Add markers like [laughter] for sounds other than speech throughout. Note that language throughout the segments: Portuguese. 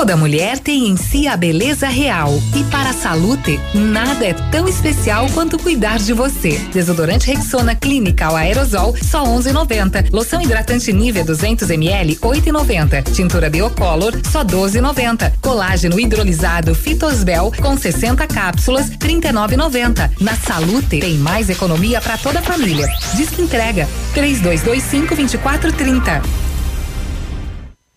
Toda mulher tem em si a beleza real. E para a Salute, nada é tão especial quanto cuidar de você. Desodorante Rexona Clinical Aerosol, só 11,90. Loção hidratante Nivea 200 ml, 8,90. Tintura Biocolor, só 12,90. Colágeno hidrolisado Fitosbel, com 60 cápsulas, 39,90. Na Salute, tem mais economia para toda a família. Diz que entrega. 3225 2430.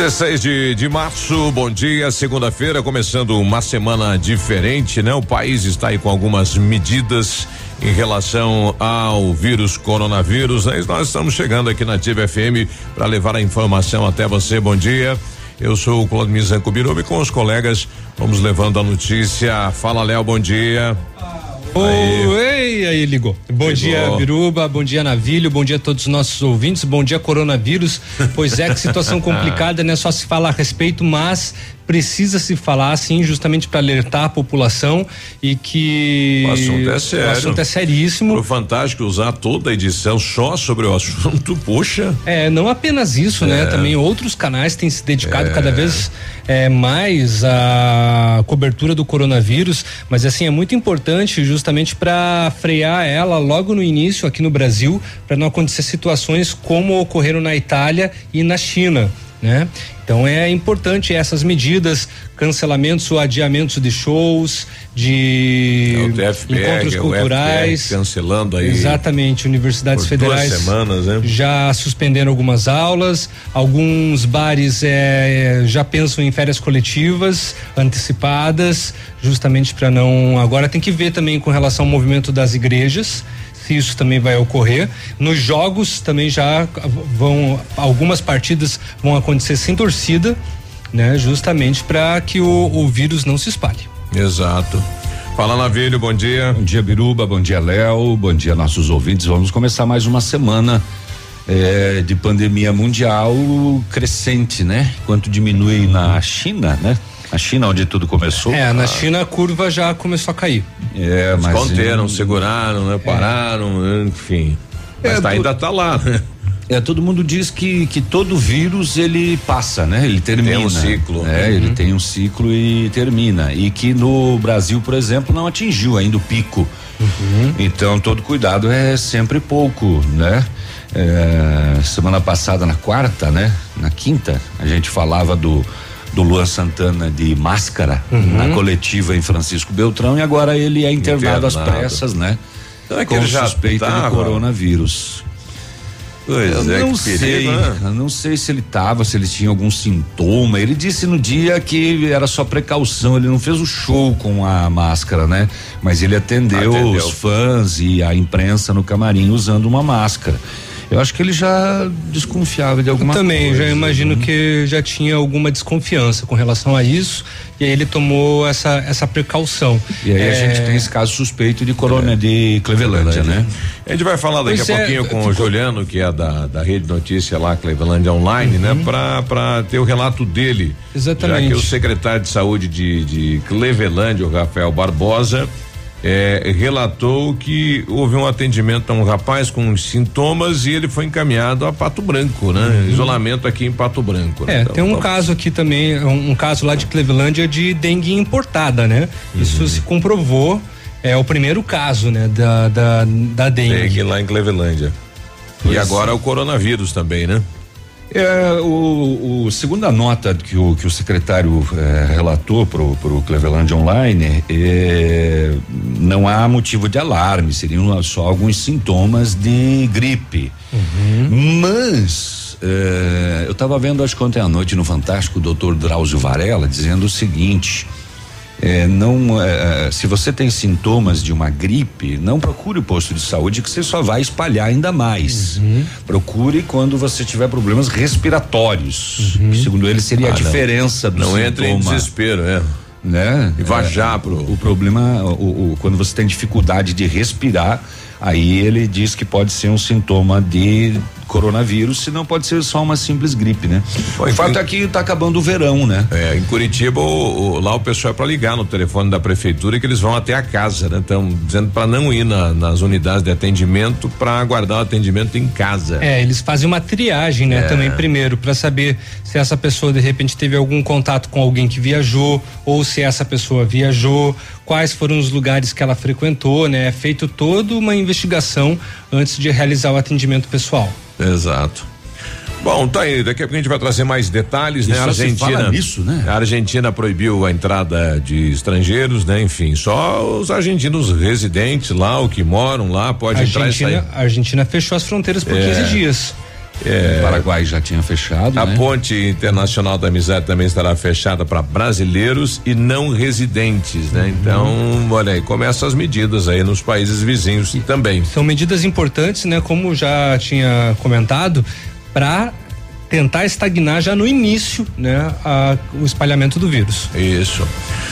16 de, de março, bom dia, segunda-feira, começando uma semana diferente, né? O país está aí com algumas medidas em relação ao vírus coronavírus, né? Nós estamos chegando aqui na Ativa FM para levar a informação até você. Bom dia. Eu sou o Claudio e com os colegas vamos levando a notícia. Fala, Léo, bom dia. Oi, aí ligou. Bom ligou. dia, Biruba, bom dia, Navilho, bom dia a todos os nossos ouvintes, bom dia, coronavírus. Pois é, que situação [laughs] complicada, né? Só se fala a respeito, mas precisa se falar assim justamente para alertar a população e que o assunto é sério. O assunto é seríssimo. Pro Fantástico usar toda a edição só sobre o assunto, puxa. É, não apenas isso, né? é. né? Também outros canais têm se dedicado é. cada vez é, mais à cobertura do coronavírus, mas assim é muito importante justamente para frear ela logo no início aqui no Brasil, para não acontecer situações como ocorreram na Itália e na China né? Então é importante essas medidas, cancelamentos ou adiamentos de shows, de é encontros culturais, cancelando aí. Exatamente, universidades federais semanas, né? já suspenderam algumas aulas, alguns bares é, já pensam em férias coletivas antecipadas, justamente para não. Agora tem que ver também com relação ao movimento das igrejas se isso também vai ocorrer. Nos jogos também já vão algumas partidas vão acontecer sem torcida, né? Justamente para que o, o vírus não se espalhe. Exato. Fala Navilho, bom dia. Bom dia, Biruba, bom dia, Léo, bom dia, nossos ouvintes. Vamos começar mais uma semana é, de pandemia mundial crescente, né? Quanto diminui na China, né? A China, onde tudo começou. É, na China a curva já começou a cair. É, mas. Conteram, seguraram, né? Pararam, é. enfim. Mas é, tá, ainda tá lá, né? É, todo mundo diz que, que todo vírus ele passa, né? Ele termina. Tem um ciclo. É, uhum. ele tem um ciclo e termina. E que no Brasil, por exemplo, não atingiu ainda o pico. Uhum. Então, todo cuidado é sempre pouco, né? É, semana passada, na quarta, né? Na quinta, a gente falava do do Luan Santana de máscara uhum. na coletiva em Francisco Beltrão e agora ele é internado, internado. às pressas, né? Então é que Com suspeita tava. de coronavírus. Pois eu é, não sei, perigo, né? eu não sei se ele tava, se ele tinha algum sintoma. Ele disse no dia que era só precaução, ele não fez o show com a máscara, né? Mas ele atendeu, atendeu. os fãs e a imprensa no camarim usando uma máscara. Eu acho que ele já desconfiava de alguma eu também, coisa. Também, já imagino né? que já tinha alguma desconfiança com relação a isso e aí ele tomou essa, essa precaução. E aí é... a gente tem esse caso suspeito de corona é. de Clevelândia, né? A gente vai falar daqui pois a é, pouquinho com ficou... o Juliano, que é da, da rede notícia lá, Clevelândia Online, né? uhum. né? Pra, pra ter o relato dele. Exatamente. Já que o secretário de saúde de, de Clevelândia, o Rafael Barbosa, é, relatou que houve um atendimento a um rapaz com sintomas e ele foi encaminhado a Pato Branco, né? Uhum. Isolamento aqui em Pato Branco. Né? É, então, tem um caso aqui também, um, um, caso lá de Clevelândia de dengue importada, né? Uhum. Isso se comprovou, é o primeiro caso, né? Da, da, da dengue. Dengue lá em Clevelândia. E agora é. o coronavírus também, né? É, o, o, segunda nota que o, que o secretário é, relatou para o Cleveland Online, é, não há motivo de alarme, seriam só alguns sintomas de gripe. Uhum. Mas é, eu estava vendo acho que ontem à noite no Fantástico o doutor Drauzio Varela dizendo o seguinte. É, não, é, é, se você tem sintomas de uma gripe, não procure o posto de saúde que você só vai espalhar ainda mais. Uhum. Procure quando você tiver problemas respiratórios, uhum. que segundo ele seria ah, a diferença não. do não sintoma. Não entre em desespero, é né? E vai é, pro. O problema, o, o, quando você tem dificuldade de respirar, aí ele diz que pode ser um sintoma de coronavírus, se não pode ser só uma simples gripe, né? o fato é que está acabando o verão, né? É, em Curitiba, o, o, lá o pessoal é para ligar no telefone da prefeitura que eles vão até a casa, né? Estão dizendo para não ir na, nas unidades de atendimento para aguardar o atendimento em casa. É, eles fazem uma triagem, né? É. Também primeiro para saber se essa pessoa de repente teve algum contato com alguém que viajou ou se essa pessoa viajou, quais foram os lugares que ela frequentou, né? É feito toda uma investigação antes de realizar o atendimento pessoal. Exato. Bom, tá aí, daqui a pouco a gente vai trazer mais detalhes, né? A Argentina. Nisso, né? A Argentina proibiu a entrada de estrangeiros, né? Enfim, só os argentinos residentes lá, o que moram lá, pode Argentina, entrar e sair. A Argentina fechou as fronteiras por é. 15 dias. É, o Paraguai já tinha fechado. A né? ponte internacional da amizade também estará fechada para brasileiros e não residentes, né? Uhum. Então, olha aí, começam as medidas aí nos países vizinhos e, também. São medidas importantes, né? Como já tinha comentado, para tentar estagnar já no início, né, a, o espalhamento do vírus. Isso.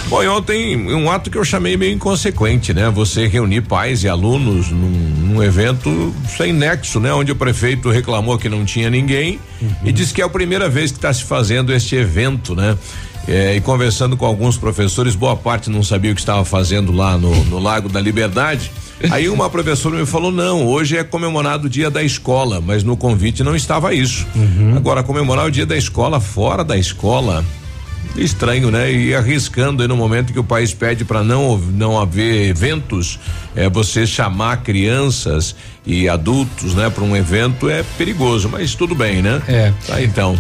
Bom, e ontem um ato que eu chamei meio inconsequente, né? Você reunir pais e alunos num, num evento sem nexo, né? Onde o prefeito reclamou que não tinha ninguém uhum. e disse que é a primeira vez que está se fazendo este evento, né? É, e conversando com alguns professores, boa parte não sabia o que estava fazendo lá no, no Lago da Liberdade. Aí uma professora me falou: não, hoje é comemorado o dia da escola, mas no convite não estava isso. Uhum. Agora, comemorar o dia da escola fora da escola. Estranho, né? E arriscando aí no momento que o país pede para não não haver eventos, é você chamar crianças e adultos, né, para um evento é perigoso, mas tudo bem, né? É. Tá então.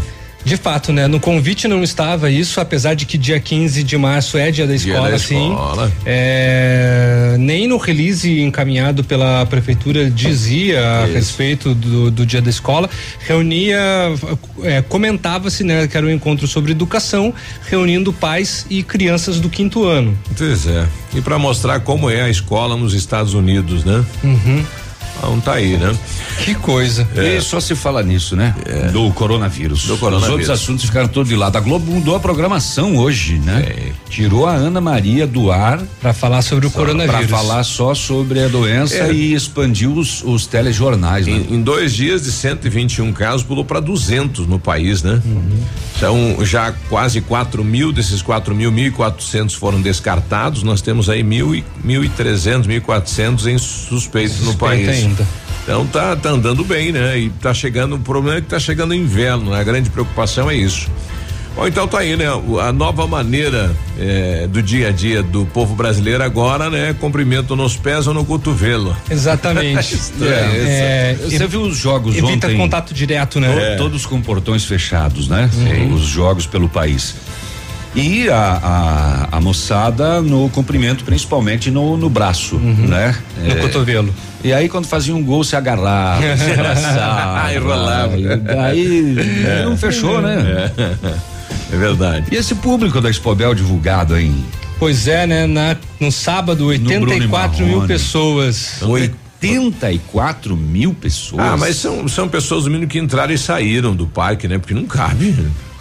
De fato, né? No convite não estava isso, apesar de que dia 15 de março é dia da escola, dia da sim. Escola. É, nem no release encaminhado pela prefeitura dizia isso. a respeito do, do, dia da escola. Reunia, é, comentava-se, né, que era um encontro sobre educação, reunindo pais e crianças do quinto ano. Pois é. E para mostrar como é a escola nos Estados Unidos, né? Uhum. Então tá aí, né? Que coisa. É. E só se fala nisso, né? É. Do coronavírus. Do coronavírus. Os outros assuntos ficaram todos de lado. A Globo mudou a programação hoje, né? É. Tirou a Ana Maria do ar para falar sobre o coronavírus. Para falar só sobre a doença é. e expandiu os, os telejornais. Né? Em, em, dois dias de 121 casos pulou para 200 no país, né? Uhum. São já quase 4 mil desses 4 mil, 1.400 foram descartados. Nós temos aí mil e 1.300, 1.400 em suspeitos no país. Ainda. Então tá, tá andando bem, né? E tá chegando, o problema é que tá chegando o inverno, né? A grande preocupação é isso. Bom, então tá aí, né? A nova maneira é, do dia a dia do povo brasileiro agora, né? Cumprimento nos pés ou no cotovelo. Exatamente. [laughs] é, é, Você viu os jogos evita ontem? contato direto, né? É. Todos com portões fechados, né? Sim. Os jogos pelo país. E a, a, a, moçada no comprimento, principalmente no, no braço, uhum. né? No é, cotovelo. E aí quando fazia um gol se agarrava, se [laughs] abraçava. Enrolava. Aí é. não fechou, né? É. É verdade. E esse público da Expobel divulgado, hein? Pois é, né? Na, no sábado, 84 mil pessoas. 84 mil pessoas. Ah, mas são, são pessoas do mínimo que entraram e saíram do parque, né? Porque não cabe.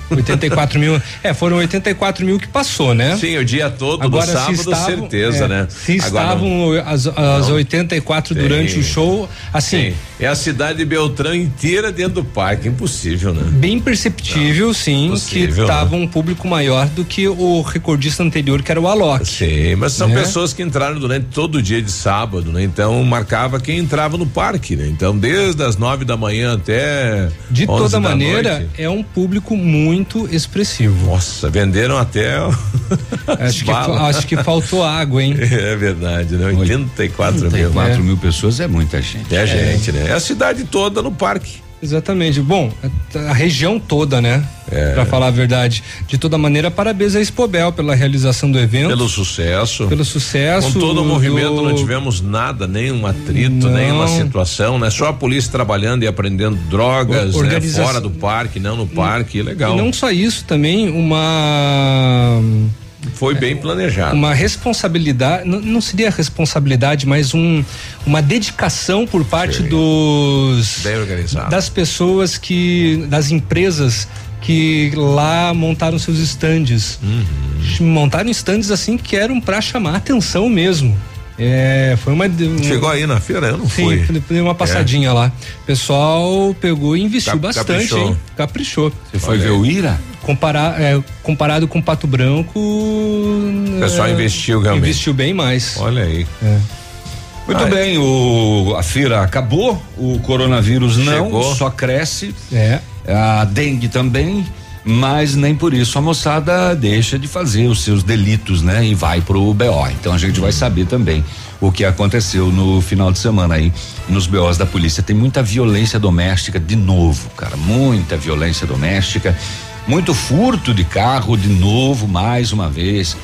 84 mil. É, foram 84 mil que passou, né? Sim, o dia todo Agora, do sábado, estavam, certeza, é, né? Se Agora, estavam as, as 84 Sim. durante o show, assim. Sim É a cidade de Beltrão inteira dentro do parque, impossível, né? Bem perceptível, Não, sim, que tava né? um público maior do que o recordista anterior, que era o Alok. Sim, mas são né? pessoas que entraram durante todo o dia de sábado, né? Então marcava quem entrava no parque, né? Então desde as nove da manhã até De toda maneira, noite. é um público muito expressivo. Nossa, venderam até [laughs] acho, que, acho que faltou água, hein? [laughs] É verdade, né? 84, 84 mil. mil pessoas é muita gente. É, é gente, né? É a cidade toda no parque. Exatamente. Bom, a, a região toda, né? É. Para falar a verdade. De toda maneira, parabéns a Expobel pela realização do evento. Pelo sucesso. Pelo sucesso. Com todo o movimento do... não tivemos nada, nenhum atrito, não. nenhuma situação, né? Só a polícia trabalhando e aprendendo drogas, né? Organiza... né? Fora do parque, não no parque, legal. E não só isso, também uma foi bem planejado. Uma responsabilidade, não seria responsabilidade, mas um, uma dedicação por parte Sim. dos bem organizado. das pessoas que das empresas que lá montaram seus estandes. Uhum. Montaram estandes assim que eram para chamar atenção mesmo. É, foi uma. Chegou aí na feira? Eu não sim, fui. Dei uma passadinha é. lá. O pessoal pegou e investiu Cap, bastante, caprichou. hein? Caprichou. Você foi ver o Ira? Comparar, é, comparado com Pato Branco. O pessoal é, investiu realmente. Investiu bem mais. Olha aí. É. Muito Ai. bem, o, a feira acabou, o coronavírus não, Chegou. só cresce. É. A dengue também mas nem por isso a moçada deixa de fazer os seus delitos, né? E vai pro BO. Então a gente vai saber também o que aconteceu no final de semana aí nos BOs da polícia. Tem muita violência doméstica de novo, cara, muita violência doméstica, muito furto de carro de novo, mais uma vez.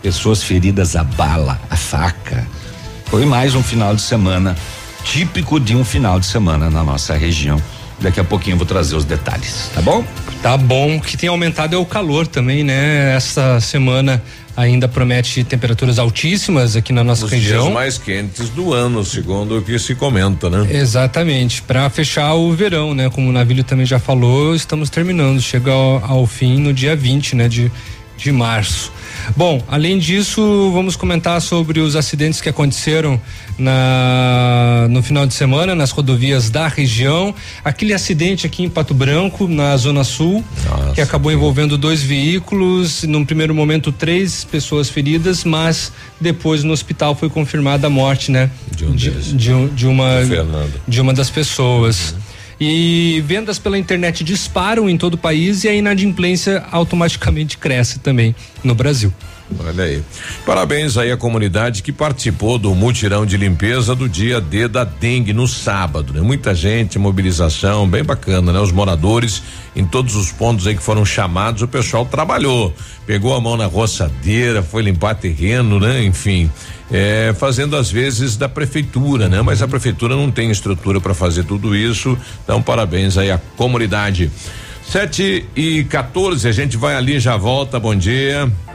Pessoas feridas a bala, a faca. Foi mais um final de semana típico de um final de semana na nossa região. Daqui a pouquinho eu vou trazer os detalhes, tá bom? Tá bom. O que tem aumentado é o calor também, né? Essa semana ainda promete temperaturas altíssimas aqui na nossa Os região. Os mais quentes do ano, segundo o que se comenta, né? Exatamente. Para fechar o verão, né? Como o Navilho também já falou, estamos terminando. Chega ao, ao fim no dia 20, né? De, de março. Bom, além disso, vamos comentar sobre os acidentes que aconteceram na, no final de semana nas rodovias da região. Aquele acidente aqui em Pato Branco, na Zona Sul, Nossa, que acabou envolvendo dois veículos. Num primeiro momento, três pessoas feridas, mas depois no hospital foi confirmada a morte, né? De, um de, de, de uma, de uma das pessoas. Uhum. E vendas pela internet disparam em todo o país e a inadimplência automaticamente cresce também no Brasil. Olha aí. Parabéns aí à comunidade que participou do mutirão de limpeza do dia D da dengue no sábado, né? Muita gente, mobilização, bem bacana, né? Os moradores em todos os pontos aí que foram chamados, o pessoal trabalhou, pegou a mão na roçadeira, foi limpar terreno, né? Enfim, é, fazendo às vezes da prefeitura, né? Mas a prefeitura não tem estrutura para fazer tudo isso, então parabéns aí à comunidade. Sete e 14, a gente vai ali já volta. Bom dia.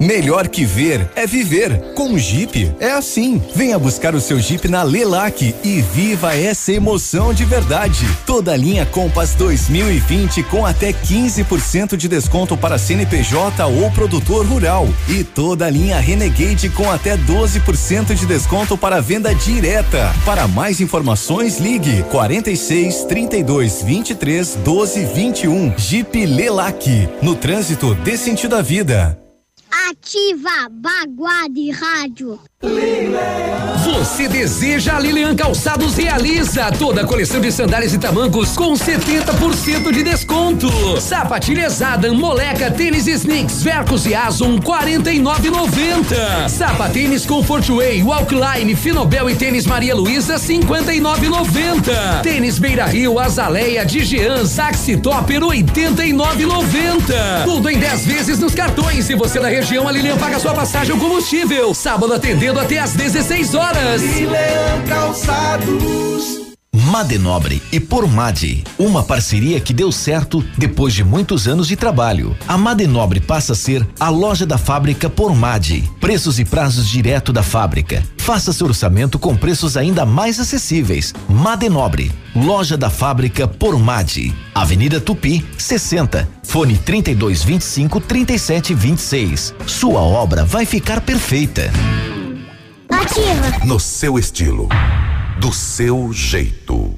Melhor que ver é viver. Com o Jeep é assim. Venha buscar o seu Jeep na Lelac e viva essa emoção de verdade. Toda a linha Compass 2020 com até 15% de desconto para CNPJ ou produtor rural e toda a linha Renegade com até 12% de desconto para venda direta. Para mais informações, ligue 46 32 23 12 21. Jeep Lelac. No trânsito dê sentido à vida. Ativa Baguá de Rádio. Você deseja a Lilian Calçados realiza toda a coleção de sandálias e tamancos com 70% de desconto. Sapatilhas Adam, Moleca, tênis Snicks, Vercos e Azon 49,90. Sapatênis Comfort Way, Walkline, Finobel e tênis Maria Luísa 59,90. Tênis Beira Rio, Azaleia, Digian, Saxi Topper 89,90. Tudo em 10 vezes nos cartões. Se você é da região, a Lilian paga sua passagem ou combustível. Sábado atendendo até às 16 horas. Leão Calçados. Madenobre e Pormade, uma parceria que deu certo depois de muitos anos de trabalho. A Madenobre passa a ser a loja da fábrica Pormade. Preços e prazos direto da fábrica. Faça seu orçamento com preços ainda mais acessíveis. Madenobre, loja da fábrica Pormade. Avenida Tupi, 60. Fone 3225 3726. Sua obra vai ficar perfeita. Ativa. No seu estilo. Do seu jeito.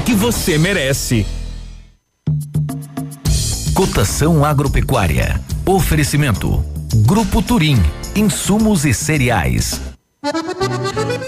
que você merece. Cotação agropecuária. Oferecimento. Grupo Turim. Insumos e cereais.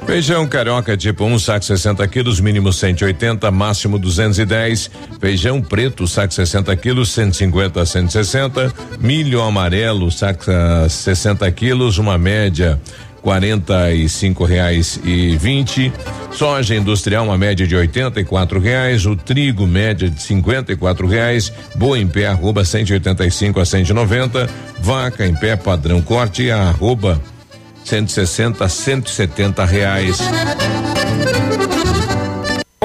Feijão carioca tipo 1, um, saco 60 quilos, mínimo 180, máximo 210. Feijão preto, saco 60 quilos, 150 a 160. Milho amarelo, saco 60 quilos, uma média quarenta e cinco reais e vinte. Soja industrial uma média de oitenta e quatro reais. O trigo média de cinquenta e quatro reais. Boa em pé arroba cento e oitenta e cinco a cento e noventa. Vaca em pé padrão corte arroba cento e sessenta a cento e setenta reais.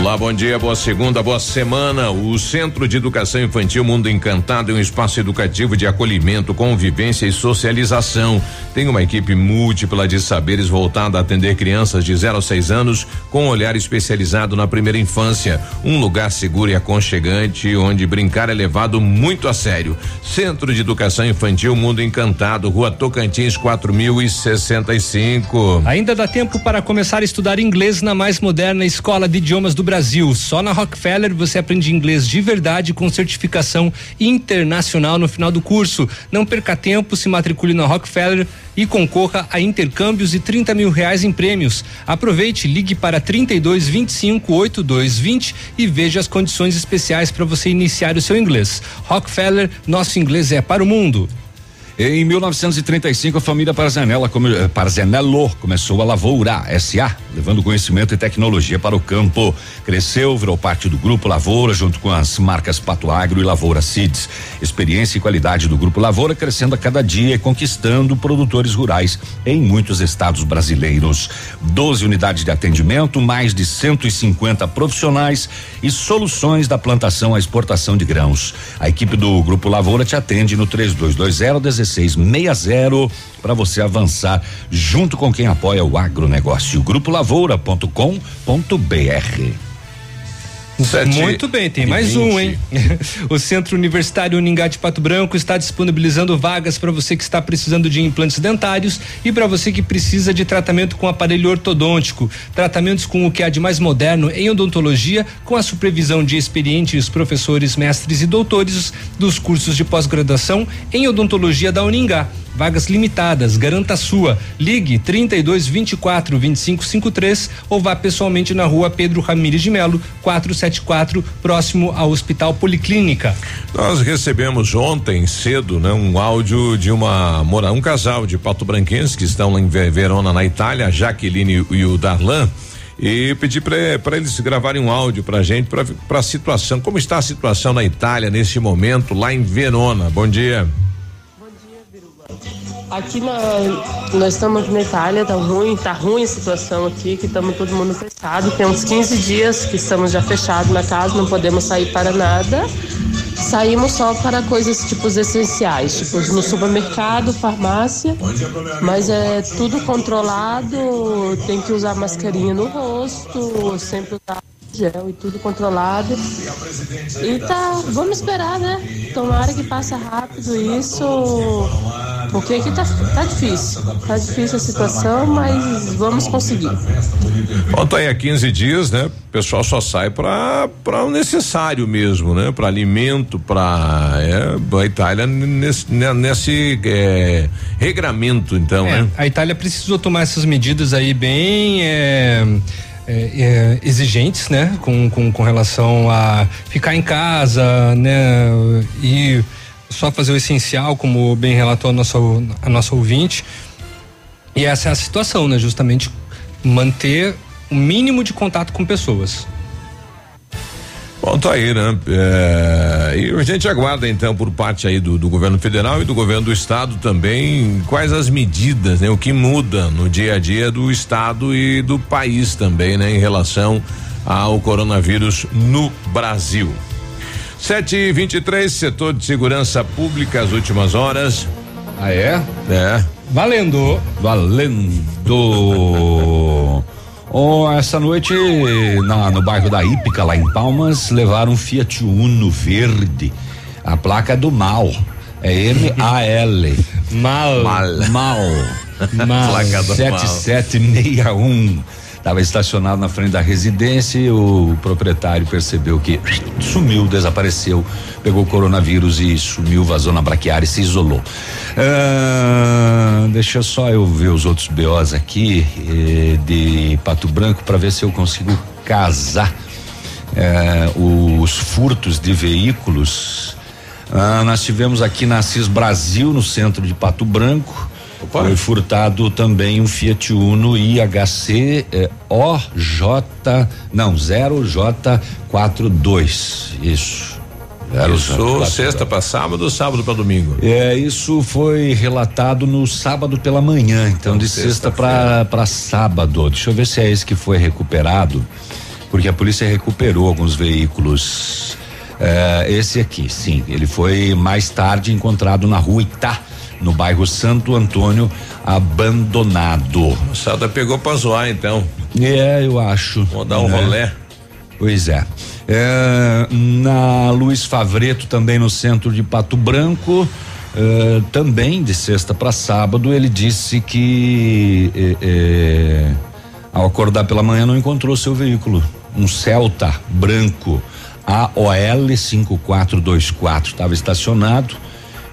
Olá, bom dia, boa segunda, boa semana. O Centro de Educação Infantil Mundo Encantado é um espaço educativo de acolhimento, convivência e socialização. Tem uma equipe múltipla de saberes voltada a atender crianças de 0 a 6 anos com um olhar especializado na primeira infância. Um lugar seguro e aconchegante onde brincar é levado muito a sério. Centro de Educação Infantil Mundo Encantado, Rua Tocantins 4065. Ainda dá tempo para começar a estudar inglês na mais moderna escola de idiomas do Brasil. Só na Rockefeller você aprende inglês de verdade com certificação internacional no final do curso. Não perca tempo, se matricule na Rockefeller e concorra a intercâmbios e 30 mil reais em prêmios. Aproveite, ligue para 32 25 82 20 e veja as condições especiais para você iniciar o seu inglês. Rockefeller, nosso inglês é para o mundo. Em 1935, a família Parzanella eh, Parzanello começou a Lavoura SA, levando conhecimento e tecnologia para o campo. Cresceu, virou parte do Grupo Lavoura, junto com as marcas Pato Agro e Lavoura Seeds. Experiência e qualidade do Grupo Lavoura crescendo a cada dia e conquistando produtores rurais em muitos estados brasileiros. 12 unidades de atendimento, mais de 150 profissionais e soluções da plantação à exportação de grãos. A equipe do Grupo Lavoura te atende no 3220 1660 para você avançar junto com quem apoia o agronegócio. Grupo Lavoura.com.br. Muito bem, tem mais 20. um, hein? [laughs] o Centro Universitário Uningá de Pato Branco está disponibilizando vagas para você que está precisando de implantes dentários e para você que precisa de tratamento com aparelho ortodôntico. Tratamentos com o que há de mais moderno em odontologia, com a supervisão de experientes professores, mestres e doutores dos cursos de pós-graduação em odontologia da Uningá. Vagas limitadas, garanta a sua. Ligue 32 24 25 53 ou vá pessoalmente na rua Pedro Ramires de Melo, 474, próximo ao Hospital Policlínica. Nós recebemos ontem cedo, né, um áudio de uma mora um casal de Pato Branquense que estão lá em Verona, na Itália, a Jaqueline e o Darlan e pedi para eles gravarem um áudio pra gente para a situação, como está a situação na Itália nesse momento lá em Verona. Bom dia. Aqui na, nós estamos na Itália, tá ruim, tá ruim a situação aqui, que estamos todo mundo fechado. Tem uns 15 dias que estamos já fechados na casa, não podemos sair para nada. Saímos só para coisas tipo essenciais, tipo no supermercado, farmácia, mas é tudo controlado, tem que usar mascarinha no rosto, sempre usar gel e tudo controlado. E tá, vamos esperar, né? Tomara que passe rápido isso, porque aqui tá, tá difícil. Tá difícil a situação, mas vamos conseguir. Bom, tá aí há 15 dias, né? O pessoal só sai para para o necessário mesmo, né? Para alimento, para é, a Itália nesse, né, nesse é, regramento, então, é, né? A Itália precisou tomar essas medidas aí bem é, é, é, exigentes, né? Com, com, com relação a ficar em casa, né? E só fazer o essencial, como bem relatou a nossa, a nossa ouvinte. E essa é a situação, né? Justamente manter o mínimo de contato com pessoas. Bom, tá aí, né? É, e a gente aguarda então por parte aí do, do, governo federal e do governo do estado também quais as medidas, né? O que muda no dia a dia do estado e do país também, né? Em relação ao coronavírus no Brasil. Sete e vinte e três, setor de segurança pública, as últimas horas. Ah, é? É. Valendo. Valendo. [laughs] Oh, essa noite, na, no bairro da Ípica, lá em Palmas, levaram um Fiat Uno verde. A placa é do mal. É M-A-L. Mal. [laughs] Mal. Mal. Mal. Placa do 7761. Estava estacionado na frente da residência e o proprietário percebeu que sumiu, desapareceu, pegou o coronavírus e sumiu, vazou na braquiária e se isolou. Ah, deixa só eu ver os outros BOs aqui eh, de Pato Branco para ver se eu consigo casar eh, os furtos de veículos. Ah, nós tivemos aqui na CIS Brasil, no centro de Pato Branco. Opa. Foi furtado também um Fiat Uno IHC eh, OJ, não, 0J42. Isso. Zero isso sexta para sábado ou sábado para domingo? É, isso foi relatado no sábado pela manhã, então, então de sexta para sábado. Deixa eu ver se é esse que foi recuperado, porque a polícia recuperou alguns veículos. É, esse aqui, sim, ele foi mais tarde encontrado na rua Itá no bairro Santo Antônio, abandonado. Sada pegou pra zoar então. É, eu acho. Vou dar um é. rolé. Pois é. é. Na Luiz Favreto, também no centro de Pato Branco, é, também de sexta para sábado, ele disse que é, é, ao acordar pela manhã não encontrou seu veículo. Um Celta branco AOL 5424 estava estacionado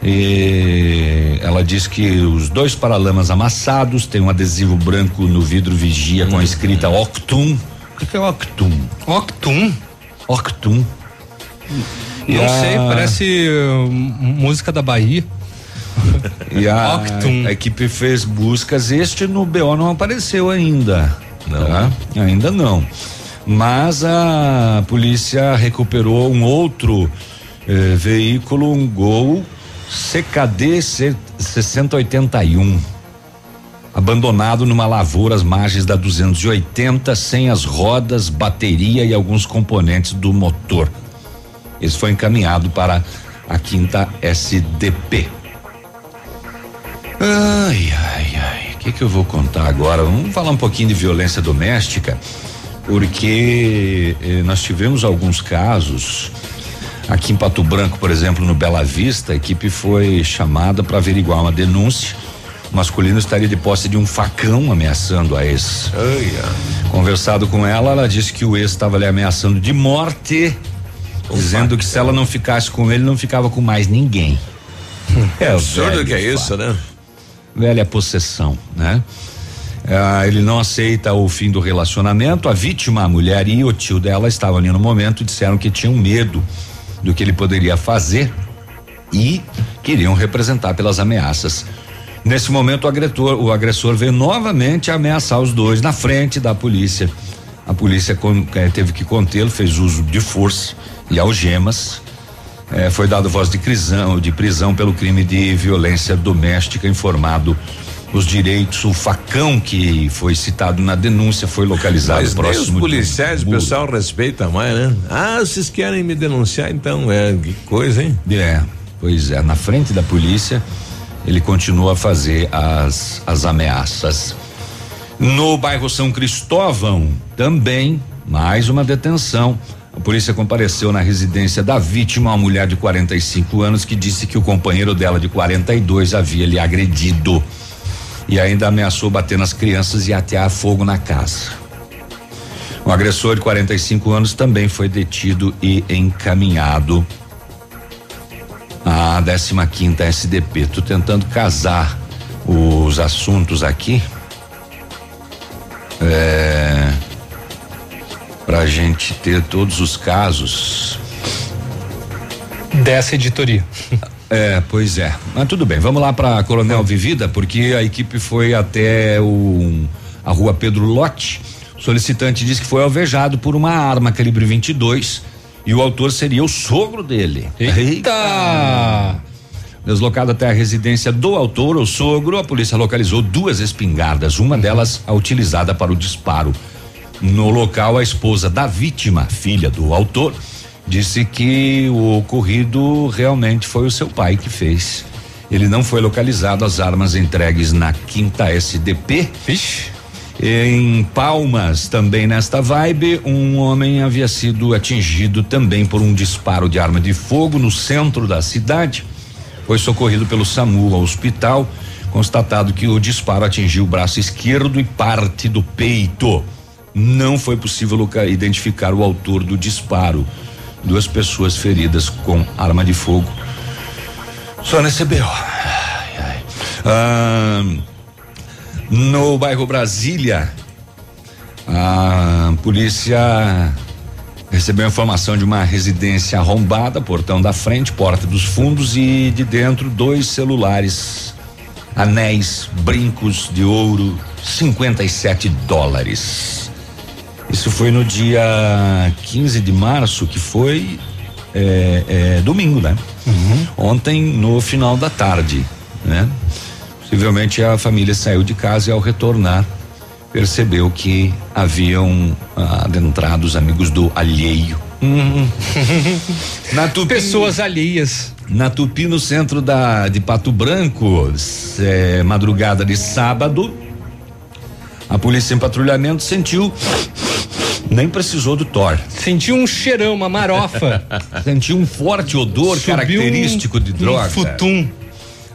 e ela diz que os dois paralamas amassados, tem um adesivo branco no vidro vigia hum. com a escrita Octum. O que é Octum? Octum? Octum. Não a... sei, parece uh, música da Bahia. E a, a, equipe fez buscas. Este no BO não apareceu ainda. Não. Tá? Ainda não. Mas a polícia recuperou um outro eh, veículo, um Gol CKD 6081 abandonado numa lavoura às margens da 280, sem as rodas, bateria e alguns componentes do motor. Esse foi encaminhado para a quinta SDP. Ai, ai, ai. O que, que eu vou contar agora? Vamos falar um pouquinho de violência doméstica, porque eh, nós tivemos alguns casos. Aqui em Pato Branco, por exemplo, no Bela Vista, a equipe foi chamada para averiguar uma denúncia o masculino estaria de posse de um facão ameaçando a ex. Conversado com ela, ela disse que o ex estava lhe ameaçando de morte, dizendo que se ela não ficasse com ele, não ficava com mais ninguém. [laughs] É absurdo que é isso, né? Velha possessão, né? Ah, ele não aceita o fim do relacionamento. A vítima, a mulher e o tio dela estavam ali no momento, disseram que tinham medo do que ele poderia fazer e queriam representar pelas ameaças Nesse momento, o agressor, o agressor veio novamente ameaçar os dois na frente da polícia. A polícia eh, teve que contê-lo, fez uso de força e algemas. Eh, foi dado voz de prisão, de prisão pelo crime de violência doméstica, informado os direitos, o facão que foi citado na denúncia foi localizado Mas próximo. os policiais, o pessoal respeita mais, né? Ah, vocês querem me denunciar, então é que coisa, hein? É, pois é, na frente da polícia ele continua a fazer as, as ameaças. No bairro São Cristóvão, também mais uma detenção. A polícia compareceu na residência da vítima, uma mulher de 45 anos, que disse que o companheiro dela de 42 havia lhe agredido e ainda ameaçou bater nas crianças e atear fogo na casa. O agressor de 45 anos também foi detido e encaminhado a 15 quinta SDP. Tô tentando casar os assuntos aqui. É, pra gente ter todos os casos dessa editoria. [laughs] É, pois é. Mas tudo bem, vamos lá para Coronel Vivida, porque a equipe foi até o a rua Pedro Lote. O solicitante disse que foi alvejado por uma arma calibre 22 e o autor seria o sogro dele. Eita! Eita! Deslocado até a residência do autor, o sogro, a polícia localizou duas espingardas, uma delas a utilizada para o disparo. No local, a esposa da vítima, filha do autor, disse que o ocorrido realmente foi o seu pai que fez. Ele não foi localizado, as armas entregues na quinta SDP. Vixe. Em Palmas, também nesta vibe, um homem havia sido atingido também por um disparo de arma de fogo no centro da cidade. Foi socorrido pelo SAMU ao hospital, constatado que o disparo atingiu o braço esquerdo e parte do peito. Não foi possível identificar o autor do disparo. Duas pessoas feridas com arma de fogo. Só nesse BO. Ah, no bairro Brasília, a polícia recebeu informação de uma residência arrombada, portão da frente, porta dos fundos e de dentro dois celulares, anéis, brincos de ouro, 57 dólares. Isso foi no dia 15 de março, que foi é, é, domingo, né? Uhum. Ontem, no final da tarde, né? Possivelmente a família saiu de casa e ao retornar percebeu que haviam ah, adentrado os amigos do alheio. Uhum. [laughs] Na Tupi, Pessoas alheias. Na Tupi, no centro da de Pato Branco, é, madrugada de sábado, a polícia em patrulhamento sentiu nem precisou do Thor. Sentiu um cheirão, uma marofa. [laughs] sentiu um forte odor Subiu característico um, de droga. Um futum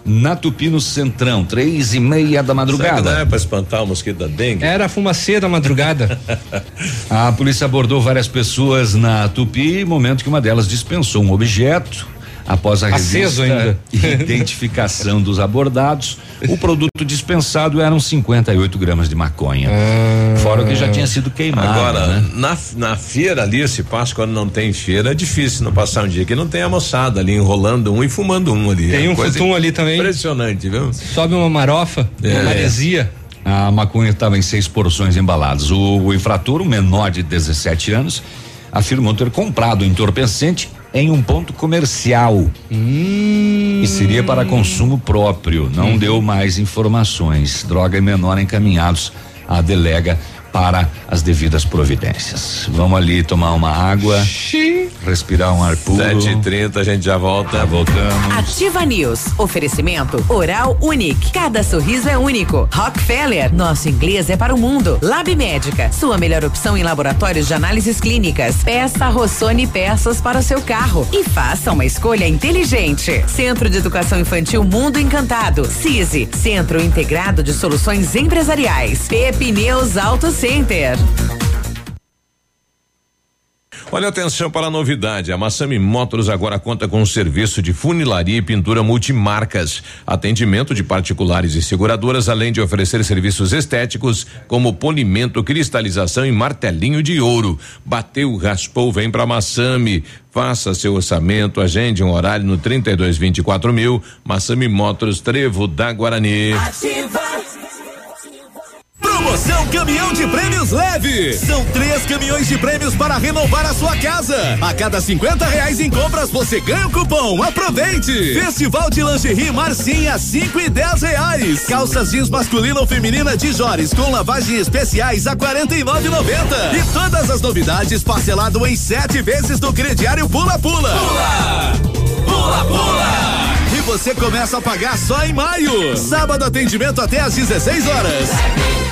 na Tupi no Centrão, três e meia da madrugada. Que dá pra espantar o mosquito da dengue? Era fumacê da madrugada. [laughs] a polícia abordou várias pessoas na Tupi, momento que uma delas dispensou um objeto. Após a Aceso ainda. identificação dos abordados, o produto dispensado eram 58 gramas de maconha. Ah. Fora o que já tinha sido queimado. Agora, né? na, na feira ali, se passa quando não tem feira, é difícil não passar um dia que não tem a moçada ali enrolando um e fumando um ali. Tem É um futum ali também. Impressionante, viu? Sobe uma marofa, É. uma maresia. A maconha estava em seis porções embaladas. O, o infrator, um menor de 17 anos, afirmou ter comprado o entorpecente em um ponto comercial. E seria para consumo próprio. Não deu mais informações. Droga e menor encaminhados à delega para as devidas providências. Vamos ali tomar uma água, respirar um ar puro. 7 e 30 a gente já volta. Já voltamos. Ativa News. Oferecimento Oral Unique. Cada sorriso é único. Rockefeller. Nosso inglês é para o mundo. Lab Médica. Sua melhor opção em laboratórios de análises clínicas. Peça Rossoni peças para o seu carro e faça uma escolha inteligente. Centro de Educação Infantil Mundo Encantado. CISI. Centro Integrado de Soluções Empresariais. Pepineus Auto Center. Olha atenção para a novidade. A Massami Motors agora conta com um serviço de funilaria e pintura multimarcas, atendimento de particulares e seguradoras, além de oferecer serviços estéticos como polimento, cristalização e martelinho de ouro. Bateu, raspou, vem para Massami. Faça seu orçamento, agende um horário no 3224 mil. Massami Motors, Trevo da Guarani. Promoção Caminhão de Prêmios Leve. São três caminhões de prêmios para renovar a sua casa. A cada 50 reais em compras você ganha um cupom. Aproveite! Festival de Lingerie Marcinha, 5 e 10 reais. Calças jeans masculina ou feminina de Jores com lavagem especiais a 49,90. E todas as novidades parcelado em sete vezes no crediário Pula Pula. Pula! Pula Pula! E você começa a pagar só em maio. Sábado atendimento até às 16 horas.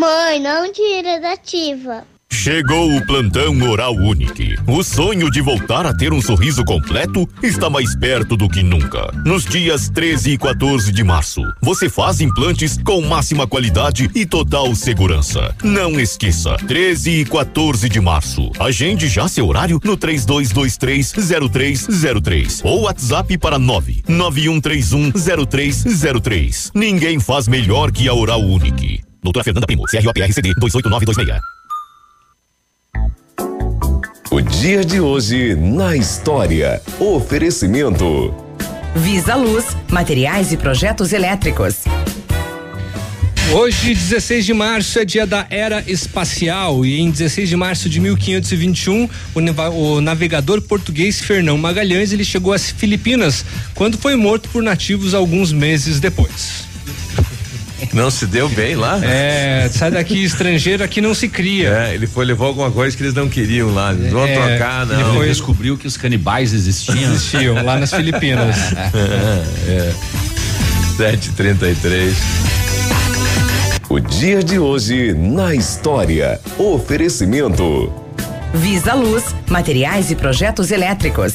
Mãe, não tira da ativa. Chegou o plantão Oral Unique. O sonho de voltar a ter um sorriso completo está mais perto do que nunca. Nos dias 13 e 14 de março, você faz implantes com máxima qualidade e total segurança. Não esqueça, 13 e 14 de março. Agende já seu horário no 32230303 ou WhatsApp para 991310303. Ninguém faz melhor que a Oral Unique. Doutora Fernanda Primo, CROPRCD 28926. O dia de hoje na história. Oferecimento. Visa Luz, materiais e projetos elétricos. Hoje, 16 de março, é dia da Era Espacial e em 16 de março de 1521, o, navegador português Fernão Magalhães ele chegou às Filipinas, quando foi morto por nativos alguns meses depois. Não se deu bem lá? É, sai daqui estrangeiro aqui não se cria. É, ele foi levou alguma coisa que eles não queriam lá. Eles vão É, trocar, ele não. foi- descobriu que os canibais existiam. Existiam lá nas Filipinas. [laughs] é. 733. O dia de hoje na história. Oferecimento. Visa Luz, materiais e projetos elétricos.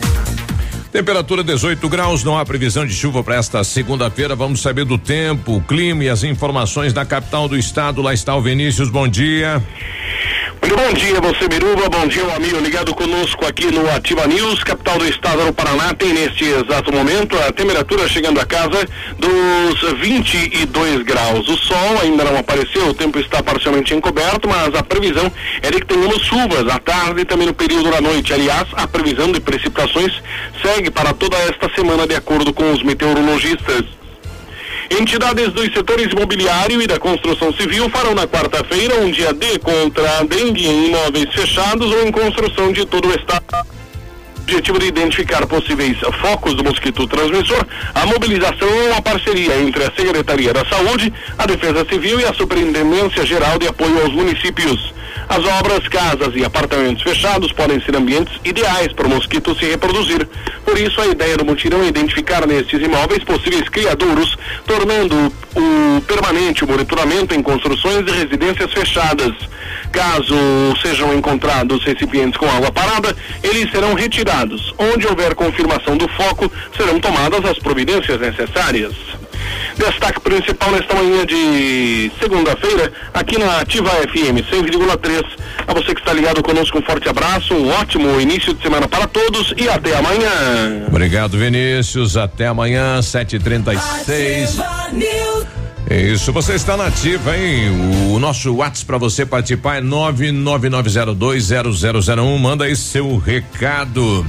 Temperatura 18 graus, não há previsão de chuva para esta segunda-feira. Vamos saber do tempo, o clima e as informações da capital do estado. Lá está o Vinícius, bom dia. Bom dia, você Biruba, bom dia, um amigo ligado conosco aqui no Ativa News, capital do estado do Paraná, tem neste exato momento a temperatura chegando a casa dos 22 graus. O sol ainda não apareceu, o tempo está parcialmente encoberto, mas a previsão é de que tenhamos chuvas à tarde e também no período da noite. Aliás, a previsão de precipitações segue para toda esta semana, de acordo com os meteorologistas. Entidades dos setores imobiliário e da construção civil farão na quarta-feira um dia D contra dengue em imóveis fechados ou em construção de todo o estado objetivo de identificar possíveis focos do mosquito transmissor, a mobilização é uma parceria entre a Secretaria da Saúde, a Defesa Civil e a Superintendência Geral de Apoio aos Municípios. As obras, casas e apartamentos fechados podem ser ambientes ideais para o mosquito se reproduzir. Por isso, a ideia do mutirão é identificar nestes imóveis possíveis criadouros, tornando o permanente monitoramento em construções e residências fechadas. Caso sejam encontrados recipientes com água parada, eles serão retirados. Onde houver confirmação do foco, serão tomadas as providências necessárias. Destaque principal nesta manhã de segunda-feira, aqui na Ativa FM 100,3. A você que está ligado conosco, um forte abraço, um ótimo início de semana para todos e até amanhã. Obrigado, Vinícius. Até amanhã, 7h36. É isso, você está na ativa, hein? O nosso WhatsApp para você participar é 999020001. Manda aí seu recado.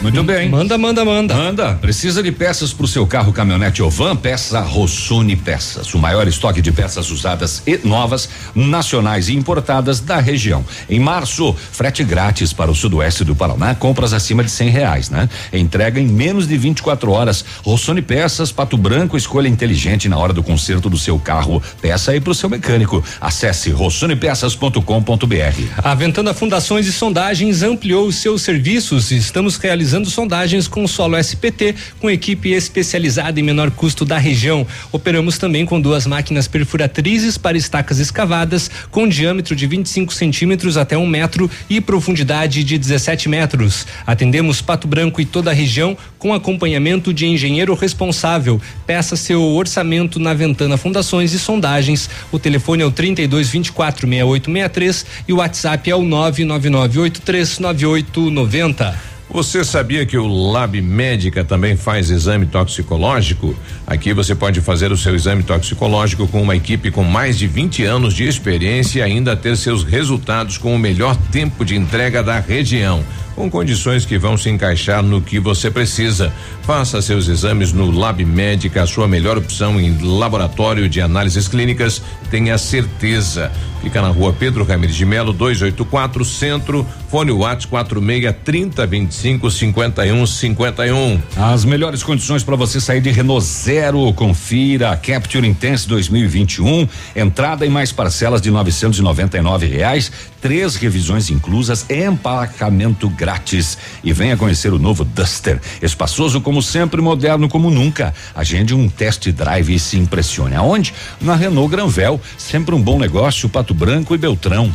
Muito bem. Manda, manda, manda. Manda. Precisa de peças para o seu carro, caminhonete ou van? Peça Rossoni Peças. O maior estoque de peças usadas e novas, nacionais e importadas da região. Em março, frete grátis para o sudoeste do Paraná, compras acima de cem reais, né? Entrega em menos de 24 horas. Rossoni Peças, Pato Branco, escolha inteligente na hora do conserto do seu carro. Peça aí para o seu mecânico. Acesse rossonepeças.com.br. A Ventana Fundações e Sondagens ampliou os seus serviços. Estamos realizando realizando sondagens com solo SPT, com equipe especializada em menor custo da região. Operamos também com duas máquinas perfuratrizes para estacas escavadas, com diâmetro de 25 centímetros até um metro e profundidade de 17 metros. Atendemos Pato Branco e toda a região com acompanhamento de engenheiro responsável. Peça seu orçamento na Ventana Fundações e Sondagens. O telefone é o 32 24 6863 e o WhatsApp é o 999839890. Você sabia que o Lab Médica também faz exame toxicológico? Aqui você pode fazer o seu exame toxicológico com uma equipe com mais de 20 anos de experiência e ainda ter seus resultados com o melhor tempo de entrega da região com condições que vão se encaixar no que você precisa. Faça seus exames no Lab Médica, a sua melhor opção em laboratório de análises clínicas. Tenha certeza. Fica na rua Pedro Ramirez de Melo, 284 Centro, fone Whats 46 30 25 51 51. As melhores condições para você sair de Renault Zero. Confira a Capture Intense 2021. Entrada em mais parcelas de 999 reais, três revisões inclusas, empacamento grátis. E venha conhecer o novo Duster. Espaçoso como sempre, moderno como nunca. Agende um test drive e se impressione. Aonde? Na Renault Granvel. Sempre um bom negócio, Pato Branco e Beltrão.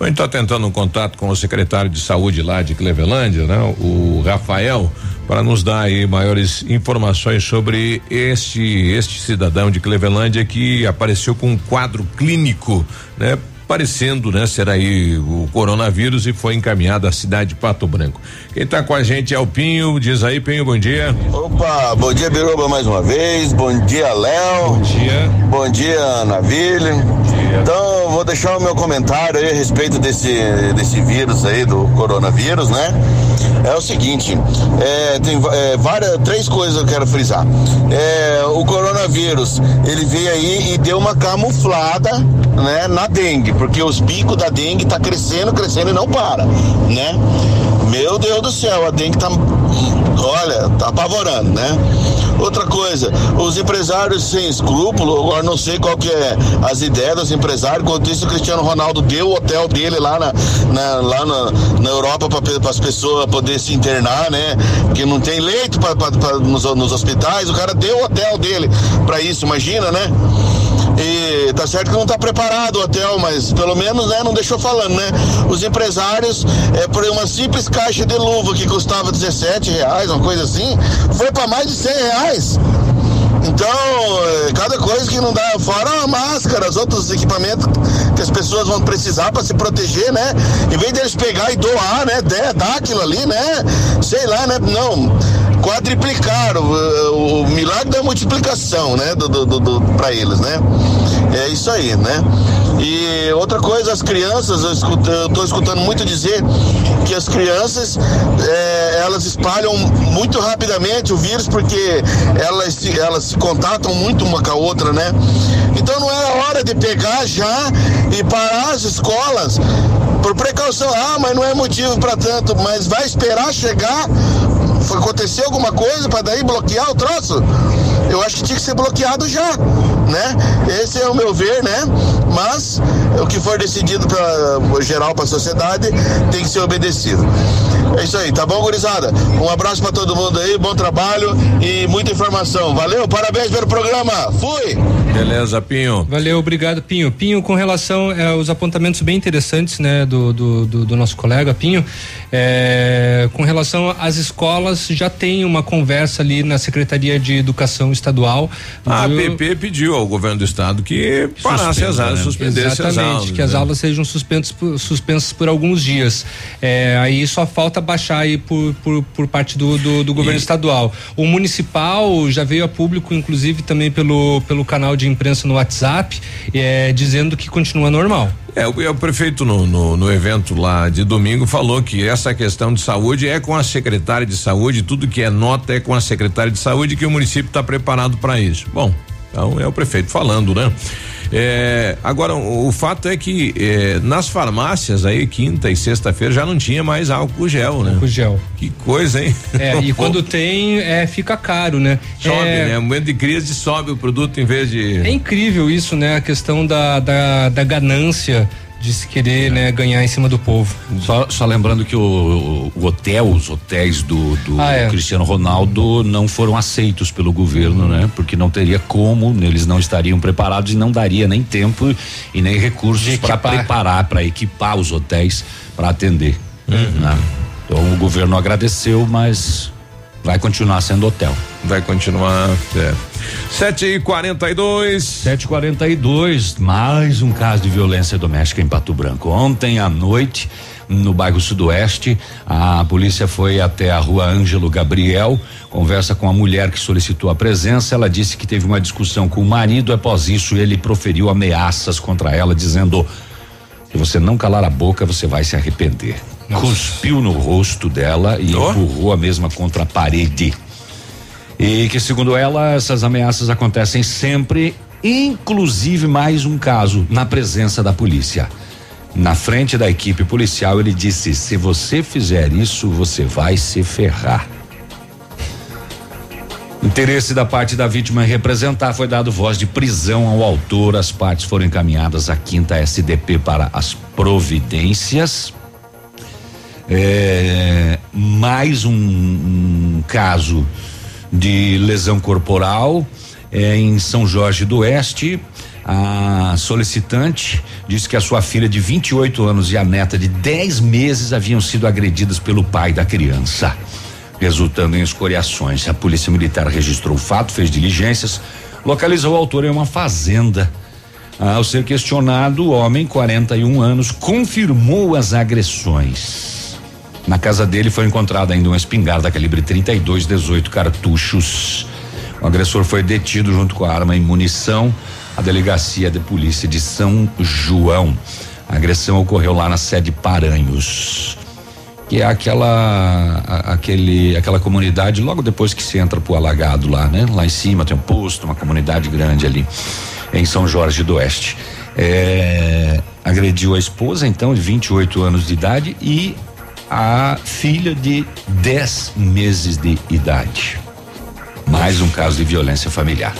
A gente está tentando um contato com o secretário de saúde lá de Clevelândia, né? O Rafael, para nos dar aí maiores informações sobre este este cidadão de Clevelândia que apareceu com um quadro clínico, né? Parecendo, né, ser aí o coronavírus e foi encaminhado à cidade de Pato Branco. Quem está com a gente é o Pinho, diz aí, Pinho, bom dia. Opa, bom dia, Biruba, mais uma vez, bom dia, Léo. Bom dia. Bom dia. Bom dia. Então, vou deixar o meu comentário aí a respeito desse, desse vírus aí, do coronavírus, né? É o seguinte, é, tem é, várias, três coisas que eu quero frisar. É, o coronavírus, ele veio aí e deu uma camuflada, né, na dengue porque os picos da dengue tá crescendo, crescendo e não para, né? Meu Deus do céu, a dengue tá, olha, tá apavorando, né? Outra coisa, os empresários sem escrúpulo, agora não sei qual que é as ideias dos empresários, enquanto isso o Cristiano Ronaldo deu o hotel dele lá na, na lá na, na Europa para as pessoas poder se internar, né? Que não tem leito pra, pra, pra nos, nos hospitais, o cara deu o hotel dele para isso, imagina, né? E tá certo que não tá preparado o hotel, mas pelo menos, né, não deixou falando, né? Os empresários, é, por uma simples caixa de luva que custava 17 reais, uma coisa assim, foi para mais de 100 reais. Então, é, cada coisa que não dá, fora a máscara, os outros equipamentos que as pessoas vão precisar para se proteger, né? Em vez deles pegar e doar, né? Dar aquilo ali, né? Sei lá, né? Não quadriplicaram o, o, milagre da multiplicação, né, do, do, do para eles, né? É isso aí, né? E outra coisa, as crianças, eu, escuto, eu tô escutando muito dizer que as crianças é, elas espalham muito rapidamente o vírus porque elas, elas se contatam muito uma com a outra, né? Então não é hora de pegar já e parar as escolas por precaução. Ah, mas não é motivo para tanto, mas vai esperar chegar acontecer alguma coisa para daí bloquear o troço? Eu acho que tinha que ser bloqueado já, né? Esse é o meu ver, né? Mas o que for decidido para geral para a sociedade tem que ser obedecido. É isso aí, tá bom, gurizada? Um abraço para todo mundo aí, bom trabalho e muita informação. Valeu, parabéns pelo programa. Fui! Beleza, Pinho. Valeu, obrigado, Pinho. Pinho, com relação é, aos apontamentos bem interessantes, né, do, do, do, do nosso colega Pinho, é, com relação às escolas, já tem uma conversa ali na Secretaria de Educação Estadual. A APP pediu ao governo do estado que parasse as aulas, né? suspendesse Exatamente, as aulas. que as né? aulas sejam suspensas por, suspensas por alguns dias. É, aí só falta baixar aí por, por, por parte do, do, do governo e... estadual. O municipal já veio a público, inclusive também pelo, pelo canal de imprensa no WhatsApp, é, dizendo que continua normal. É, o, o prefeito no, no, no, evento lá de domingo falou que essa questão de saúde é com a secretária de saúde, tudo que é nota é com a secretária de saúde que o município está preparado para isso. Bom, então é o prefeito falando, né? É, agora, o, o, fato é que é, nas farmácias aí, quinta e sexta-feira, já não tinha mais álcool gel, né? Álcool gel. Que coisa, hein? É, e [laughs] quando tem, é, fica caro, né? Sobe, é, né? No momento de crise sobe o produto em vez de. É incrível isso, né? A questão da, da, da ganância de se querer né, ganhar em cima do povo. Só, só lembrando que o, o, hotel, os hotéis do, do ah, é. Cristiano Ronaldo não foram aceitos pelo governo, né? Porque não teria como, eles não estariam preparados e não daria nem tempo e nem recursos para preparar, para equipar os hotéis para atender. Uhum. Né? Então o governo agradeceu, mas vai continuar sendo hotel. Vai continuar. É. 7 e 42 7 e 42 mais um caso de violência doméstica em Pato Branco. Ontem à noite, no bairro Sudoeste, a polícia foi até a rua Ângelo Gabriel, conversa com a mulher que solicitou a presença. Ela disse que teve uma discussão com o marido. Após isso, ele proferiu ameaças contra ela, dizendo: se você não calar a boca, você vai se arrepender. Nossa. Cuspiu no rosto dela e oh. empurrou a mesma contra a parede. E que, segundo ela, essas ameaças acontecem sempre, inclusive mais um caso na presença da polícia. Na frente da equipe policial, ele disse: se você fizer isso, você vai se ferrar. Interesse da parte da vítima em representar foi dado voz de prisão ao autor. As partes foram encaminhadas à quinta SDP para as providências. É, mais um, um caso de lesão corporal é, em São Jorge do Oeste. A solicitante disse que a sua filha de 28 anos e a neta de 10 meses haviam sido agredidas pelo pai da criança, resultando em escoriações. A polícia militar registrou o fato, fez diligências, localizou o autor em uma fazenda. Ao ser questionado, o homem, 41 anos, confirmou as agressões. Na casa dele foi encontrada ainda uma espingarda calibre 32, 18 cartuchos. O agressor foi detido junto com a arma e munição. A delegacia de polícia de São João. A agressão ocorreu lá na sede Paranhos, que é aquela a, aquele aquela comunidade logo depois que se entra pro alagado lá, né? Lá em cima tem um posto, uma comunidade grande ali em São Jorge do Oeste. É, agrediu a esposa, então, de 28 anos de idade, e a filha de 10 meses de idade. Mais um caso de violência familiar.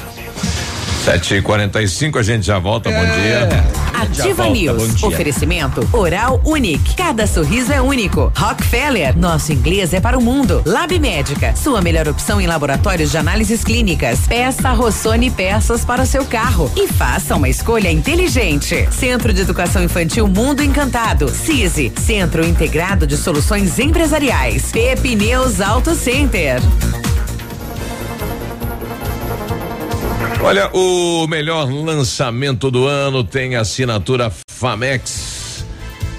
Sete e quarenta e cinco, a gente já volta, é. bom dia. Ativa volta, News, oferecimento Oral Unique, cada sorriso é único. Rockefeller, nosso inglês é para o mundo. Lab Médica, sua melhor opção em laboratórios de análises clínicas. Peça Rossoni peças para o seu carro e faça uma escolha inteligente. Centro de Educação Infantil Mundo Encantado, CISI, Centro Integrado de Soluções Empresariais. Pepineus Auto Center. Olha, o melhor lançamento do ano tem assinatura Famex.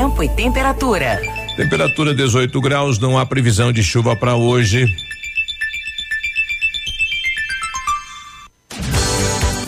tempo e temperatura. Temperatura 18 graus, não há previsão de chuva para hoje.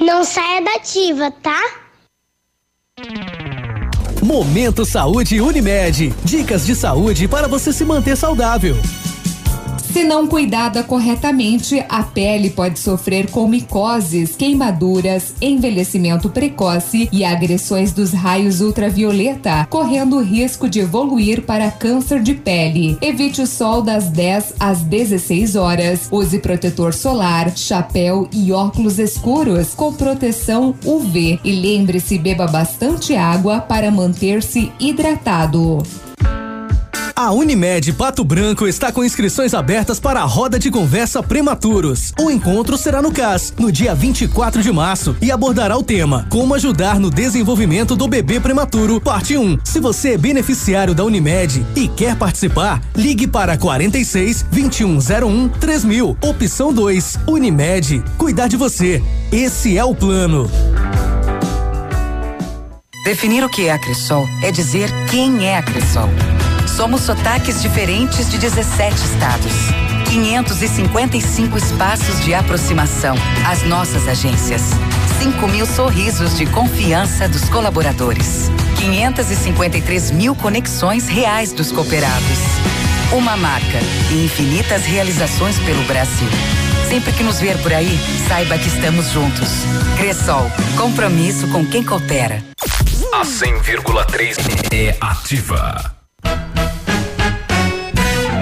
Não saia da ativa, tá? Momento Saúde Unimed. Dicas de saúde para você se manter saudável. Se não cuidada corretamente, a pele pode sofrer com micoses, queimaduras, envelhecimento precoce e agressões dos raios ultravioleta, correndo o risco de evoluir para câncer de pele. Evite o sol das 10 às 16 horas. Use protetor solar, chapéu e óculos escuros com proteção UV. E lembre-se, beba bastante água para manter-se hidratado. A Unimed Pato Branco está com inscrições abertas para a roda de conversa prematuros. O encontro será no CAS, no dia 24 de março, e abordará o tema Como ajudar no desenvolvimento do bebê prematuro, parte 1. Se você é beneficiário da Unimed e quer participar, ligue para 46 2101 3000, opção 2. Unimed, cuidar de você. Esse é o plano. Definir o que é a Cressol é dizer quem é a Cressol. Somos sotaques diferentes de 17 estados. 555 espaços de aproximação. As nossas agências. 5 mil sorrisos de confiança dos colaboradores. 553 mil conexões reais dos cooperados. Uma marca e infinitas realizações pelo Brasil. Sempre que nos ver por aí, saiba que estamos juntos. Cressol, compromisso com quem coopera. A 100,3 é ativa.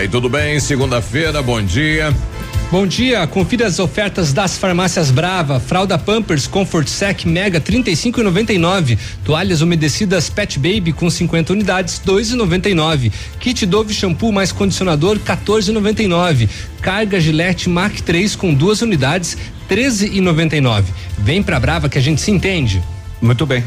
Aí, tudo bem? Segunda-feira, bom dia. Bom dia, confira as ofertas das farmácias Brava, fralda Pampers Comfort Sec Mega 35,99, toalhas umedecidas Pet Baby com 50 unidades 2,99, kit Dove shampoo mais condicionador 14,99, carga Gillette Mac 3 com duas unidades 13,99. Vem pra Brava que a gente se entende. Muito bem.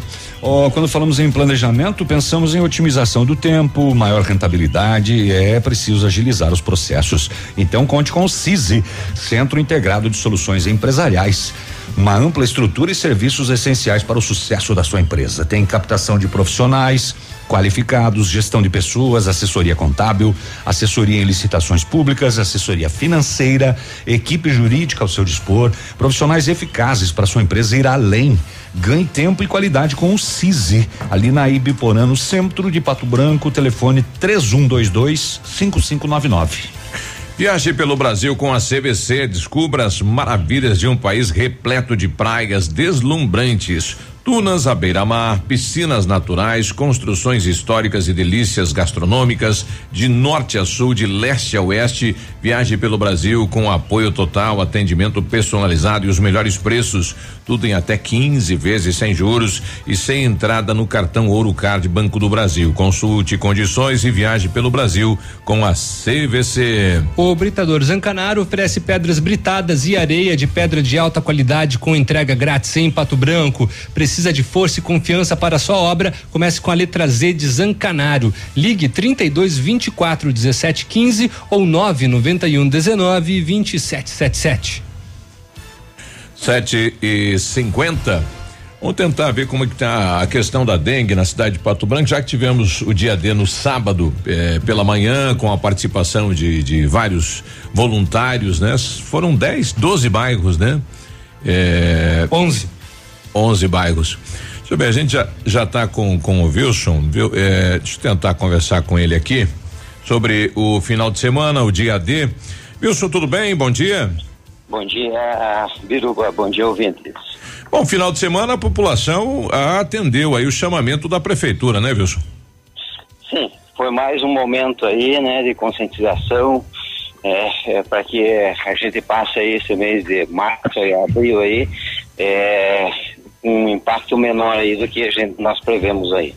Oh, quando falamos em planejamento, pensamos em otimização do tempo, maior rentabilidade é preciso agilizar os processos. Então conte com o CISI, Centro Integrado de Soluções Empresariais. Uma ampla estrutura e serviços essenciais para o sucesso da sua empresa. Tem captação de profissionais, qualificados, gestão de pessoas, assessoria contábil, assessoria em licitações públicas, assessoria financeira, equipe jurídica ao seu dispor, profissionais eficazes para sua empresa ir além. Ganhe tempo e qualidade com o CISI, ali na Ibiporã, no centro de Pato Branco, telefone 3122 5599. Viaje pelo Brasil com a CVC, descubra as maravilhas de um país repleto de praias deslumbrantes Tunas à beira-mar, piscinas naturais, construções históricas e delícias gastronômicas, de norte a sul, de leste a oeste. Viaje pelo Brasil com apoio total, atendimento personalizado e os melhores preços. Tudo em até 15 vezes sem juros e sem entrada no cartão Ouro Card Banco do Brasil. Consulte condições e viaje pelo Brasil com a CVC. O Britador Zancanaro oferece pedras britadas e areia de pedra de alta qualidade com entrega grátis em Pato Branco. Precisa precisa de força e confiança para a sua obra, comece com a letra Z de Zancanaro. Ligue 32 24 17 15 ou 991 19 27 77. 7 e 50 Vamos tentar ver como é que tá a questão da dengue na cidade de Pato Branco, já que tivemos o dia D no sábado eh, pela manhã, com a participação de, de vários voluntários, né? Foram 10, 12 bairros, né? É, 11. 11 bairros. Deixa eu ver, a gente já já está com com o Wilson, viu? É, deixa eu tentar conversar com ele aqui sobre o final de semana, o dia D. Wilson, tudo bem? Bom dia. Bom dia, Biruba. Bom dia, ouvintes. Bom, final de semana a população atendeu aí o chamamento da prefeitura, né, Wilson? Sim, foi mais um momento aí, né, de conscientização, é, é para que a gente passe aí esse mês de março e abril aí, é, um impacto menor aí do que a gente, nós prevemos aí.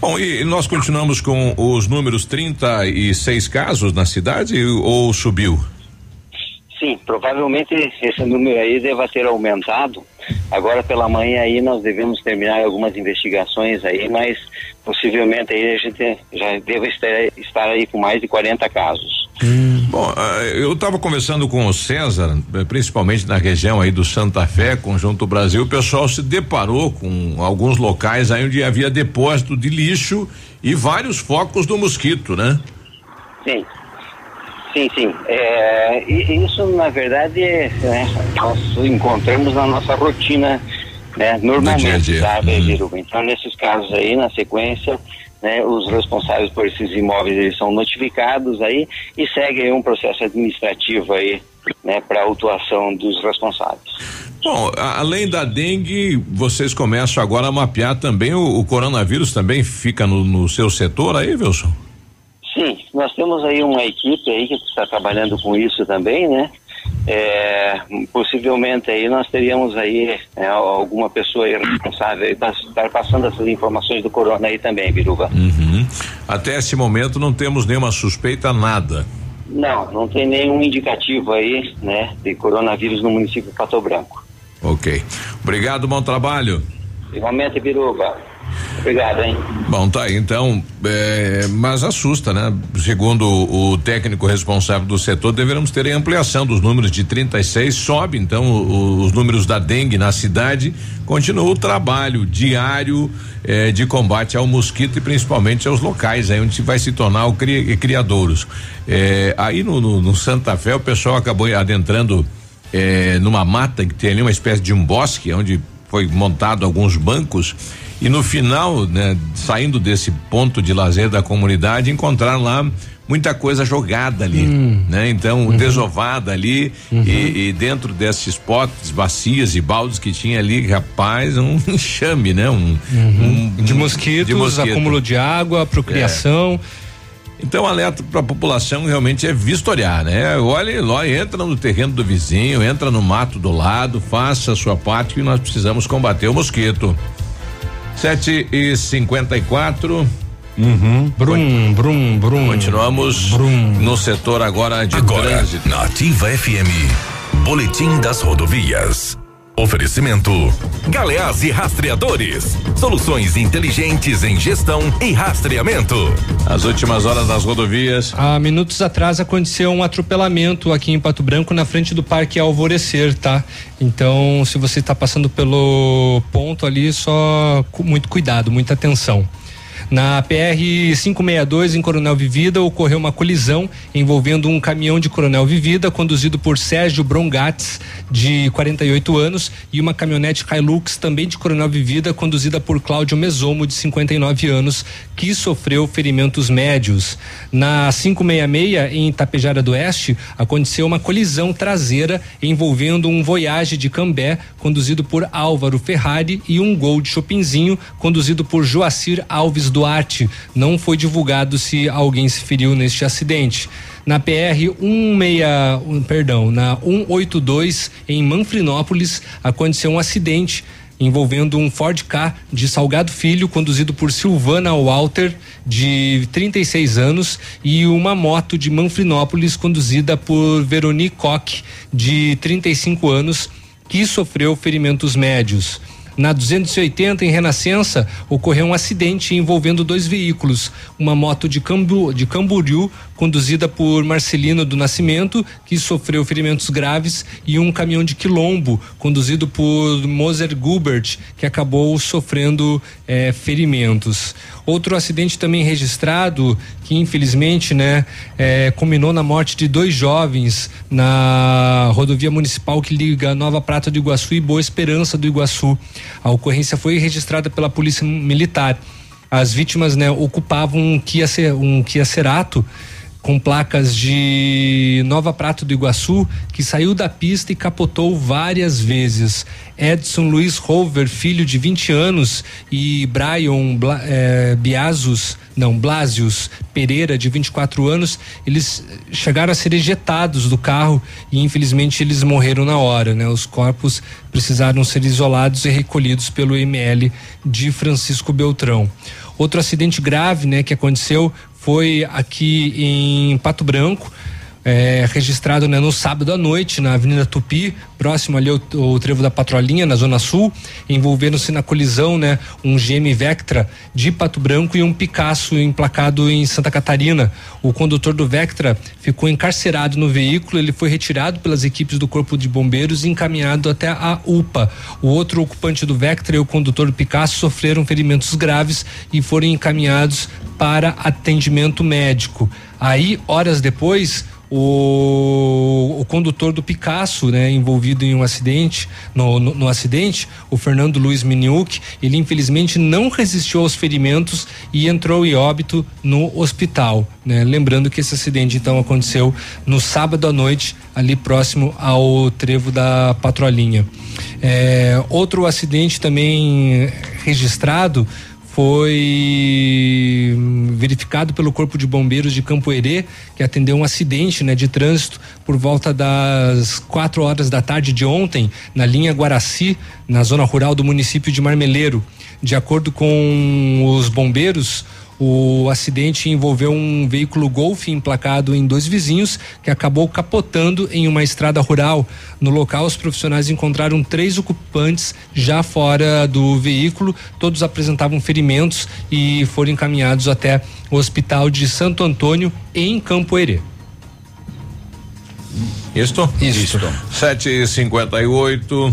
Bom, e nós continuamos com os números 36 casos na cidade ou subiu? Sim, provavelmente esse número aí deva ter aumentado. Agora pela manhã aí nós devemos terminar algumas investigações aí, mas possivelmente aí a gente já deve estar, estar aí com mais de 40 casos. Hum. Bom, eh, eu estava conversando com o César, eh, principalmente na região aí do Santa Fé, Conjunto Brasil, o pessoal se deparou com alguns locais aí onde havia depósito de lixo e vários focos do mosquito, né? Sim. Sim, sim. É, isso, na verdade, é, né, nós encontramos na nossa rotina, né, normalmente, dia dia. sabe, hum. Então, nesses casos aí, na sequência, né, os responsáveis por esses imóveis eles são notificados aí e segue um processo administrativo aí, né, para autuação dos responsáveis. Bom, além da dengue, vocês começam agora a mapear também o, o coronavírus também fica no, no seu setor aí, Wilson? Sim, nós temos aí uma equipe aí que está trabalhando com isso também, né? É, possivelmente aí nós teríamos aí é, alguma pessoa responsável para estar passando essas informações do corona aí também, Biruba. Uhum. Até esse momento não temos nenhuma suspeita, nada. Não, não tem nenhum indicativo aí, né, de coronavírus no município de Pato Branco. Ok. Obrigado, bom trabalho. Igualmente, Biruba. Obrigado, hein? Bom, tá então, é, mas assusta, né? Segundo o técnico responsável do setor, deveremos ter ampliação dos números de 36, sobe então o, os números da dengue na cidade, continua o trabalho diário é, de combate ao mosquito e principalmente aos locais aí onde vai se tornar o cri, criadouros. É, aí no, no, no, Santa Fé o pessoal acabou adentrando é, numa mata que tem ali uma espécie de um bosque onde foi montado alguns bancos e no final, né, saindo desse ponto de lazer da comunidade, encontraram lá muita coisa jogada ali, hum. né? Então, uhum. desovada ali uhum. e, e, dentro desses potes, bacias e baldes que tinha ali, rapaz, um [laughs] enxame, né? Um, uhum. um de, mosquitos, de mosquito, acúmulo de água, procriação. É. Então, alerta para a população realmente é vistoriar, né? Olha lá, entra no terreno do vizinho, entra no mato do lado, faça a sua parte que nós precisamos combater o mosquito. Sete e cinquenta e quatro. Uhum. Brum, brum, brum. Continuamos brum. no setor agora de agora, trânsito. Na Ativa FM, Boletim das Rodovias. Oferecimento Galeás e Rastreadores. Soluções inteligentes em gestão e rastreamento. As últimas horas das rodovias. Há minutos atrás aconteceu um atropelamento aqui em Pato Branco na frente do Parque Alvorecer, tá? Então, se você está passando pelo ponto ali, só com muito cuidado, muita atenção. Na PR 562 em Coronel Vivida ocorreu uma colisão envolvendo um caminhão de Coronel Vivida conduzido por Sérgio Brongatz, de 48 anos, e uma caminhonete Hilux também de Coronel Vivida conduzida por Cláudio Mesomo, de 59 anos, que sofreu ferimentos médios. Na 566 em Itapejara do Oeste aconteceu uma colisão traseira envolvendo um Voyage de Cambé conduzido por Álvaro Ferrari e um Gol de Chopinzinho conduzido por Joacir Alves Duarte. Não foi divulgado se alguém se feriu neste acidente. Na PR 16, perdão, na 182 em Manfrinópolis aconteceu um acidente envolvendo um Ford K de Salgado Filho, conduzido por Silvana Walter, de 36 anos, e uma moto de Manfrinópolis, conduzida por Veronique Koch, de 35 anos, que sofreu ferimentos médios. Na 280 em Renascença ocorreu um acidente envolvendo dois veículos, uma moto de, Cambu, de Camboriú conduzida por Marcelino do Nascimento, que sofreu ferimentos graves, e um caminhão de Quilombo conduzido por Moser Gubert, que acabou sofrendo eh, ferimentos. Outro acidente também registrado, que infelizmente, né, eh, culminou na morte de dois jovens na rodovia municipal que liga Nova Prata do Iguaçu e Boa Esperança do Iguaçu. A ocorrência foi registrada pela Polícia Militar. As vítimas, né, ocupavam um Kia, um Kia Cerato com placas de Nova Prata do Iguaçu, que saiu da pista e capotou várias vezes. Edson Luiz Rover, filho de 20 anos, e Brian Bla, eh, não, Blasius Pereira, de 24 anos, eles chegaram a ser ejetados do carro e infelizmente eles morreram na hora, né? Os corpos precisaram ser isolados e recolhidos pelo ML de Francisco Beltrão. Outro acidente grave, né, que aconteceu foi aqui em Pato Branco. É, registrado né, no sábado à noite na Avenida Tupi, próximo ali ao, ao trevo da Patrolinha, na Zona Sul, envolvendo-se na colisão né, um GM Vectra de Pato Branco e um Picasso emplacado em Santa Catarina. O condutor do Vectra ficou encarcerado no veículo, ele foi retirado pelas equipes do Corpo de Bombeiros e encaminhado até a UPA. O outro ocupante do Vectra e o condutor do Picasso sofreram ferimentos graves e foram encaminhados para atendimento médico. Aí, horas depois, o, o condutor do Picasso, né, envolvido em um acidente, no, no, no acidente, o Fernando Luiz Miniuk, ele infelizmente não resistiu aos ferimentos e entrou em óbito no hospital, né? Lembrando que esse acidente então aconteceu no sábado à noite, ali próximo ao trevo da Patrolinha. É, outro acidente também registrado foi verificado pelo Corpo de Bombeiros de Campo Herê, que atendeu um acidente né, de trânsito por volta das quatro horas da tarde de ontem, na linha Guaraci, na zona rural do município de Marmeleiro. De acordo com os bombeiros, o acidente envolveu um veículo Golf emplacado em dois vizinhos que acabou capotando em uma estrada rural. No local, os profissionais encontraram três ocupantes já fora do veículo. Todos apresentavam ferimentos e foram encaminhados até o Hospital de Santo Antônio em Campo Herê. Isto? Isto. Sete e cinquenta e oito.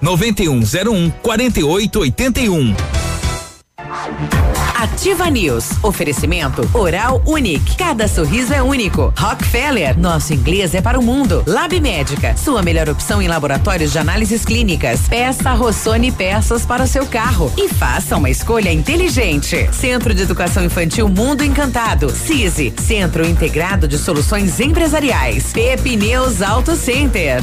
9101 4881. Ativa News. Oferecimento Oral Unique. Cada sorriso é único. Rockefeller. Nosso inglês é para o mundo. Lab Médica. Sua melhor opção em laboratórios de análises clínicas. Peça Rossoni peças para o seu carro e faça uma escolha inteligente. Centro de Educação Infantil Mundo Encantado. CISI. Centro Integrado de Soluções Empresariais. Pepineus Auto Center.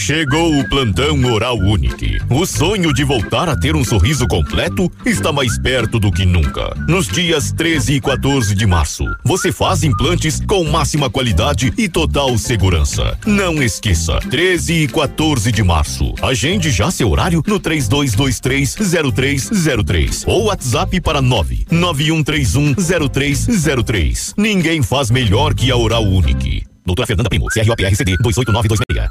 Chegou o plantão Oral Unique. O sonho de voltar a ter um sorriso completo está mais perto do que nunca. Nos dias 13 e 14 de março, você faz implantes com máxima qualidade e total segurança. Não esqueça, 13 e 14 de março. Agende já seu horário no 32230303 ou WhatsApp para 991310303. Ninguém faz melhor que a Oral Unique. Doutora Fernanda Primo, CROPRCD 28926.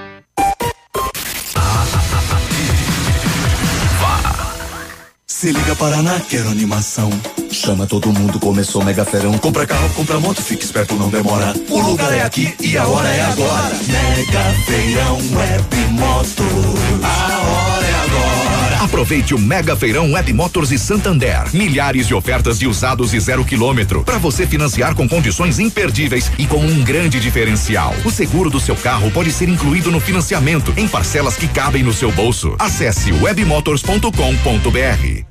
Se liga Paraná, quero animação. Chama todo mundo, começou mega ferão. Compra carro, compra moto, fica esperto, não demora. O lugar é aqui e a hora é agora. Mega feirão web moto. A hora é agora. Aproveite o Mega Feirão Web Motors e Santander. Milhares de ofertas de usados e zero quilômetro. Para você financiar com condições imperdíveis e com um grande diferencial. O seguro do seu carro pode ser incluído no financiamento em parcelas que cabem no seu bolso. Acesse webmotors.com.br.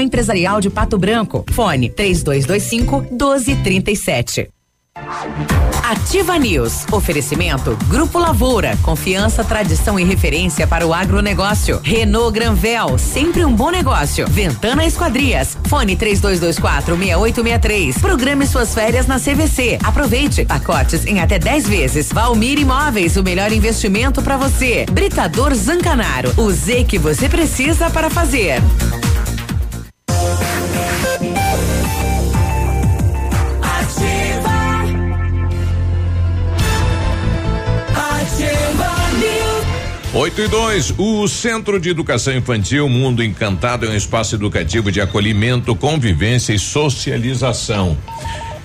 Empresarial de Pato Branco. Fone 3225 1237. Ativa News. Oferecimento Grupo Lavoura. Confiança, tradição e referência para o agronegócio. Renault Granvel. Sempre um bom negócio. Ventana Esquadrias. Fone 3224 6863. Programe suas férias na CVC. Aproveite. Pacotes em até 10 vezes. Valmir Imóveis. O melhor investimento para você. Britador Zancanaro. O Z que você precisa para fazer. Ativa. Ativa News. 8 e 2, o Centro de Educação Infantil Mundo Encantado é um espaço educativo de acolhimento, convivência e socialização.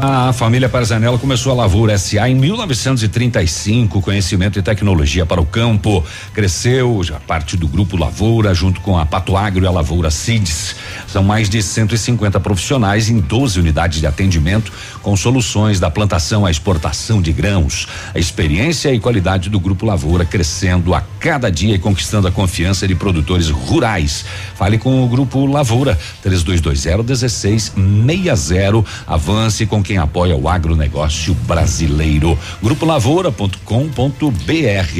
A família Parzanello começou a Lavoura SA em 1935, conhecimento e tecnologia para o campo. Cresceu, já parte do grupo Lavoura, junto com a Pato Agro e a Lavoura Cids. São mais de 150 profissionais em 12 unidades de atendimento, com soluções da plantação à exportação de grãos. A experiência e qualidade do grupo Lavoura crescendo a cada dia e conquistando a confiança de produtores rurais. Fale com o grupo Lavoura, 3220 1660. Avance com quem apoia o agronegócio brasileiro. Grupo Lavoura.com.br.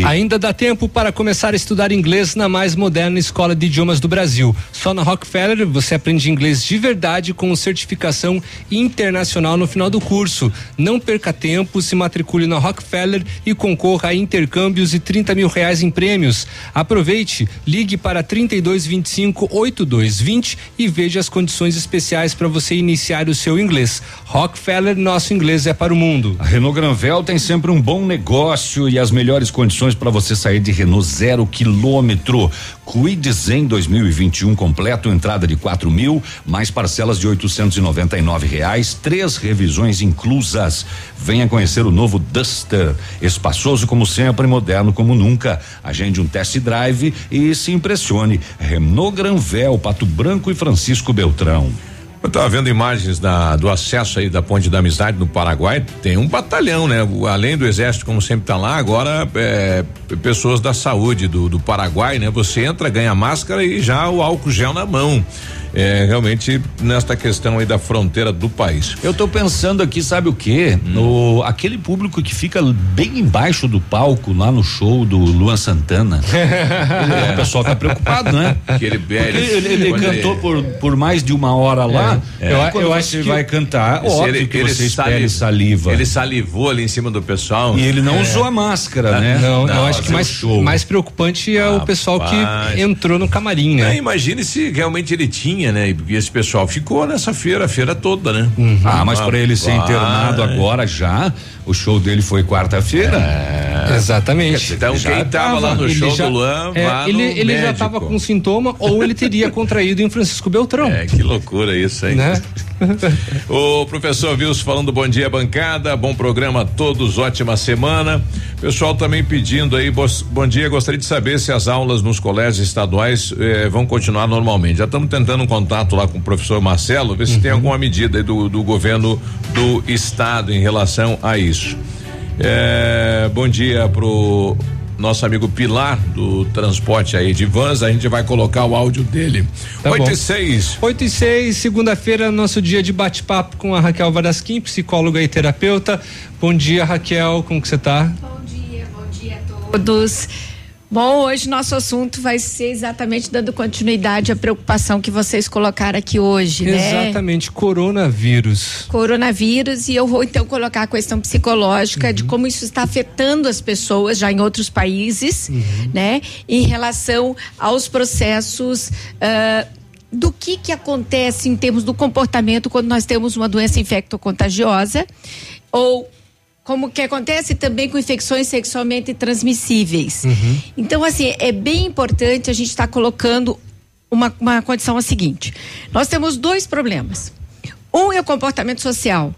Ainda dá tempo para começar a estudar inglês na mais moderna escola de idiomas do Brasil. Só na Rockefeller você aprende inglês de verdade com certificação internacional no final do curso. Não perca tempo, se matricule na Rockefeller e concorra a intercâmbios e 30 mil reais em prêmios. Aproveite, ligue para 3225 8220 e veja as condições especiais para você iniciar o seu inglês. Rockefeller Keller, nosso inglês é para o mundo. A Renault Granvel tem sempre um bom negócio e as melhores condições para você sair de Renault zero quilômetro. Quid Zen 2021 completo, entrada de quatro mil, mais parcelas de oitocentos e noventa e nove reais, três revisões inclusas. Venha conhecer o novo Duster, espaçoso como sempre, moderno como nunca. Agende um test drive e se impressione. Renault Granvel, Pato Branco e Francisco Beltrão. Eu estava vendo imagens da, do acesso aí da Ponte da Amizade no Paraguai, tem um batalhão, né? Além do exército, como sempre está lá, agora é, pessoas da saúde do, do Paraguai, né? Você entra, ganha máscara e já o álcool gel na mão é, realmente nesta questão aí da fronteira do país. Eu estou pensando aqui, sabe o quê? Hum. No aquele público que fica bem embaixo do palco lá no show do Luan Santana. [laughs] é. O pessoal tá preocupado, né? Que ele, ele, ele, ele cantou ele... por, por mais de uma hora lá. É. Eu, eu acho que vai cantar, óbvio ele, que você espere saliva. Ele salivou ali em cima do pessoal. E ele não é. usou a máscara, ah, né? Não, não, eu acho que mais, show. mais preocupante é ah, o pessoal que entrou no camarim, né? imagine se realmente ele tinha né? E esse pessoal ficou nessa feira, a feira toda, né? Uhum. Ah, mas ah, para ele ser internado agora já, o show dele foi quarta-feira. É. Exatamente. Então já quem tava, lá no show já, do Luan, é, ele, ele já tava com sintoma ou ele teria [laughs] contraído em Francisco Beltrão. É, que loucura isso, hein? Né? [laughs] o professor Wilson falando bom dia bancada, bom programa a todos, ótima semana. Pessoal também pedindo aí, bom dia, gostaria de saber se as aulas nos colégios estaduais eh, vão continuar normalmente. Já estamos tentando um contato lá com o professor Marcelo, ver se uhum. tem alguma medida do, do governo do estado em relação a isso. Eh, bom dia pro nosso amigo Pilar do transporte aí de vans, a gente vai colocar o áudio dele. Tá 8 e 6. 8 e 6, segunda-feira, nosso dia de bate-papo com a Raquel Varasquim, psicóloga e terapeuta. Bom dia, Raquel, como que você tá? Bom todos. Bom, hoje nosso assunto vai ser exatamente dando continuidade à preocupação que vocês colocaram aqui hoje, né? Exatamente, coronavírus. Coronavírus, e eu vou então colocar a questão psicológica uhum. de como isso está afetando as pessoas já em outros países, uhum. né? Em relação aos processos. Uh, do que que acontece em termos do comportamento quando nós temos uma doença infectocontagiosa ou como que acontece também com infecções sexualmente transmissíveis. Uhum. Então, assim, é bem importante a gente estar tá colocando uma, uma condição a seguinte: nós temos dois problemas. Um é o comportamento social.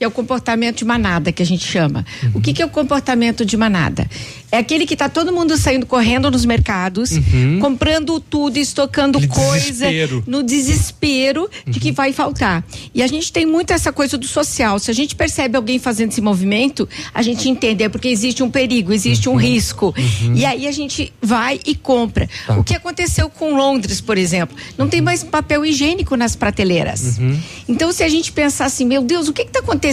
É o comportamento de manada que a gente chama. Uhum. O que, que, é o comportamento de manada? É aquele que está todo mundo saindo correndo nos mercados, uhum. comprando tudo, estocando Aquele coisa desespero. no desespero uhum. de que uhum. vai faltar. E a gente tem muito essa coisa do social. Se a gente percebe alguém fazendo esse movimento, a gente entende é porque existe um perigo, existe um uhum. risco. Uhum. E aí a gente vai e compra. Tá. O que aconteceu com Londres, por exemplo? Não tem mais papel higiênico nas prateleiras. Então, se a gente pensar assim, meu Deus, o que está acontecendo?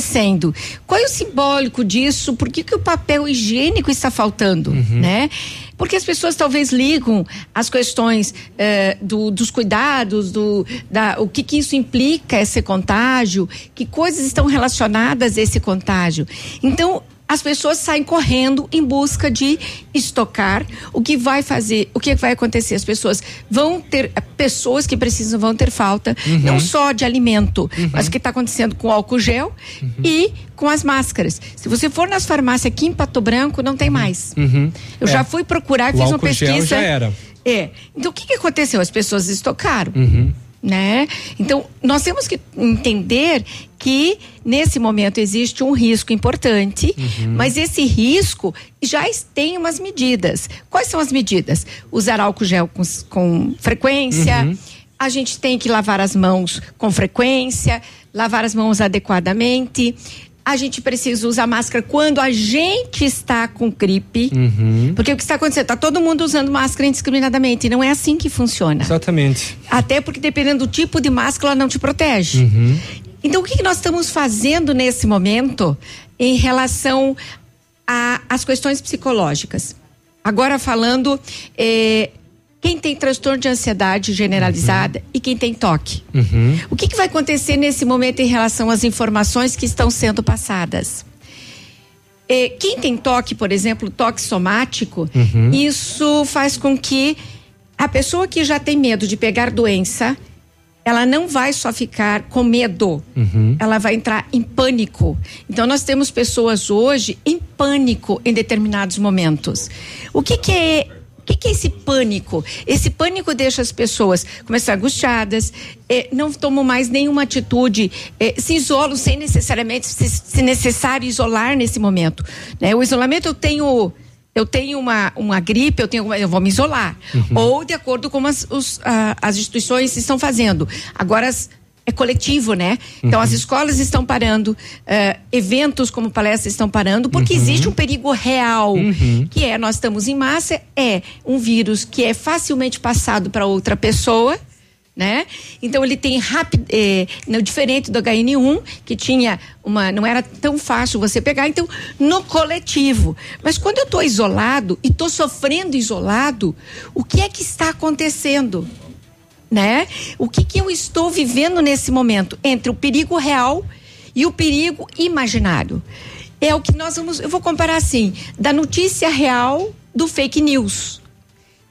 Qual é o simbólico disso? Por que, que o papel higiênico está faltando? uhum. né? Porque as pessoas talvez ligam as questões eh, do, dos cuidados, do, da, o que, que isso implica, esse contágio, que coisas estão relacionadas a esse contágio. Então, as pessoas saem correndo em busca de estocar. O que vai fazer, o que vai acontecer? As pessoas vão ter, pessoas que precisam vão ter falta, uhum. não só de alimento, uhum. mas o que está acontecendo com álcool gel uhum. e com as máscaras. Se você for nas farmácias aqui em Pato Branco, não tem uhum. mais. Uhum. Eu é. já fui procurar, fiz uma pesquisa. Gel já era. É. Então o que, que aconteceu? As pessoas estocaram. Uhum né? Então, nós temos que entender que nesse momento existe um risco importante, uhum. mas esse risco já tem umas medidas. Quais são as medidas? Usar álcool gel com, com frequência. Uhum. A gente tem que lavar as mãos com frequência, lavar as mãos adequadamente, a gente precisa usar máscara quando a gente está com gripe. Uhum. Porque o que está acontecendo? Está todo mundo usando máscara indiscriminadamente. Não é assim que funciona. Exatamente. Até porque dependendo do tipo de máscara, ela não te protege. Uhum. Então, o que, que nós estamos fazendo nesse momento em relação às questões psicológicas? Agora falando eh, quem tem transtorno de ansiedade generalizada uhum. e quem tem toque. Uhum. O que, que, vai acontecer nesse momento em relação às informações que estão sendo passadas? É, quem tem toque, por exemplo, toque somático, uhum. isso faz com que a pessoa que já tem medo de pegar doença ela não vai só ficar com medo, uhum. ela vai entrar em pânico. Então nós temos pessoas hoje em pânico em determinados momentos. O que, que é o que, que, é esse pânico? Esse pânico deixa as pessoas começar angustiadas, eh, não tomam mais nenhuma atitude, eh, se isolam sem necessariamente, se, se, necessário, isolar nesse momento. Né? O isolamento eu tenho eu tenho uma, uma gripe, eu, tenho, eu vou me isolar. Uhum. Ou de acordo com as, os, a, as instituições estão fazendo. Agora, é coletivo, né? Então, uhum. as escolas estão parando, uh, eventos como palestras estão parando, porque uhum. existe um perigo real, uhum. que é, nós estamos em massa, é um vírus que é facilmente passado para outra pessoa, né? Então ele tem rápido, é, diferente do HN1 que tinha uma, não era tão fácil você pegar. Então no coletivo, mas quando eu estou isolado e estou sofrendo isolado, o que é que está acontecendo, né? O que que eu estou vivendo nesse momento entre o perigo real e o perigo imaginário? É o que nós vamos, eu vou comparar assim, da notícia real do fake news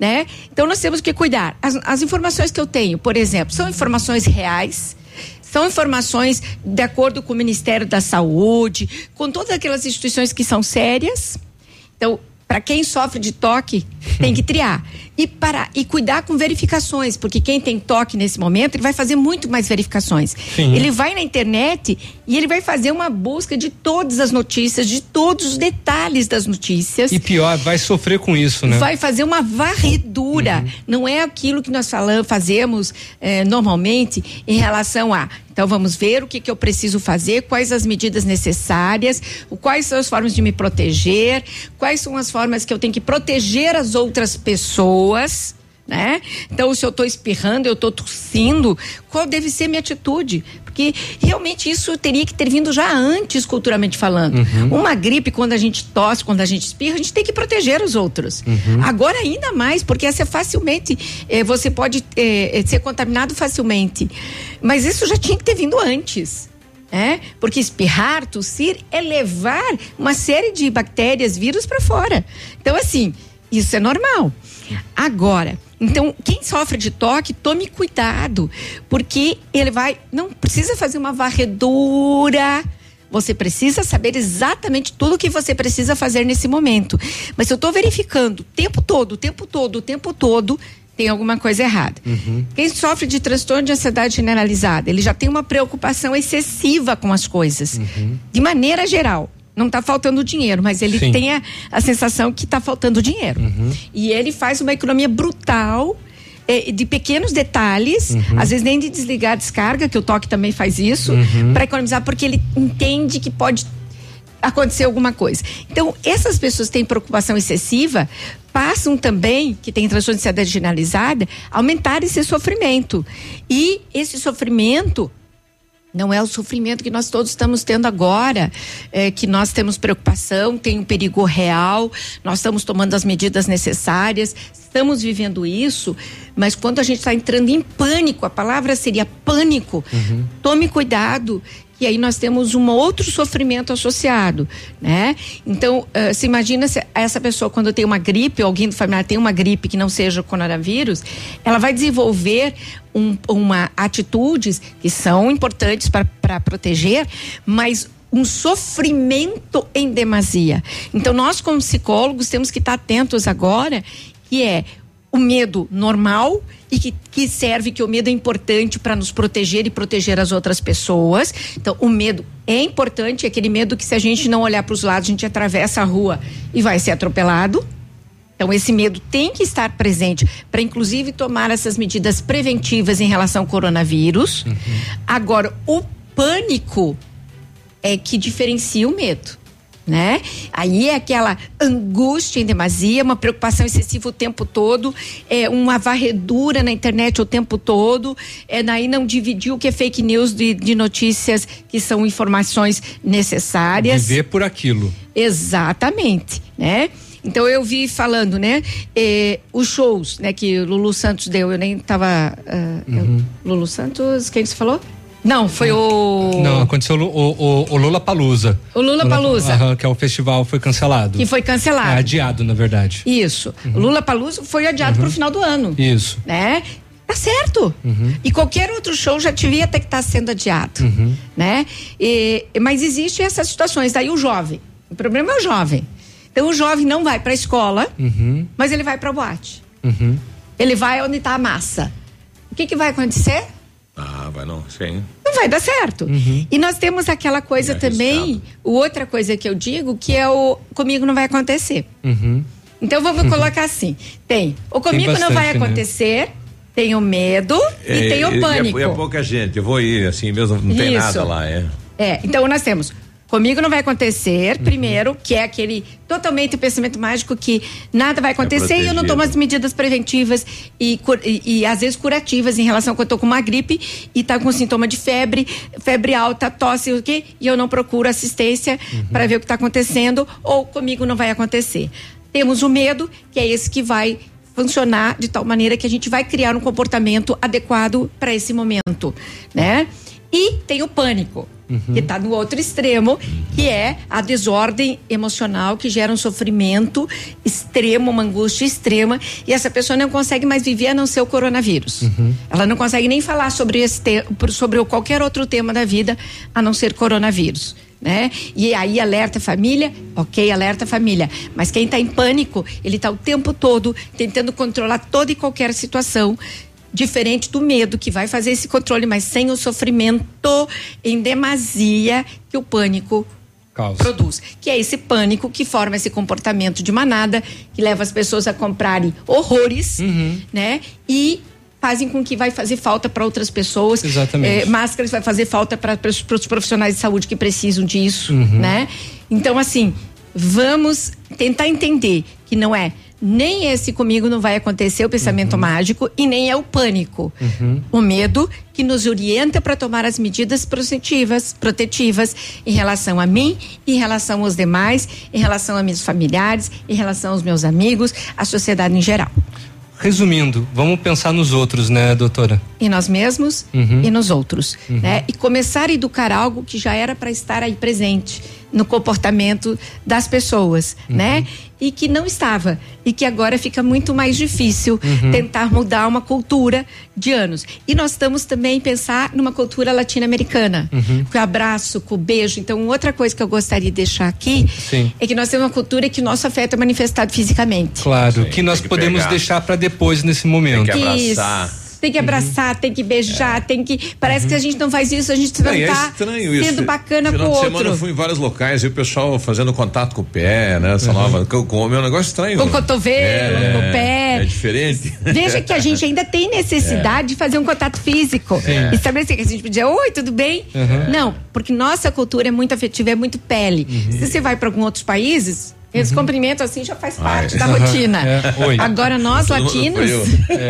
né? Então nós temos que cuidar. As, as informações que eu tenho, por exemplo, são informações reais, são informações de acordo com o Ministério da Saúde, com todas aquelas instituições que são sérias. Então, para quem sofre de toque, tem que triar. E, para, e cuidar com verificações, porque quem tem toque nesse momento, ele vai fazer muito mais verificações. Sim. Ele vai na internet e ele vai fazer uma busca de todas as notícias, de todos os detalhes das notícias. E pior, vai sofrer com isso, né? Vai fazer uma varredura. Uhum. Não é aquilo que nós falamos, fazemos eh, normalmente em relação a então vamos ver o que, que eu preciso fazer, quais as medidas necessárias, quais são as formas de me proteger, quais são as formas que eu tenho que proteger as outras pessoas né? Então, se eu estou espirrando, eu estou tossindo, qual deve ser minha atitude? Porque realmente isso teria que ter vindo já antes, culturalmente falando. Uhum. Uma gripe, quando a gente tosse, quando a gente espirra, a gente tem que proteger os outros. Uhum. Agora, ainda mais, porque essa é facilmente, eh, você pode eh, ser contaminado facilmente. Mas isso já tinha que ter vindo antes. É, porque espirrar, tossir é levar uma série de bactérias, vírus para fora. Então, assim, isso é normal. Agora, então, quem sofre de toque, tome cuidado, porque ele vai. Não precisa fazer uma varredura. Você precisa saber exatamente tudo o que você precisa fazer nesse momento. Mas se eu estou verificando o tempo todo, o tempo todo, o tempo todo, tem alguma coisa errada. Uhum. Quem sofre de transtorno de ansiedade generalizada, ele já tem uma preocupação excessiva com as coisas, uhum. de maneira geral não está faltando dinheiro, mas ele Sim. tem a, a, sensação que está faltando dinheiro. Uhum. E ele faz uma economia brutal é, de pequenos detalhes, uhum. às vezes nem de desligar a descarga, que o toque também faz isso, uhum. para economizar, porque ele entende que pode acontecer alguma coisa. Então, essas pessoas que têm preocupação excessiva passam também, que tem transtorno de ansiedade generalizada, aumentar esse sofrimento. E esse sofrimento não é o sofrimento que nós todos estamos tendo agora, é, que nós temos preocupação, tem um perigo real, nós estamos tomando as medidas necessárias, estamos vivendo isso, mas quando a gente está entrando em pânico, a palavra seria pânico, uhum. tome cuidado, e aí nós temos um outro sofrimento associado, né? Então, uh, se imagina se essa pessoa quando tem uma gripe, ou alguém do familiar tem uma gripe que não seja coronavírus, ela vai desenvolver um, uma atitudes que são importantes para proteger, mas um sofrimento em demasia. Então, nós como psicólogos temos que estar atentos agora, que é o medo normal e que, que serve que o medo é importante para nos proteger e proteger as outras pessoas. Então, o medo é importante, é aquele medo que se a gente não olhar para os lados, a gente atravessa a rua e vai ser atropelado. Então, esse medo tem que estar presente para, inclusive, tomar essas medidas preventivas em relação ao coronavírus. Uhum. Agora, o pânico é que diferencia o medo né? Aí é aquela angústia em demasia, uma preocupação excessiva o tempo todo, é uma varredura na internet o tempo todo, é daí não dividir o que é fake news de, de notícias que são informações necessárias. Viver por aquilo. Exatamente, né? Então eu vi falando, né? Eh, os shows, né? Que Lulu Santos deu, eu nem tava. Uh, uhum. eu, Lulu Santos, quem você falou? Não, foi o. Não, aconteceu o, o, Lula Palusa. O Lula Palusa. que é o festival, foi cancelado. Que foi cancelado. É, adiado, na verdade. Isso. Uhum. O Lula Palusa foi adiado uhum. para o final do ano. Isso. Né? Tá certo. Uhum. E qualquer outro show já devia ter que estar sendo adiado, Uhum. né? E, mas existe essas situações. Daí o jovem. O problema é o jovem. Então o jovem não vai para a escola, Uhum. mas ele vai para boate. Uhum. Ele vai onde está a massa. O que, que vai acontecer? Ah, vai não, sim. Não vai dar certo. E nós temos aquela coisa também, o outra coisa que eu digo, que é o comigo não vai acontecer. Uhum. Então vamos colocar assim: tem o comigo não vai bastante, né? acontecer, tem o medo e tem o pânico. É, é pouca gente, eu vou ir assim mesmo, não tem Isso. nada lá, é. É, então nós temos comigo não vai acontecer, primeiro, que é aquele totalmente pensamento mágico que nada vai acontecer e eu não tomo as medidas preventivas e, e, e, às vezes curativas em relação quando eu tô com uma gripe e tá com sintoma de febre, febre alta, tosse, o quê? E eu não procuro assistência para ver o que está acontecendo ou comigo não vai acontecer. Temos o medo, que é esse que vai funcionar de tal maneira que a gente vai criar um comportamento adequado para esse momento, né? E tem o pânico, que está no outro extremo, que é a desordem emocional que gera um sofrimento extremo, uma angústia extrema, e essa pessoa não consegue mais viver a não ser o coronavírus. Ela não consegue nem falar sobre esse sobre qualquer outro tema da vida a não ser coronavírus. Né? E aí alerta a família, ok, alerta a família. Mas quem está em pânico, ele está o tempo todo tentando controlar toda e qualquer situação, diferente do medo que vai fazer esse controle, mas sem o sofrimento em demasia que o pânico produz. Que é esse pânico que forma esse comportamento de manada, que leva as pessoas a comprarem horrores, né? E fazem com que vai fazer falta para outras pessoas. Exatamente. Eh, máscaras vai fazer falta para os profissionais de saúde que precisam disso, Uhum. né? Então, assim, vamos tentar entender que não é nem esse comigo não vai acontecer o pensamento mágico e nem é o pânico. O medo que nos orienta para tomar as medidas protetivas, protetivas em relação a mim, em relação aos demais, em relação a meus familiares, em relação aos meus amigos, à sociedade em geral. Resumindo, vamos pensar nos outros, né, doutora? Em nós mesmos Uhum. e nos outros, Uhum. né? E começar a educar algo que já era para estar aí presente no comportamento das pessoas, Uhum. né? E que não estava e que agora fica muito mais difícil Uhum. tentar mudar uma cultura de anos. E nós estamos também a pensar numa cultura latino-americana, Uhum. com o abraço, com o beijo. Então, outra coisa que eu gostaria de deixar aqui Sim. é que nós temos uma cultura que nosso afeto é manifestado fisicamente. Claro, que nós que podemos pegar. deixar para depois nesse momento. Tem que abraçar. Isso. Tem que abraçar, tem que beijar, tem que. Parece que a gente não faz isso, a gente não Não, e é tá estranho isso. sendo bacana Final com o outro. semana eu fui em vários locais e o pessoal fazendo contato com o pé, né? Essa nova. Com, com o meu negócio estranho. Com o cotovelo, É, com o pé. É diferente. Veja que a gente ainda tem necessidade de fazer um contato físico. Sim. Estabelecer que a gente podia, oi, tudo bem? Uhum. Não, porque nossa cultura é muito afetiva, é muito pele. Se você vai para alguns outros países, eles cumprimentam assim, já faz parte Ai. da Uhum. rotina. É. Agora, nós latinos,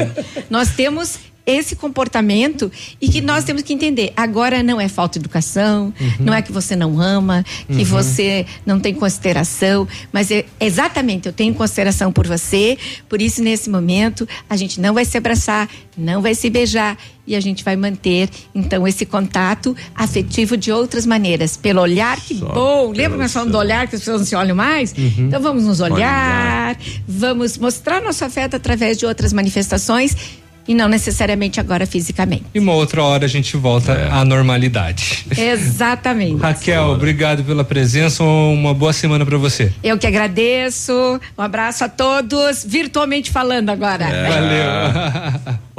[laughs] nós temos esse comportamento e que nós temos que entender. Agora não é falta de educação, não é que você não ama, que Uhum. você não tem consideração, mas é exatamente eu tenho consideração por você, por isso nesse momento a gente não vai se abraçar, não vai se beijar e a gente vai manter então esse contato afetivo de outras maneiras, pelo olhar, que bom. Lembra que nós falamos do olhar que as pessoas não se olham mais? Uhum. Então vamos nos olhar, vamos mostrar nosso afeto através de outras manifestações e não necessariamente agora fisicamente. E uma outra hora a gente volta É. à normalidade. Exatamente. Raquel, obrigado pela presença. Uma boa semana para você. Eu que agradeço. Um abraço a todos, virtualmente falando agora. Valeu. [laughs]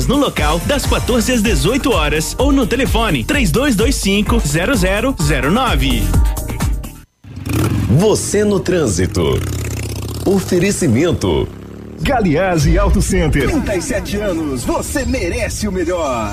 abertas no local das 14 às 18 horas ou no telefone 3225 0009. Você no trânsito. Oferecimento. Galiase Auto Center. 37 anos, você merece o melhor.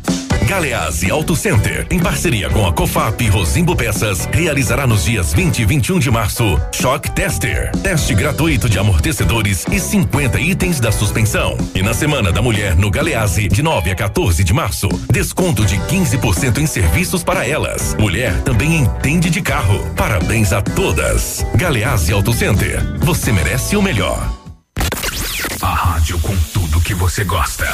Galeazzi Auto Center, em parceria com a Cofap Rosimbo Peças, realizará nos dias 20 e 21 de março Shock Tester, teste gratuito de amortecedores e 50 itens da suspensão. E na Semana da Mulher no Galeazzi, de 9 a 14 de março, desconto de 15% em serviços para elas. Mulher também entende de carro. Parabéns a todas. Galeazzi Auto Center, você merece o melhor. A rádio com tudo que você gosta.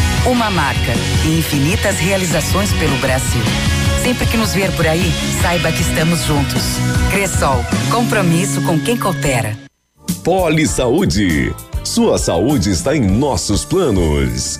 Uma marca e infinitas realizações pelo Brasil. Sempre que nos ver por aí, saiba que estamos juntos. Cressol, compromisso com quem coopera. Poli Saúde. Sua saúde está em nossos planos.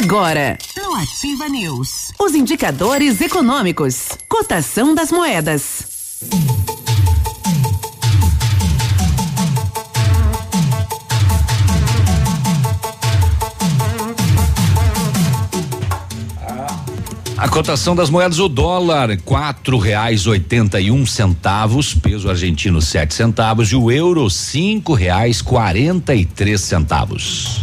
Agora, no Ativa News, os indicadores econômicos, cotação das moedas. A cotação das moedas, o dólar, quatro reais oitenta e um centavos, peso argentino sete centavos e o euro cinco reais quarenta e três centavos.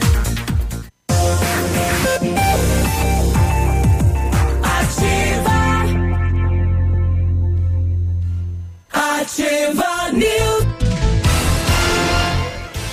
Ativa News.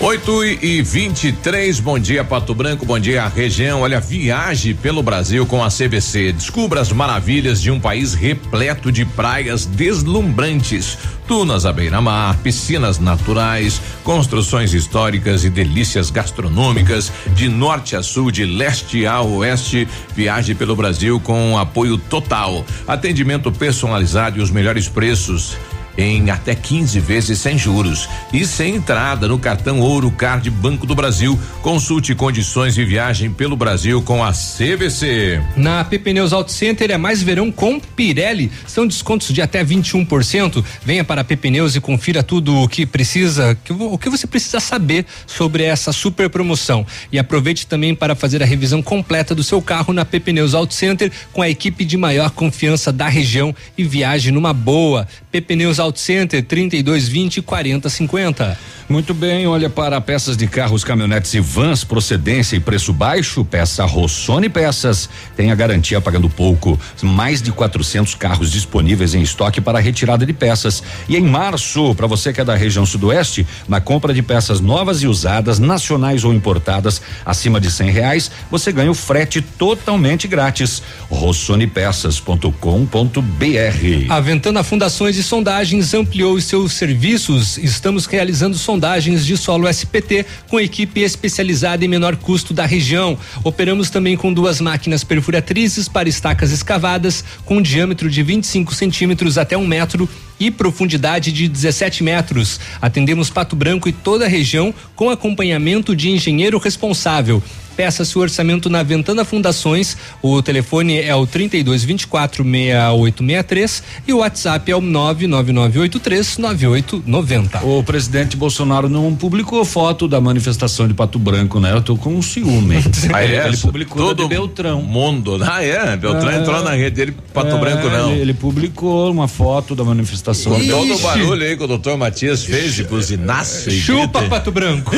8 e 23, bom dia Pato Branco, bom dia região. Olha, viaje pelo Brasil com a CVC. Descubra as maravilhas de um país repleto de praias deslumbrantes, dunas à beira-mar, piscinas naturais, construções históricas e delícias gastronômicas de norte a sul, de leste a oeste. Viaje pelo Brasil com apoio total, atendimento personalizado e os melhores preços em até 15 vezes sem juros e sem entrada no cartão Ouro Card Banco do Brasil. Consulte condições de viagem pelo Brasil com a CVC. Na PP Neus Auto Center é mais verão com Pirelli. São descontos de até 21%. Venha para a PP Neus e confira tudo o que precisa, que, o que você precisa saber sobre essa super promoção. E aproveite também para fazer a revisão completa do seu carro na PP Neus Auto Center com a equipe de maior confiança da região e viaje numa boa. PP Neus Auto Auto Center 3220 4050. Muito bem, olha para peças de carros, caminhonetes e vans, procedência e preço baixo, peça Rossoni Peças. Tem a garantia pagando pouco. Mais de 400 carros disponíveis em estoque para retirada de peças. E em março, para você que é da região sudoeste, na compra de peças novas e usadas, nacionais ou importadas, acima de cem reais, você ganha o frete totalmente grátis. rossonepeças.com.br. A Ventana Fundações e Sondagens ampliou seus serviços. Estamos realizando sondagens sondagens de solo SPT com equipe especializada em menor custo da região. Operamos também com duas máquinas perfuratrizes para estacas escavadas com diâmetro de 25 centímetros até um metro e profundidade de 17 metros. Atendemos Pato Branco e toda a região com acompanhamento de engenheiro responsável. Peça seu orçamento na Ventana Fundações. O telefone é o 32 24 6863 e o WhatsApp é o 99983 9890. O presidente Bolsonaro não publicou foto da manifestação de Pato Branco, né? Eu tô com um ciúme. [laughs] ah, é? Ele publicou Todo de Beltrão. Mundo. Ah, é? Beltrão É. entrou na rede dele, Pato É, Branco não. Ele, ele publicou uma foto da manifestação. Com todo o barulho aí que o doutor Matias fez de buzinaço. Chupa. Pato Branco.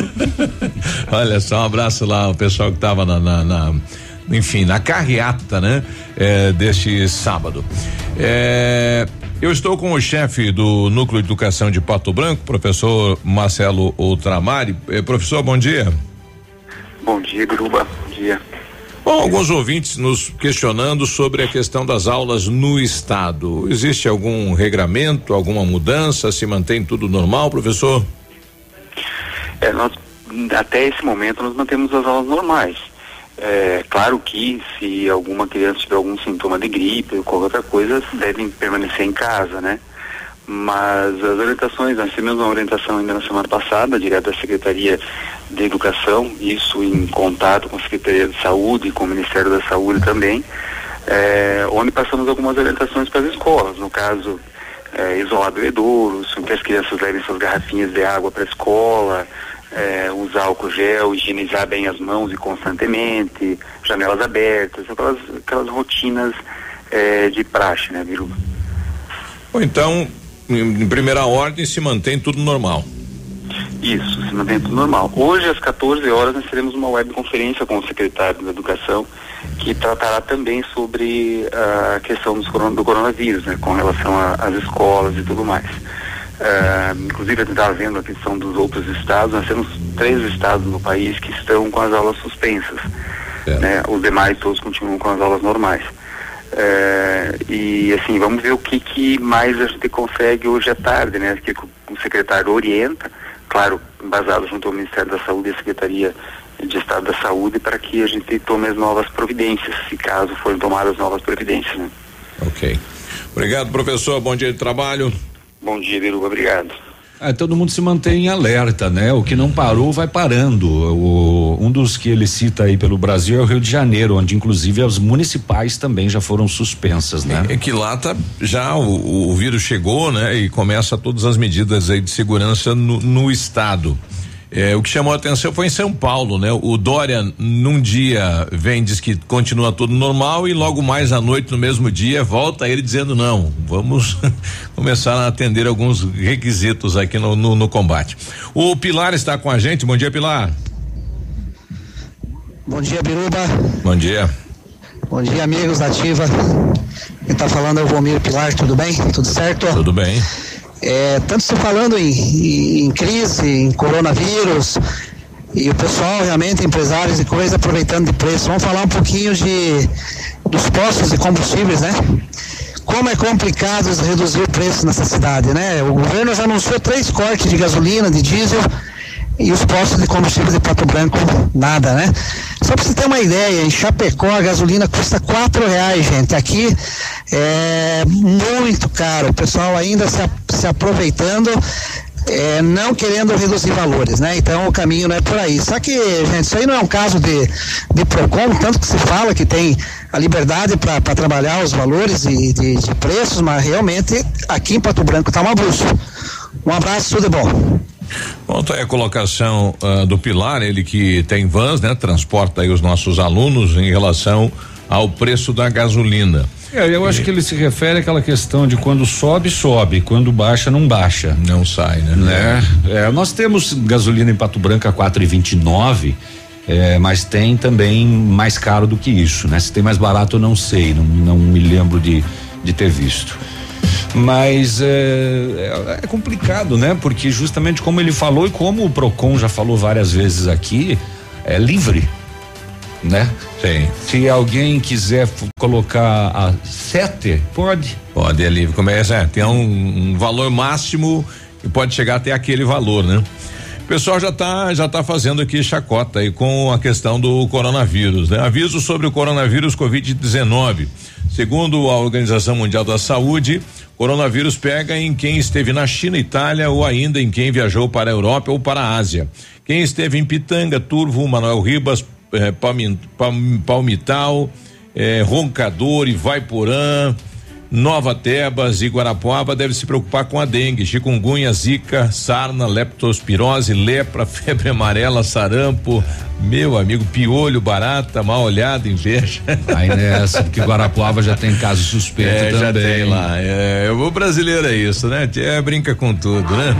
[laughs] Olha só, um abraço lá, o pessoal que tava na, na- na- enfim, na carreata, né? É, deste sábado. É, eu estou com o chefe do Núcleo de Educação de Pato Branco, professor Marcelo Outramari. Eh, professor, bom dia. Bom dia, Gruba. Bom dia. Bom, alguns ouvintes nos questionando sobre a questão das aulas no estado. Existe algum regramento, alguma mudança? Se mantém tudo normal, professor? É, nós, até esse momento, nós mantemos as aulas normais. É, claro que se alguma criança tiver algum sintoma de gripe ou qualquer outra coisa, devem permanecer em casa, né? Mas as orientações, nós tivemos uma orientação ainda na semana passada, direto da Secretaria de Educação, isso em contato com a Secretaria de Saúde e com o Ministério da Saúde também, é, onde passamos algumas orientações para as escolas. No caso, é, isolar bebedouros, que as crianças levem suas garrafinhas de água para a escola, é, usar álcool gel, higienizar bem as mãos e constantemente, janelas abertas, aquelas, aquelas rotinas é, de praxe, né, Biruba? Ou então, em, primeira ordem, se mantém tudo normal. Isso, se mantém tudo normal. Hoje, às 14 horas, nós teremos uma webconferência com o secretário da Educação, que tratará também sobre a questão do coronavírus, né, com relação às escolas e tudo mais. Ah, inclusive, a gente estava vendo a questão dos outros estados, nós temos três estados no país que estão com as aulas suspensas. Né? Os demais todos continuam com as aulas normais. É, e assim, vamos ver o que, que mais a gente consegue hoje à tarde, né? Que o secretário orienta, claro, embasado junto ao Ministério da Saúde e à Secretaria de Estado da Saúde, para que a gente tome as novas providências, se caso forem tomadas novas providências, né? Ok. Obrigado, professor. Bom dia de trabalho. Bom dia, Biruba. Obrigado. É, todo mundo se mantém em alerta, né? O que não parou vai parando. O, um dos que ele cita aí pelo Brasil é o Rio de Janeiro, onde inclusive as municipais também já foram suspensas, né? É que lá tá já o, o vírus chegou, né? E começa todas as medidas aí de segurança no, no estado. É, o que chamou a atenção foi em São Paulo, né? O Dória num dia vem diz que continua tudo normal e logo mais à noite no mesmo dia volta ele dizendo não, vamos [laughs] começar a atender alguns requisitos aqui no, no, no combate. O Pilar está com a gente. Bom dia, Pilar. Bom dia, Biruba. Bom dia. Bom dia, amigos da Ativa. Quem tá falando é o Vomir Pilar, tudo bem? Tudo certo? Tudo bem. É, tanto se falando em, em, crise, em coronavírus, e o pessoal realmente, empresários e coisas, aproveitando de preço. Vamos falar um pouquinho de dos postos de combustíveis, né? Como é complicado reduzir o preço nessa cidade, né? O governo já anunciou três cortes de gasolina, de diesel e os postos de combustível de Pato Branco nada, né? Só para você ter uma ideia, em Chapecó a gasolina custa quatro reais, gente. Aqui é muito caro. O pessoal ainda se, se aproveitando. É, não querendo reduzir valores, né? Então o caminho não é por aí. Só que, gente, isso aí não é um caso de, de PROCON, tanto que se fala que tem a liberdade para trabalhar os valores de, de, de, preços, mas realmente aqui em Pato Branco está uma bruxa. Um abraço, tudo bom. Bom, tá aí a colocação uh, do Pilar, ele que tem vans, né? Transporta aí os nossos alunos em relação ao preço da gasolina. É, eu acho que ele se refere àquela questão de quando sobe, sobe, quando baixa, não baixa. Não sai, né? né? É, nós temos gasolina em Pato Branco a quatro e vinte e nove, é, mas tem também mais caro do que isso, né? Se tem mais barato eu não sei, não, não me lembro de, de ter visto. Mas é, é, é, complicado, né? Porque justamente como ele falou e como o Procon já falou várias vezes aqui, é livre, né? Sim. Se alguém quiser colocar a sete, pode. Pode, é livre. Começa, é, tem um, um valor máximo e pode chegar até aquele valor, né? O pessoal já está já tá fazendo aqui chacota aí com a questão do coronavírus, né? Aviso sobre o coronavírus Covid-19. Segundo a Organização Mundial da Saúde, coronavírus pega em quem esteve na China, Itália ou ainda em quem viajou para a Europa ou para a Ásia. Quem esteve em Pitanga, Turvo, Manuel Ribas, eh, Palmital, eh, Roncador e Vaiporã, Nova Tebas e Guarapuava deve se preocupar com a dengue, chikungunya, zika, sarna, leptospirose, lepra, [laughs] febre amarela, sarampo, meu amigo, piolho, barata, mal olhado, inveja. Aí nessa, porque Guarapuava já tem caso suspeito é, também. Já tem lá. É, o brasileiro é isso, né? É, brinca com tudo, né?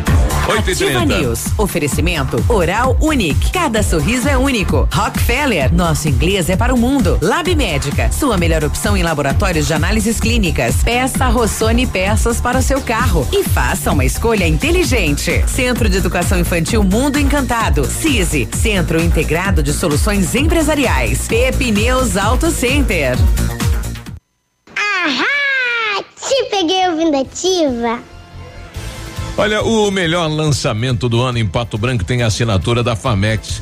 8 Ativa News. Oferecimento Oral Unique. Cada sorriso é único. Rockefeller. Nosso inglês é para o mundo. Lab Médica. Sua melhor opção em laboratórios de análises clínicas. Peça Rossoni peças para o seu carro. E faça uma escolha inteligente. Centro de Educação Infantil Mundo Encantado. CISI. Centro Integrado de soluções empresariais. Pepineus Auto Center. Ahá! Te peguei ouvindo ativa. Olha, o melhor lançamento do ano em Pato Branco tem a assinatura da Famex.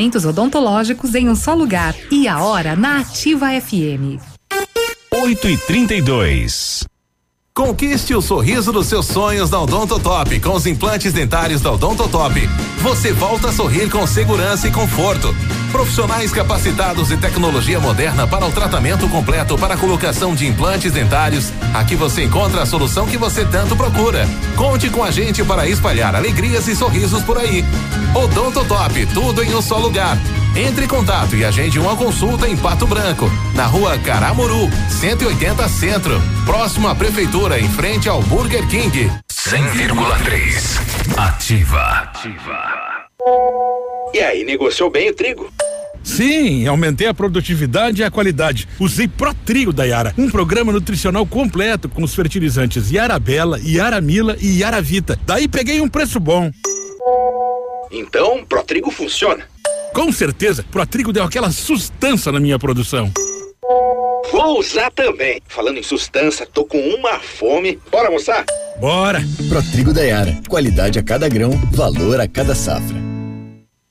tratamentos odontológicos em um só lugar. E a hora na Ativa FM. 8 e 32 Conquiste o sorriso dos seus sonhos da Odontotop. Com os implantes dentários da Odontotop, você volta a sorrir com segurança e conforto. Profissionais capacitados e tecnologia moderna para o tratamento completo para a colocação de implantes dentários. Aqui você encontra a solução que você tanto procura. Conte com a gente para espalhar alegrias e sorrisos por aí. Odontotop, tudo em um só lugar. Entre em contato e agende uma consulta em Pato Branco, na rua Caramuru, 180 Centro, próximo à Prefeitura, em frente ao Burger King. 100,3 Ativa. Ativa. E aí, negociou bem o trigo? Sim, aumentei a produtividade e a qualidade. Usei Pro Trigo da Yara, um programa nutricional completo com os fertilizantes Yara Bela, Yara Mila e Yara Vita. Daí peguei um preço bom. Então, Pro Trigo funciona. Com certeza, Protrigo deu aquela sustância na minha produção. Vou usar também. Falando em sustância, tô com uma fome. Bora almoçar? Bora! Protrigo da Yara. Qualidade a cada grão, valor a cada safra.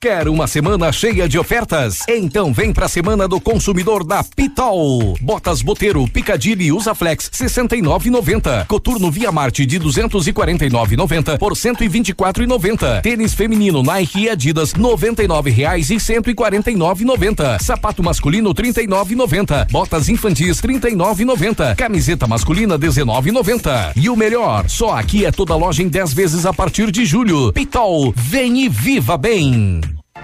Quer uma semana cheia de ofertas? Então vem pra semana do consumidor da Pitol. Botas Boteiro, Picadilly Usaflex 69,90. Coturno Via Marte de 249,90 por 124,90. Tênis feminino Nike e Adidas 99 reais e 149,90. Sapato masculino 39,90. Botas infantis 39,90. Camiseta masculina 19,90. E o melhor, só aqui é toda loja em 10 vezes a partir de julho. Pitol, vem e viva bem.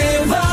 Ativa.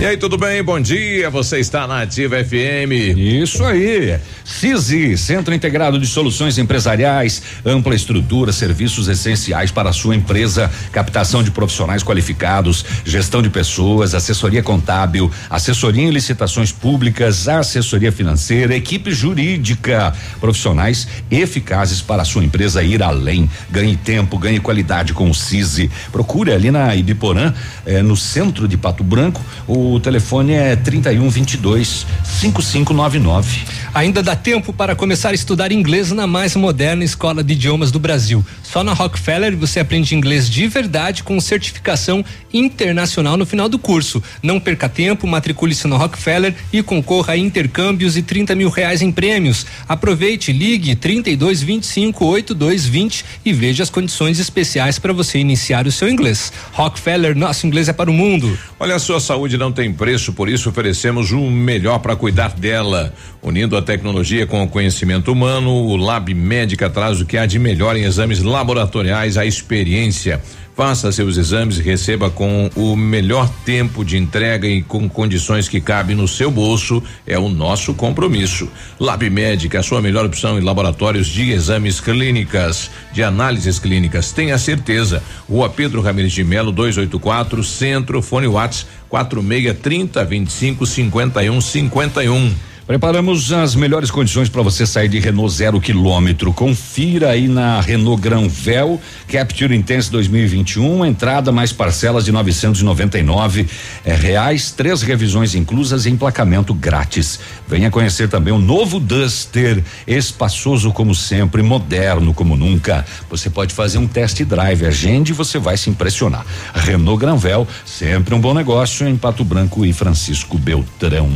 E aí, tudo bem? Bom dia. Você está na Ativa FM. Isso aí. CISI, Centro Integrado de Soluções Empresariais, ampla estrutura, serviços essenciais para a sua empresa, captação de profissionais qualificados, gestão de pessoas, assessoria contábil, assessoria em licitações públicas, assessoria financeira, equipe jurídica, profissionais eficazes para a sua empresa ir além. Ganhe tempo, ganhe qualidade com o CISI. Procure ali na Ibiporã, eh, no centro de Pato Branco. O telefone é 31 22 5599. Ainda dá tempo para começar a estudar inglês na mais moderna escola de idiomas do Brasil. Só na Rockefeller você aprende inglês de verdade com certificação internacional no final do curso. Não perca tempo, matricule-se na Rockefeller e concorra a intercâmbios e 30 mil reais em prêmios. Aproveite, ligue 32 25 82 20 e veja as condições especiais para você iniciar o seu inglês. Rockefeller, nosso inglês é para o mundo. Olha, a sua saúde não tem preço, por isso oferecemos o melhor para cuidar dela. Unindo a tecnologia com o conhecimento humano, o Lab Médica traz o que há de melhor em exames laboratoriais, a experiência. Faça seus exames e receba com o melhor tempo de entrega e com condições que cabem no seu bolso. É o nosso compromisso. Lab Médica, a sua melhor opção em laboratórios de exames clínicas, de análises clínicas. Tenha certeza. Rua Pedro Ramirez de Melo, 284, Centro, fone Whats 46 30 25 51 51. Preparamos as melhores condições para você sair de Renault zero quilômetro. Confira aí na Renault Granvel Capture Intense 2021, entrada mais parcelas de 999 é, reais, três revisões inclusas e emplacamento grátis. Venha conhecer também o novo Duster, espaçoso como sempre, moderno como nunca. Você pode fazer um test drive, agende e você vai se impressionar. Renault Granvel, sempre um bom negócio em Pato Branco e Francisco Beltrão.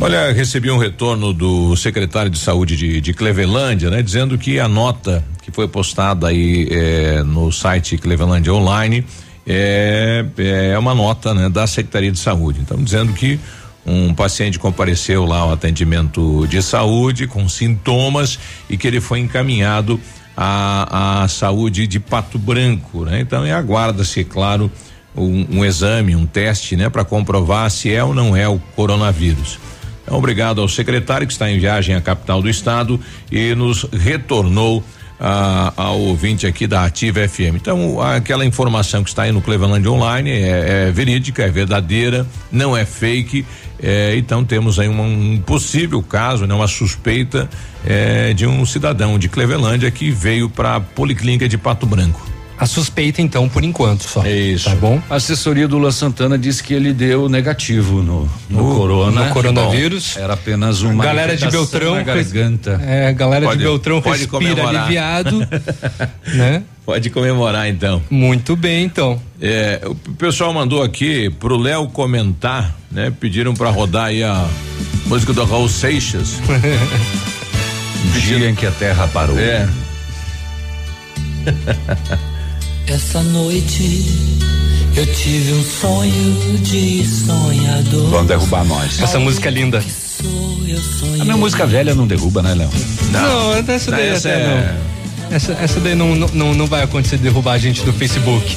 Olha, recebi um retorno do secretário de saúde de, de Clevelândia, né? Dizendo que a nota que foi postada aí eh, no site Clevelândia Online é, é uma nota, né? Da Secretaria de Saúde. Então, dizendo que um paciente compareceu lá ao atendimento de saúde com sintomas e que ele foi encaminhado à, à saúde de Pato Branco, né? Então, aguarda-se, claro, um, um, exame, um teste, né? Para comprovar se é ou não é o coronavírus. Então, obrigado ao secretário que está em viagem à capital do estado e nos retornou a, ao ouvinte aqui da Ativa FM. Então, aquela informação que está aí no Cleveland Online é, é verídica, é verdadeira, não é fake. É, então temos aí um, um, possível caso, né, uma suspeita é, de um cidadão de Clevelândia que veio para a Policlínica de Pato Branco. A suspeita, então, por enquanto só. É isso. Tá bom? A assessoria do Lula Santana disse que ele deu negativo no, no uh, corona. No coronavírus. Bom, era apenas uma galera de Beltrão. garganta. É, galera pode, de Beltrão pode respira comemorar. aliviado. [laughs] né? Pode comemorar, então. Muito bem, então. É, o pessoal mandou aqui pro Léo comentar, né? Pediram para rodar aí a música do Raul Seixas. [laughs] Dia em que a terra parou. É. [laughs] Essa noite eu tive um sonho de sonhador. Vão derrubar nós. Essa música é linda. A minha música velha não derruba, né, Léo? Não, não, essa daí essa até é... não. Essa, essa daí não, não, não vai acontecer derrubar a gente do Facebook.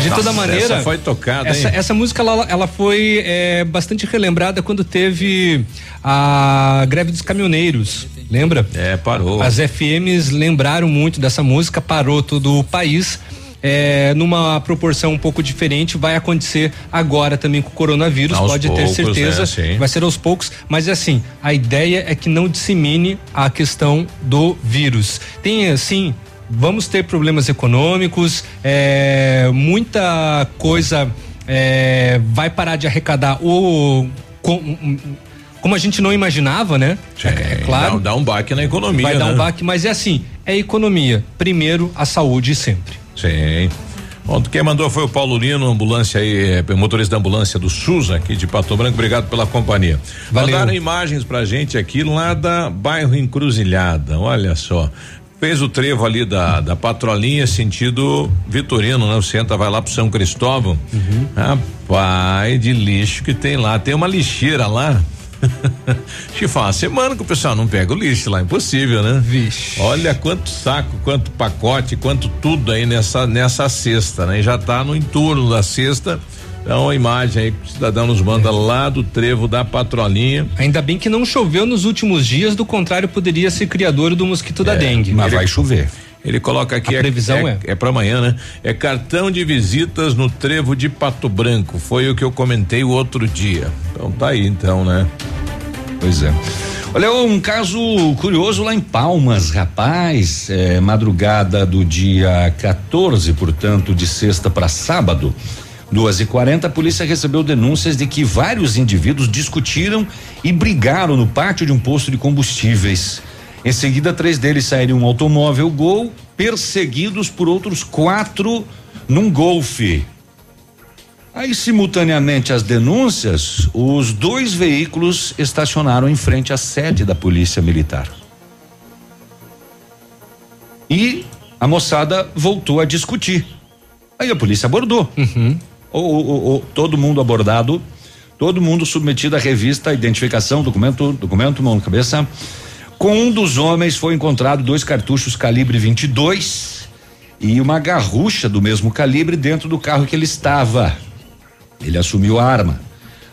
De Nossa, toda maneira. Essa foi tocada, essa, hein? essa música ela, ela foi é, bastante relembrada quando teve a greve dos caminhoneiros lembra? É, parou. As FMs lembraram muito dessa música, parou todo o país. É, numa proporção um pouco diferente, vai acontecer agora também com o coronavírus, Aos pode poucos, ter certeza. é, sim. vai ser aos poucos, mas assim, a ideia é que não dissemine a questão do vírus. Tem assim, vamos ter problemas econômicos, é, muita coisa é, vai parar de arrecadar o com- como a gente não imaginava, né? É, é claro. Dá, dá um baque na economia. Vai dar né? um baque, mas é assim, é economia. Primeiro, a saúde sempre. Sim. Bom, quem mandou foi o Paulo Lino, ambulância aí, é, motorista da ambulância do SUS aqui de Pato Branco. Obrigado pela companhia. Valeu. Mandaram imagens pra gente aqui lá da bairro Encruzilhada. Olha só. Fez o trevo ali da, da patrolinha sentido Vitorino, né? Você entra, vai lá pro São Cristóvão. Rapaz, de lixo que tem lá. Tem uma lixeira lá. [laughs] Faz uma semana que o pessoal não pega o lixo lá, impossível, né? Vixe. Olha quanto saco, quanto pacote, quanto tudo aí nessa nessa cesta, né? E já tá no entorno da cesta. Então a imagem aí que o cidadão nos manda lá do trevo da patrolinha. Ainda bem que não choveu nos últimos dias, do contrário, poderia ser criador do mosquito da dengue. Mas Ele- vai chover. Ele coloca aqui A previsão é? é para amanhã, né? É cartão de visitas no trevo de Pato Branco. Foi o que eu comentei o outro dia. Então tá aí, então, né? Pois é. Olha, um caso curioso lá em Palmas, rapaz. É, madrugada do dia 14, portanto, de sexta para sábado, duas e quarenta, a polícia recebeu denúncias de que vários indivíduos discutiram e brigaram no pátio de um posto de combustíveis. Em seguida, três deles saíram em um automóvel Gol, perseguidos por outros quatro num Golfe. Aí, simultaneamente às denúncias, os dois veículos estacionaram em frente à sede da Polícia Militar. E a moçada voltou a discutir. Aí a polícia abordou. O- o- o- o- todo mundo abordado, todo mundo submetido à revista, identificação, documento, documento, mão na cabeça. Com um dos homens foi encontrado dois cartuchos calibre 22 e uma garrucha do mesmo calibre dentro do carro que ele estava. Ele assumiu a arma.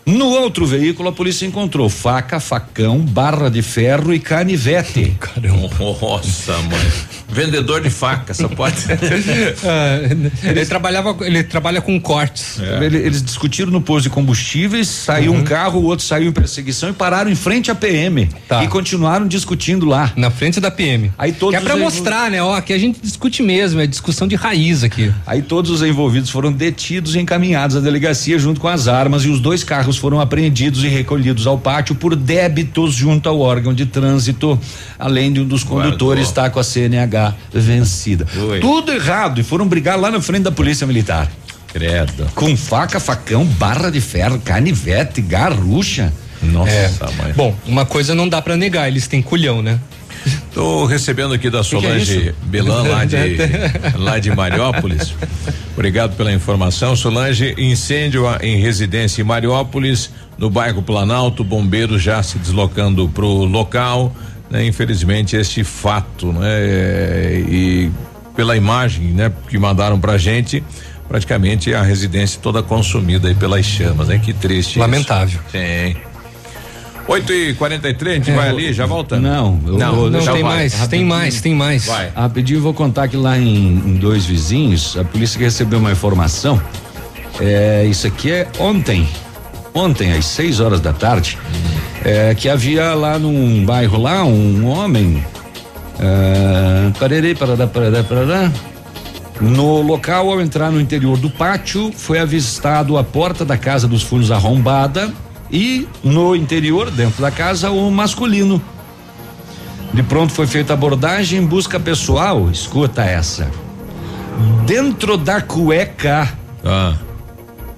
No outro veículo, a polícia encontrou faca, facão, barra de ferro e canivete. [laughs] Caramba. Nossa, mãe. Vendedor de faca, só pode. [laughs] Ah, ele trabalhava, ele trabalha com cortes. Ele- Eles discutiram no posto de combustíveis, saiu um carro, o outro saiu em perseguição e pararam em frente à PM. E continuaram discutindo lá. Na frente da PM. Aí todos Que é pra envol- mostrar, né? Ó, que a gente discute mesmo, é discussão de raiz aqui. Aí todos os envolvidos foram detidos e encaminhados à delegacia junto com as armas e os dois carros foram apreendidos e recolhidos ao pátio por débitos junto ao órgão de trânsito, além de um dos condutores estar com a CNH vencida. Oi. Tudo errado e foram brigar lá na frente da polícia militar. Credo. Com faca, facão, barra de ferro, canivete, garrucha. Nossa, É. mãe. Bom, uma coisa não dá pra negar, eles têm culhão, né? Tô recebendo aqui da que é Solange isso? Belan lá de [laughs] lá de Mariópolis. Obrigado pela informação, Solange. Incêndio em residência em Mariópolis, no bairro Planalto, bombeiros já se deslocando pro local. Né? Infelizmente este fato, né? E pela imagem, né? Que mandaram pra gente, praticamente a residência toda consumida pelas chamas, né? Que triste. isso. Lamentável. Sim. 8 e 43 a gente É, vai ali, já volta? Não, eu vou Não, tem mais, tem rapidinho. mais, tem mais. Vai. Rapidinho, vou contar que lá em, em dois vizinhos, a polícia recebeu uma informação. É, isso aqui é ontem. Ontem, às 6 horas da tarde, é, que havia lá num bairro lá um homem. É, parerê, parará, parará, parará. No local, ao entrar no interior do pátio, foi avistado a porta da casa dos fundos arrombada e no interior, dentro da casa, o masculino. De pronto foi feita abordagem em busca pessoal. Escuta essa. Dentro da cueca. Ah.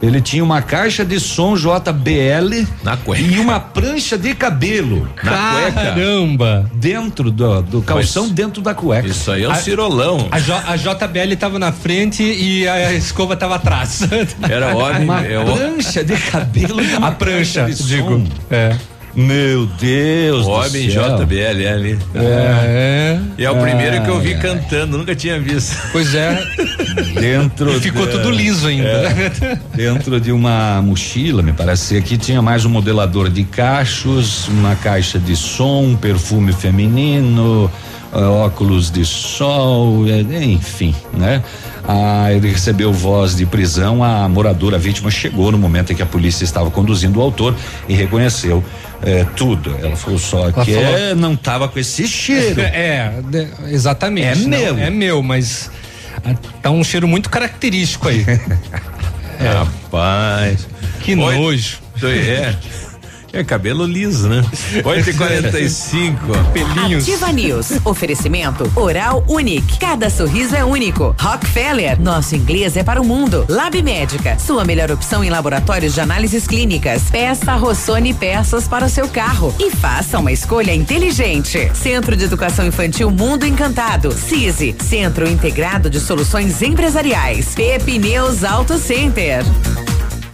Ele tinha uma caixa de som JBL Na cueca. e uma prancha de cabelo. Na cueca. Caramba! Dentro do, do calção, Mas dentro da cueca. Isso aí é um A- cirolão. A, J- a JBL tava na frente e a escova tava atrás. Era ordem. Uma é prancha de cabelo A prancha, digo. É. Meu Deus. do Homem céu. JBL ali. É. E é o primeiro que eu vi cantando, nunca tinha visto. Pois é. [laughs] dentro ficou de, tudo liso ainda. É, dentro de uma mochila, me parece que tinha mais um modelador de cachos, uma caixa de som, um perfume feminino, óculos de sol, eh, enfim, né? Ah, ele recebeu voz de prisão. A moradora a vítima chegou no momento em que a polícia estava conduzindo o autor e reconheceu eh, tudo. Ela falou só Ela que falou- é, não estava com esse cheiro. [laughs] É, exatamente. É Não, meu. É meu, mas ah, tá um cheiro muito característico aí. [laughs] Rapaz. Que Oi- nojo. É. [laughs] É cabelo liso, né? 8h45. [laughs] Pelinhos. Ativa News. Oferecimento Oral Unique. Cada sorriso é único. Rockefeller. Nosso inglês é para o mundo. Lab Médica. Sua melhor opção em laboratórios de análises clínicas. Peça Rossoni peças para o seu carro. E faça uma escolha inteligente. Centro de Educação Infantil Mundo Encantado. CISI. Centro Integrado de Soluções Empresariais. Pepineus Auto Center.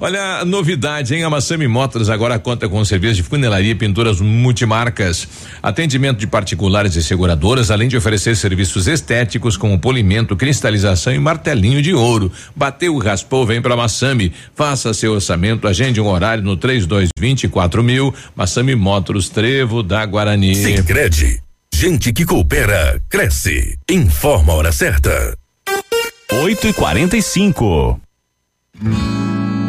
Olha, novidade, hein? A Massami Motors agora conta com serviço de funilaria e pinturas multimarcas. Atendimento de particulares e seguradoras, além de oferecer serviços estéticos como polimento, cristalização e martelinho de ouro. Bateu, raspou, vem pra Massami. Faça seu orçamento, agende um horário no 3224 mil. Massami Motors, Trevo da Guarani. Sicredi. Gente que coopera, cresce. Informa a hora certa. 8 e 45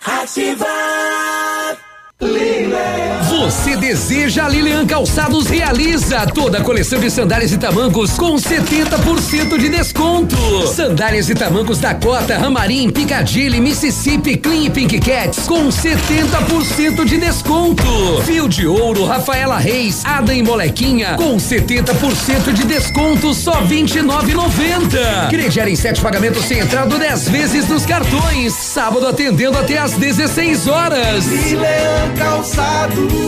Ativar! Você deseja Lilian Calçados realiza toda a coleção de sandálias e tamancos com 70% de desconto. Sandálias e tamancos Dakota, Ramarim, Piccadilly, Mississippi, Clean e Pink Cats com 70% de desconto. Fio de ouro, Rafaela Reis, Adam e Molequinha com 70% de desconto só 29,90. Crediar em sete pagamentos sem entrada 10 vezes nos cartões. Sábado atendendo até às 16 horas. Calçados.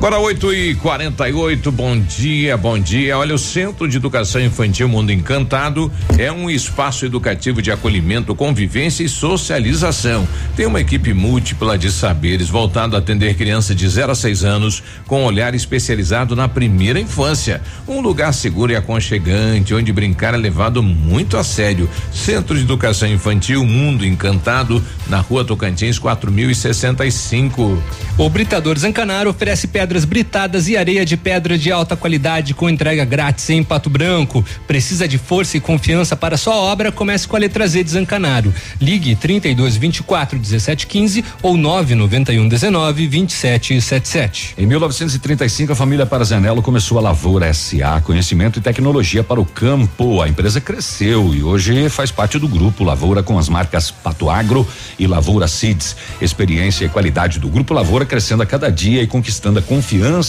Agora 8 e 48 bom dia, bom dia. Olha, o Centro de Educação Infantil Mundo Encantado é um espaço educativo de acolhimento, convivência e socialização. Tem uma equipe múltipla de saberes voltado a atender crianças de 0 a 6 anos com olhar especializado na primeira infância. Um lugar seguro e aconchegante, onde brincar é levado muito a sério. Centro de Educação Infantil Mundo Encantado, na rua Tocantins 4065. O Britador Zancanaro oferece pedra pedras britadas e areia de pedra de alta qualidade com entrega grátis em Pato Branco. Precisa de força e confiança para sua obra? Comece com a letra Z de Zancanaro. Ligue 32 24 17 15 ou 991 19 27 77. Em 1935, a família Parazanello começou a Lavoura SA, conhecimento e tecnologia para o campo. A empresa cresceu e hoje faz parte do grupo Lavoura com as marcas Pato Agro e Lavoura Seeds. Experiência e qualidade do grupo Lavoura crescendo a cada dia e conquistando a confiança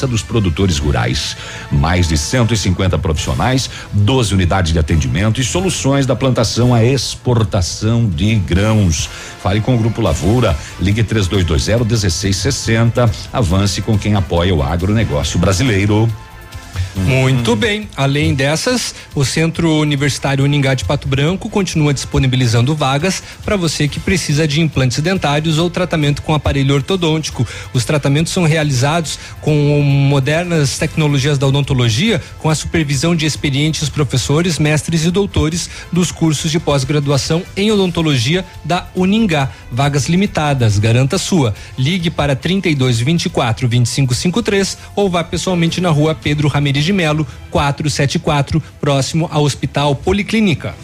dos produtores rurais. Mais de 150 profissionais, 12 unidades de atendimento e soluções da plantação à exportação de grãos. Fale com o Grupo Lavoura, ligue 3220 1660. Avance com quem apoia o agronegócio brasileiro. Muito bem. Além dessas, o Centro Universitário Uningá de Pato Branco continua disponibilizando vagas para você que precisa de implantes dentários ou tratamento com aparelho ortodôntico. Os tratamentos são realizados com modernas tecnologias da odontologia, com a supervisão de experientes professores, mestres e doutores dos cursos de pós-graduação em odontologia da Uningá. Vagas limitadas, garanta sua. Ligue para 32 24 25 53 ou vá pessoalmente na rua Pedro Ramirez de Melo, 474, próximo ao Hospital Policlínica.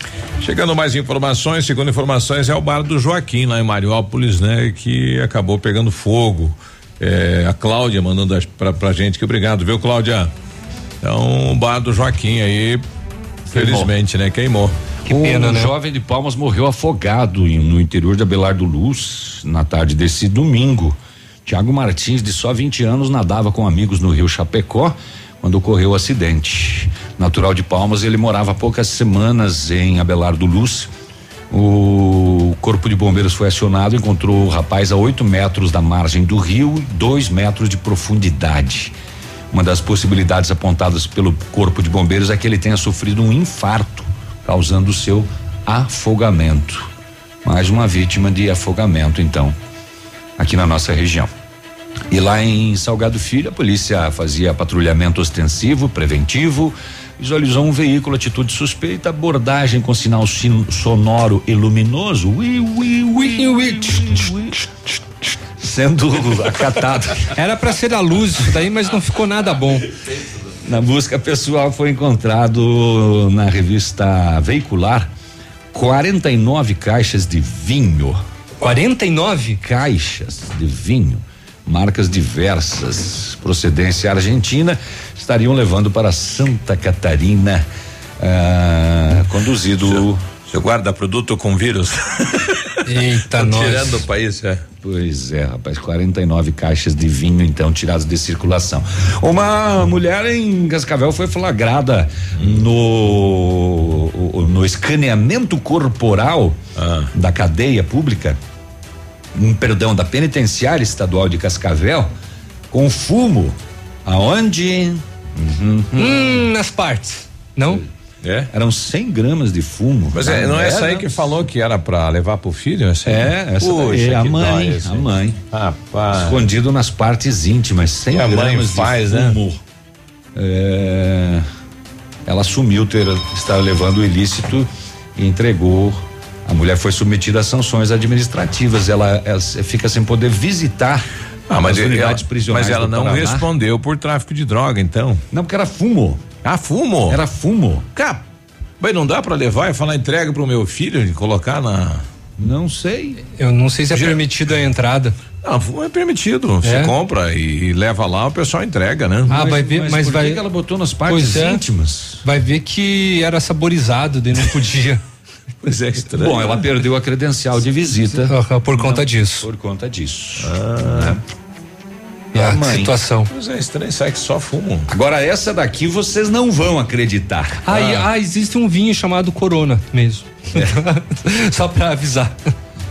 Chegando mais informações, segundo informações, é o bar do Joaquim, lá em Mariópolis, né? Que acabou pegando fogo. É, a Cláudia mandando pra, pra gente que obrigado, viu, Cláudia? Então, o bar do Joaquim aí, felizmente, né? Queimou. Que pena, um né? jovem de Palmas morreu afogado em, no interior de Abelardo Luz na tarde desse domingo. Tiago Martins, de só 20 anos, nadava com amigos no rio Chapecó quando ocorreu o acidente. Natural de Palmas, ele morava há poucas semanas em Abelardo Luz. O corpo de bombeiros foi acionado, encontrou o rapaz a 8 metros da margem do rio, dois metros de profundidade. Uma das possibilidades apontadas pelo corpo de bombeiros é que ele tenha sofrido um infarto, causando o seu afogamento. Mais uma vítima de afogamento, então, aqui na nossa região. E lá em Salgado Filho, a polícia fazia patrulhamento ostensivo, preventivo, visualizou um veículo, atitude suspeita, abordagem com sinal sonoro e luminoso, ui, ui, ui, ui, sendo acatado. [laughs] Era para ser a luz isso daí, mas não ficou nada bom. Na busca pessoal foi encontrado na revista veicular 49 caixas de vinho. 49 caixas de vinho marcas diversas, procedência argentina, estariam levando para Santa Catarina, ah, conduzido. Seu guarda produto com vírus. Eita, [laughs] nós. Tirando o país, é. Pois é, rapaz, 49 caixas de vinho então tiradas de circulação. Uma mulher em Cascavel foi flagrada no no escaneamento corporal ah. da cadeia pública um perdão, da penitenciária estadual de Cascavel com fumo. Aonde? Uhum. Hum, nas partes. Não? É? Eram 100 gramas de fumo. Mas é, não é essa aí que falou que era para levar pro filho? Essa é, essa Puxa, é a mãe, a mãe. Rapaz. Escondido nas partes íntimas, 100 e gramas a mãe faz, de fumo. Né? É, ela assumiu ter estar levando o ilícito e entregou a mulher foi submetida a sanções administrativas. Ela, ela fica sem poder visitar ah, mas as unidades ela, prisionais. Mas ela não Paraná. respondeu por tráfico de droga, então. Não, porque era fumo. Ah, fumo? Era fumo. Cara, mas não dá para levar e falar entrega pro meu filho e colocar na. Não sei. Eu não sei se é Já... permitido a entrada. Não, é permitido. É? Você compra e, e, leva lá, o pessoal entrega, né? Ah, mas, vai ver, mas, mas vai. que ela botou nas partes é, íntimas? Vai ver que era saborizado, daí não podia. [laughs] [laughs] Pois é, estranho. Bom, ela perdeu a credencial de visita. por conta Não, disso. Por conta disso. Ah. É. a mãe. situação. Pois é, estranho, sai que só fumam. Agora, essa daqui vocês não vão acreditar. Ah, ah. ah existe um vinho chamado Corona mesmo. É. [laughs] só pra avisar.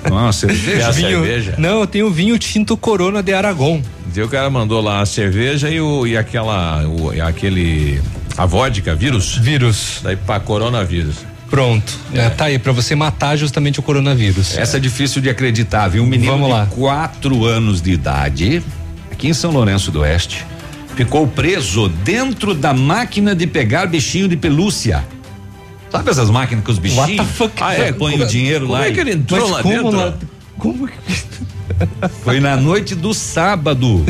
Nossa, cerveja. É vinho, cerveja. Não, eu tenho vinho tinto Corona de Aragon. daí o cara mandou lá a cerveja e, o, e aquela, o, e aquele, a vodka, vírus? Vírus. Daí pra coronavírus. Pronto. É. tá aí, para você matar justamente o coronavírus. Essa é difícil de acreditar, viu? Um menino Vamos lá. de quatro anos de idade, aqui em São Lourenço do Oeste, ficou preso dentro da máquina de pegar bichinho de pelúcia. Sabe essas máquinas com os bichinhos? What the fuck? Ah, é, põe Como- o dinheiro como lá. é e- que ele entrou lá como dentro? lá- Como que. Foi na noite do sábado.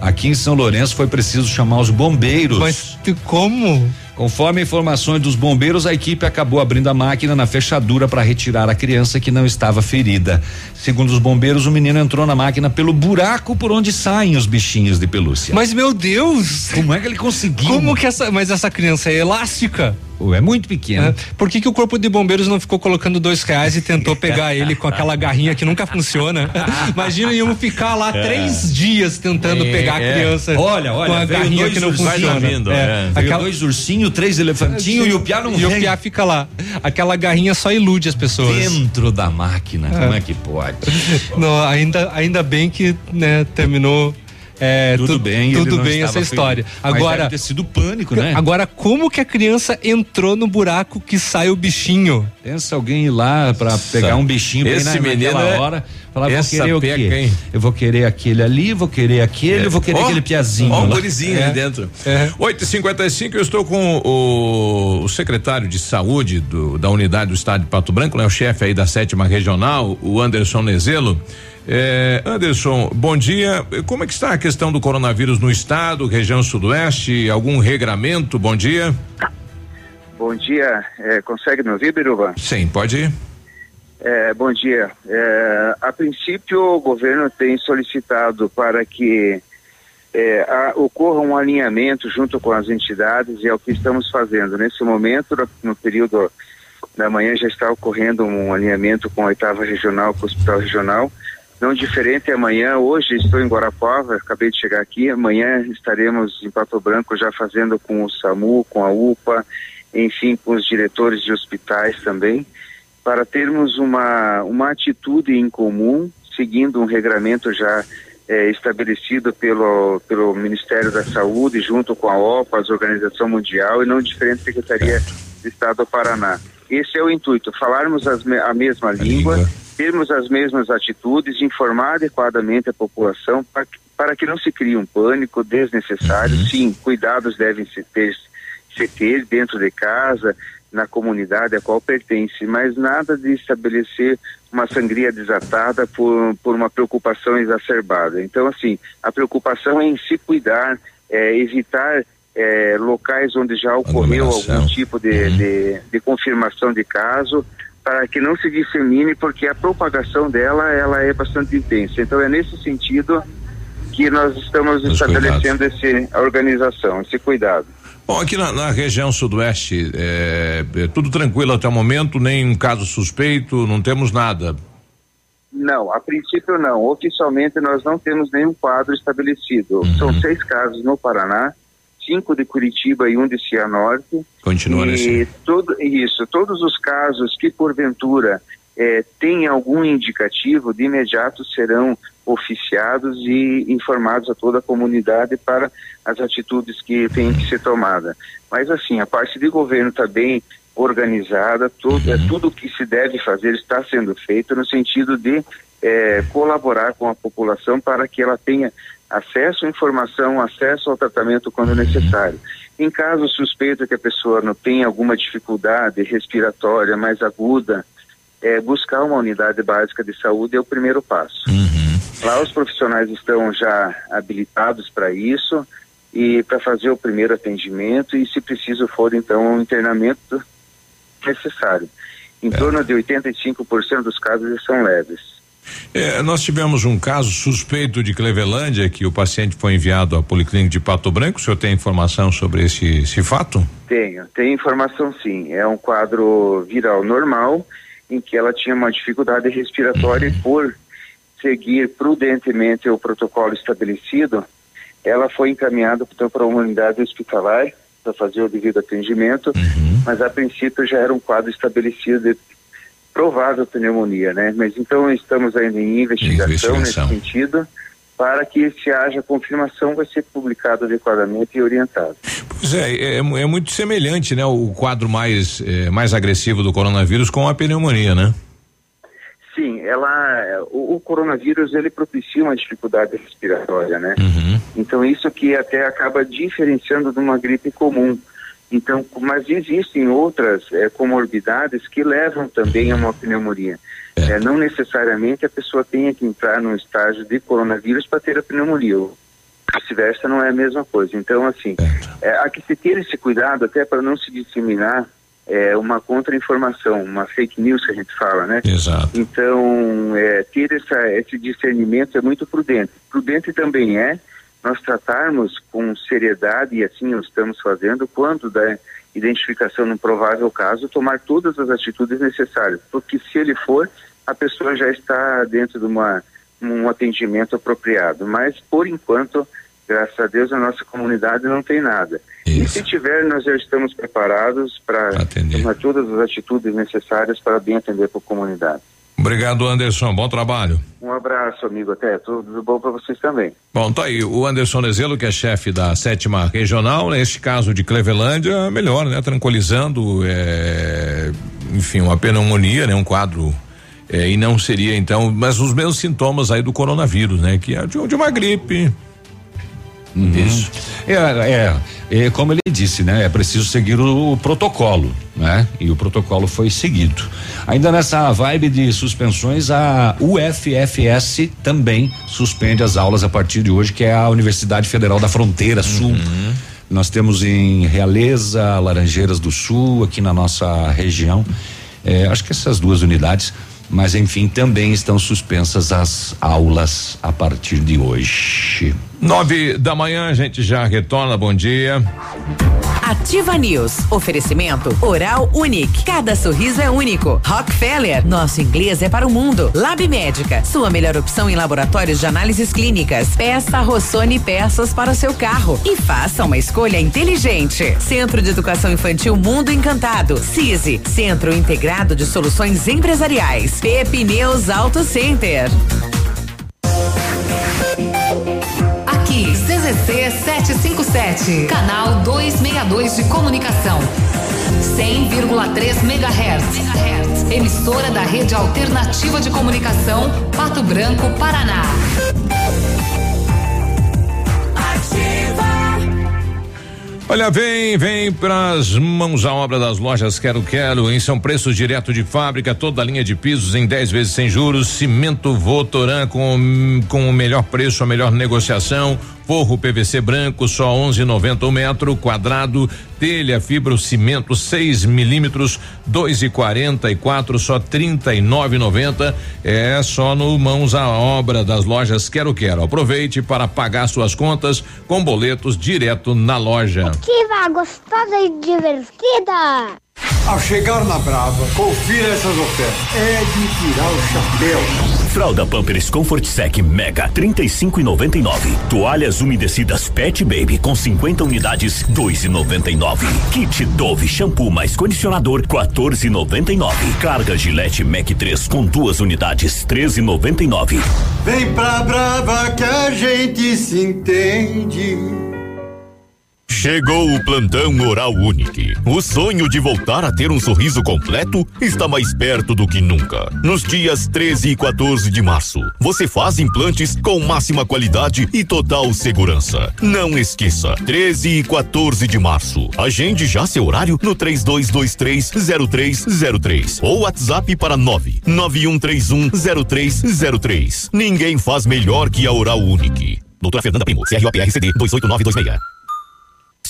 Aqui em São Lourenço foi preciso chamar os bombeiros. Mas como? Conforme informações dos bombeiros, a equipe acabou abrindo a máquina na fechadura para retirar a criança que não estava ferida. Segundo os bombeiros, o menino entrou na máquina pelo buraco por onde saem os bichinhos de pelúcia. Mas meu Deus! Como é que ele conseguiu? Como que essa. Mas essa criança é elástica? É muito pequeno. É. Por que, que o corpo de bombeiros não ficou colocando dois reais e tentou pegar ele com aquela garrinha que nunca funciona? [laughs] Imagina iam ficar lá três dias tentando É, pegar a é. criança Olha, com olha, a veio garrinha que não funciona. vindo, é. Veio Aquela- dois ursinhos, três elefantinhos e o piá não E o vem. piá fica lá. Aquela garrinha só ilude as pessoas. Dentro da máquina, como é que pode? [laughs] Não, ainda, ainda bem que né, terminou. É, Tudo tu- bem, tudo bem essa história. Mas Agora, deve ter sido pânico, né? agora como que a criança entrou no buraco que sai o bichinho? Pensa alguém ir lá pra pegar um bichinho bem Esse na, menino naquela é- hora, falar, vou essa querer o peca, quê? hein? Eu vou querer aquele ali, vou querer aquele, eu vou querer Ó, aquele piazinho. Ó, um gurizinho É. ali dentro. 8h55, eu estou com o, o secretário de saúde do- da unidade do estado de Pato Branco, né? O chefe aí da sétima regional, o Anderson Nezelo. É, Anderson, bom dia. Como é que está a questão do coronavírus no estado, região sudoeste? Algum regramento? Bom dia. Bom dia, é, consegue me ouvir, Biruba? Sim, pode ir. É, bom dia. É, a princípio, o governo tem solicitado para que é, a- ocorra um alinhamento junto com as entidades e é o que estamos fazendo. Nesse momento, no, período da manhã, já está ocorrendo um alinhamento com a oitava regional, com o hospital regional. Não diferente amanhã, hoje estou em Guarapuava, acabei de chegar aqui, amanhã estaremos em Pato Branco já fazendo com o SAMU, com a UPA, enfim, com os diretores de hospitais também, para termos uma, uma atitude em comum, seguindo um regramento já eh, estabelecido pelo, pelo Ministério da Saúde, junto com a OPA, a Organização Mundial, e não diferente Secretaria de Estado do Paraná. Esse é o intuito, falarmos as a mesma língua, língua. termos as mesmas atitudes, informar adequadamente a população para que, para que não se crie um pânico desnecessário. Sim, cuidados devem se ter, se ter dentro de casa, na comunidade a qual pertence, mas nada de estabelecer uma sangria desatada por, por uma preocupação exacerbada. Então, assim, a preocupação é em se cuidar, é, evitar é, locais onde já ocorreu algum tipo de, de, de confirmação de caso, para que não se dissemine, porque a propagação dela ela é bastante intensa. Então, é nesse sentido que nós estamos Os estabelecendo esse, a organização, esse cuidado. Bom, aqui na, na região sudoeste, é, é tudo tranquilo até o momento, nem um caso suspeito, não temos nada. Não, a princípio não. Oficialmente nós não temos nenhum quadro estabelecido. São seis casos no Paraná, cinco de Curitiba e um de Cianorte. Continua e nesse. todo, isso, todos os casos que porventura eh, tenham algum indicativo, de imediato serão oficiados e informados a toda a comunidade para as atitudes que têm que ser tomadas. Mas assim, a parte de governo está bem organizada, tudo, é, tudo o que se deve fazer está sendo feito no sentido de eh, colaborar com a população para que ela tenha acesso à informação, acesso ao tratamento quando necessário. Em caso suspeito que a pessoa não tenha alguma dificuldade respiratória mais aguda, é, buscar uma unidade básica de saúde é o primeiro passo. Lá os profissionais estão já habilitados para isso e para fazer o primeiro atendimento e, se preciso for, então, o internamento necessário. Em torno de 85% dos casos são leves. É, nós tivemos um caso suspeito de Clevelândia, que o paciente foi enviado à Policlínica de Pato Branco. O senhor tem informação sobre esse, esse fato? Tenho, tem informação sim. É um quadro viral normal, em que ela tinha uma dificuldade respiratória e por seguir prudentemente o protocolo estabelecido, ela foi encaminhada então, para uma unidade hospitalar para fazer o devido atendimento, mas a princípio já era um quadro estabelecido de provável pneumonia, né? Mas então estamos ainda em investigação, Investigação. nesse sentido para que se haja confirmação, vai ser publicado adequadamente e orientado. Pois é, é, é muito semelhante, né? O quadro mais, é, mais agressivo do coronavírus com a pneumonia, né? Sim, ela, o, o, coronavírus ele propicia uma dificuldade respiratória, né? Uhum. Então isso que até acaba diferenciando de uma gripe comum. Então, mas existem outras é, comorbidades que levam também a uma pneumonia. É. É, não necessariamente a pessoa tenha que entrar num estágio de coronavírus para ter a pneumonia. Vice-versa não é a mesma coisa. Então, assim, é, há que se ter esse cuidado até para não se disseminar é uma contra-informação, uma fake news que a gente fala, né? Exato. Então, é, ter essa, esse discernimento é muito prudente. Prudente também é nós tratarmos com seriedade, e assim o estamos fazendo, quando da identificação no provável caso, tomar todas as atitudes necessárias, porque se ele for, a pessoa já está dentro de uma, um atendimento apropriado. Mas, por enquanto, graças a Deus, a nossa comunidade não tem nada. Isso. E se tiver, nós já estamos preparados para tomar todas as atitudes necessárias para bem atender a comunidade. Obrigado, Anderson. Bom trabalho. Um abraço, amigo. Até tudo bom para vocês também. Bom, tá aí. O Anderson Nezelo, que é chefe da sétima regional, neste caso de Clevelândia, melhor, né? Tranquilizando, é, enfim, uma pneumonia, né? Um quadro é, e não seria então, mas os mesmos sintomas aí do coronavírus, né? Que é de, de uma gripe, Uhum. Isso. É, é, é, como ele disse, né? É preciso seguir o, o, protocolo, né? E o protocolo foi seguido. Ainda nessa vibe de suspensões, a UFFS também suspende as aulas a partir de hoje, que é a Universidade Federal da Fronteira Sul. Uhum. Nós temos em Realeza, Laranjeiras do Sul, aqui na nossa região. É, acho que essas duas unidades mas enfim, também estão suspensas as aulas a partir de hoje. Nove da manhã, a gente já retorna. Bom dia. Ativa News. Oferecimento Oral Unique. Cada sorriso é único. Rockefeller. Nosso inglês é para o mundo. Lab Médica. Sua melhor opção em laboratórios de análises clínicas. Peça Rossoni peças para o seu carro. E faça uma escolha inteligente. Centro de Educação Infantil Mundo Encantado. CISI. Centro Integrado de Soluções Empresariais. Pepineus Auto Center. CZC 757, canal 262 de comunicação. 100,3 MHz. Emissora da Rede Alternativa de Comunicação, Pato Branco, Paraná. Olha, vem, vem pras mãos à obra das lojas Quero Quero, em são preços direto de fábrica, toda a linha de pisos em 10 vezes sem juros, cimento Votoran com, com o melhor preço, a melhor negociação, forro PVC branco só 11,90 o metro quadrado, telha fibro cimento 6 milímetros 2,44 só 39,90 é só no mãos à obra das lojas Quero Quero. Aproveite para pagar suas contas com boletos direto na loja. Ativa gostosa e divertida. Ao chegar na Brava, confira essas ofertas. É de tirar o chapéu. Fralda Pampers Comfort Sec Mega 35,99. Toalhas umedecidas Pet Baby com 50 unidades 2,99. Kit Dove shampoo mais condicionador 14,99. Carga Gillette Mac 3 com duas unidades 13,99. Vem pra Brava que a gente se entende. Chegou o plantão Oral Unique. O sonho de voltar a ter um sorriso completo está mais perto do que nunca. Nos dias 13 e 14 de março, você faz implantes com máxima qualidade e total segurança. Não esqueça, 13 e 14 de março. Agende já seu horário no 32230303 ou WhatsApp para 991310303. Ninguém faz melhor que a Oral Unique. Doutora Fernanda Primo, CROPRCD 28926.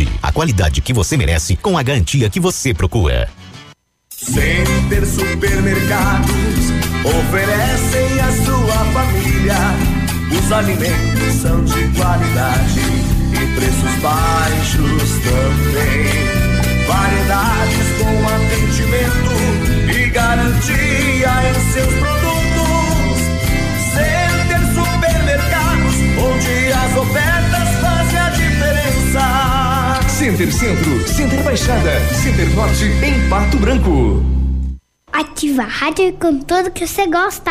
Plamold a qualidade que você merece com a garantia que você procura. Center Supermercados oferecem à sua família. Os alimentos são de qualidade e preços baixos também. Variedades com atendimento e garantia em seus produtos. Center Supermercados, onde as ofertas a. Center Centro, Center Baixada, Center Norte em Pato Branco. Ativa a rádio com tudo que você gosta.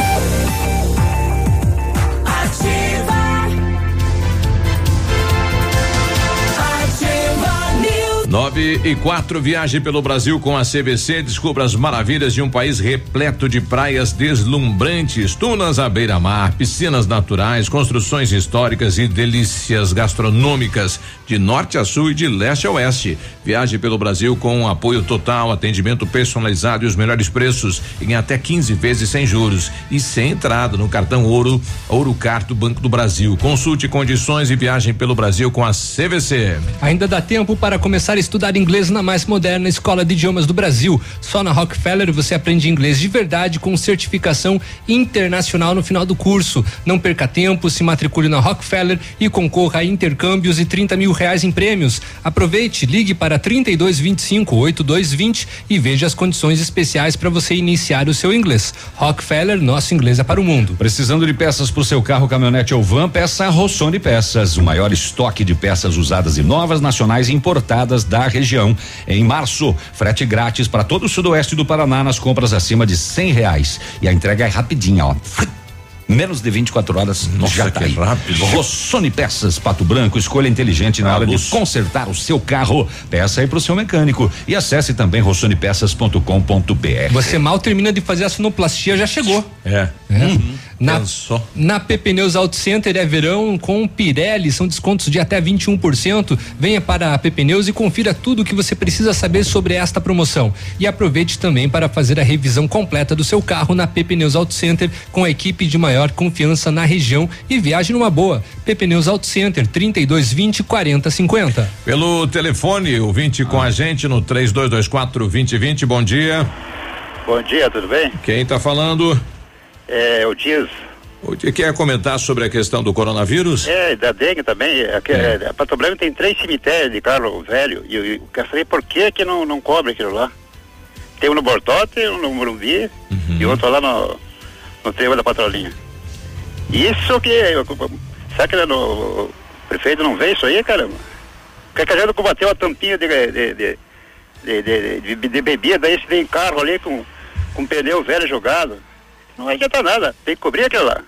Nove e quatro, viaje pelo Brasil com a CVC, descubra as maravilhas de um país repleto de praias deslumbrantes, tunas à beira-mar, piscinas naturais, construções históricas e delícias gastronômicas de norte a sul e de leste a oeste. Viaje pelo Brasil com apoio total, atendimento personalizado e os melhores preços em até 15 vezes sem juros e sem entrada no cartão Ouro, Ouro Car do Banco do Brasil. Consulte condições e viagem pelo Brasil com a CVC. Ainda dá tempo para começar a estudar inglês na mais moderna escola de idiomas do Brasil. Só na Rockefeller você aprende inglês de verdade com certificação internacional no final do curso. Não perca tempo, se matricule na Rockefeller e concorra a intercâmbios e 30 mil reais em prêmios. Aproveite, ligue para 3225 8220 e veja as condições especiais para você iniciar o seu inglês. Rockefeller, nosso inglês é para o mundo. Precisando de peças para o seu carro, caminhonete ou van, peça a Rossoni Peças, o maior estoque de peças usadas e novas nacionais importadas da região. Em março, frete grátis para todo o sudoeste do Paraná nas compras acima de cem reais. E a entrega é rapidinha, ó. Menos de 24 horas Nossa, já tá que aí. rápido. Rossoni Peças, Pato Branco, escolha inteligente na hora de consertar o seu carro. Peça aí pro seu mecânico e acesse também rossonepeças.com.br. Você mal termina de fazer a sonoplastia, já chegou. É. Na, na PP Neus Auto Center é verão com Pirelli, são descontos de até 21%. Venha para a PP Neus e confira tudo o que você precisa saber sobre esta promoção. E aproveite também para fazer a revisão completa do seu carro na PP Neus Auto Center com a equipe de maior confiança na região e viaje numa boa. PP Neus Auto Center 3220 4050. Pelo telefone, o 20 com a gente no 3224 2020. Bom dia. Bom dia, tudo bem? Quem tá falando? É o Dias. O que quer comentar sobre a questão do coronavírus? É, da dengue também. Aqui, é. é, Pato Branco tem três cemitérios de Carlos Velho e eu, eu quero saber por que que não, não cobre aquilo lá. Tem um no Bortote, um no Morumbi e outro lá no, no trevo da Patrolinha. Isso que. Será que no, o prefeito não vê isso aí, caramba? Porque que a gente combateu a tampinha de, de, de, de, de, de- de bebida, aí se tem carro ali com, com pneu velho jogado. Não adianta nada, tem que cobrir aquilo lá.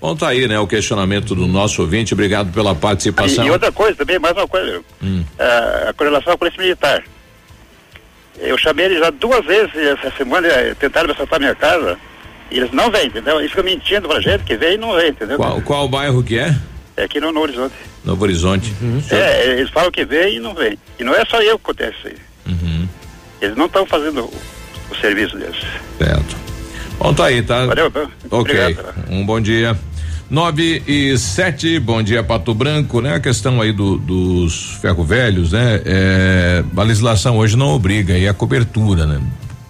Bom, tá aí, né? O questionamento do nosso ouvinte. Obrigado pela participação. E, e outra coisa também, mais uma coisa, Hum. a, a correlação à polícia militar. Eu chamei eles já duas vezes essa semana, eh, tentaram me assaltar minha casa, e eles não vêm, entendeu? Eles ficam mentindo pra gente que vem e não vem, entendeu? Qual, qual bairro que é? É aqui no, no Horizonte. Novo Horizonte. É, eles falam que vem e não vem. E não é só eu que acontece isso aí. Uhum. Eles não estão fazendo o, serviço deles. Certo. Bom, tá aí, tá? Valeu, Ok. obrigado. Um bom dia. Nove e sete, bom dia Pato Branco, né? A questão aí do, dos ferro velhos, né? É, a legislação hoje não obriga aí a cobertura, né?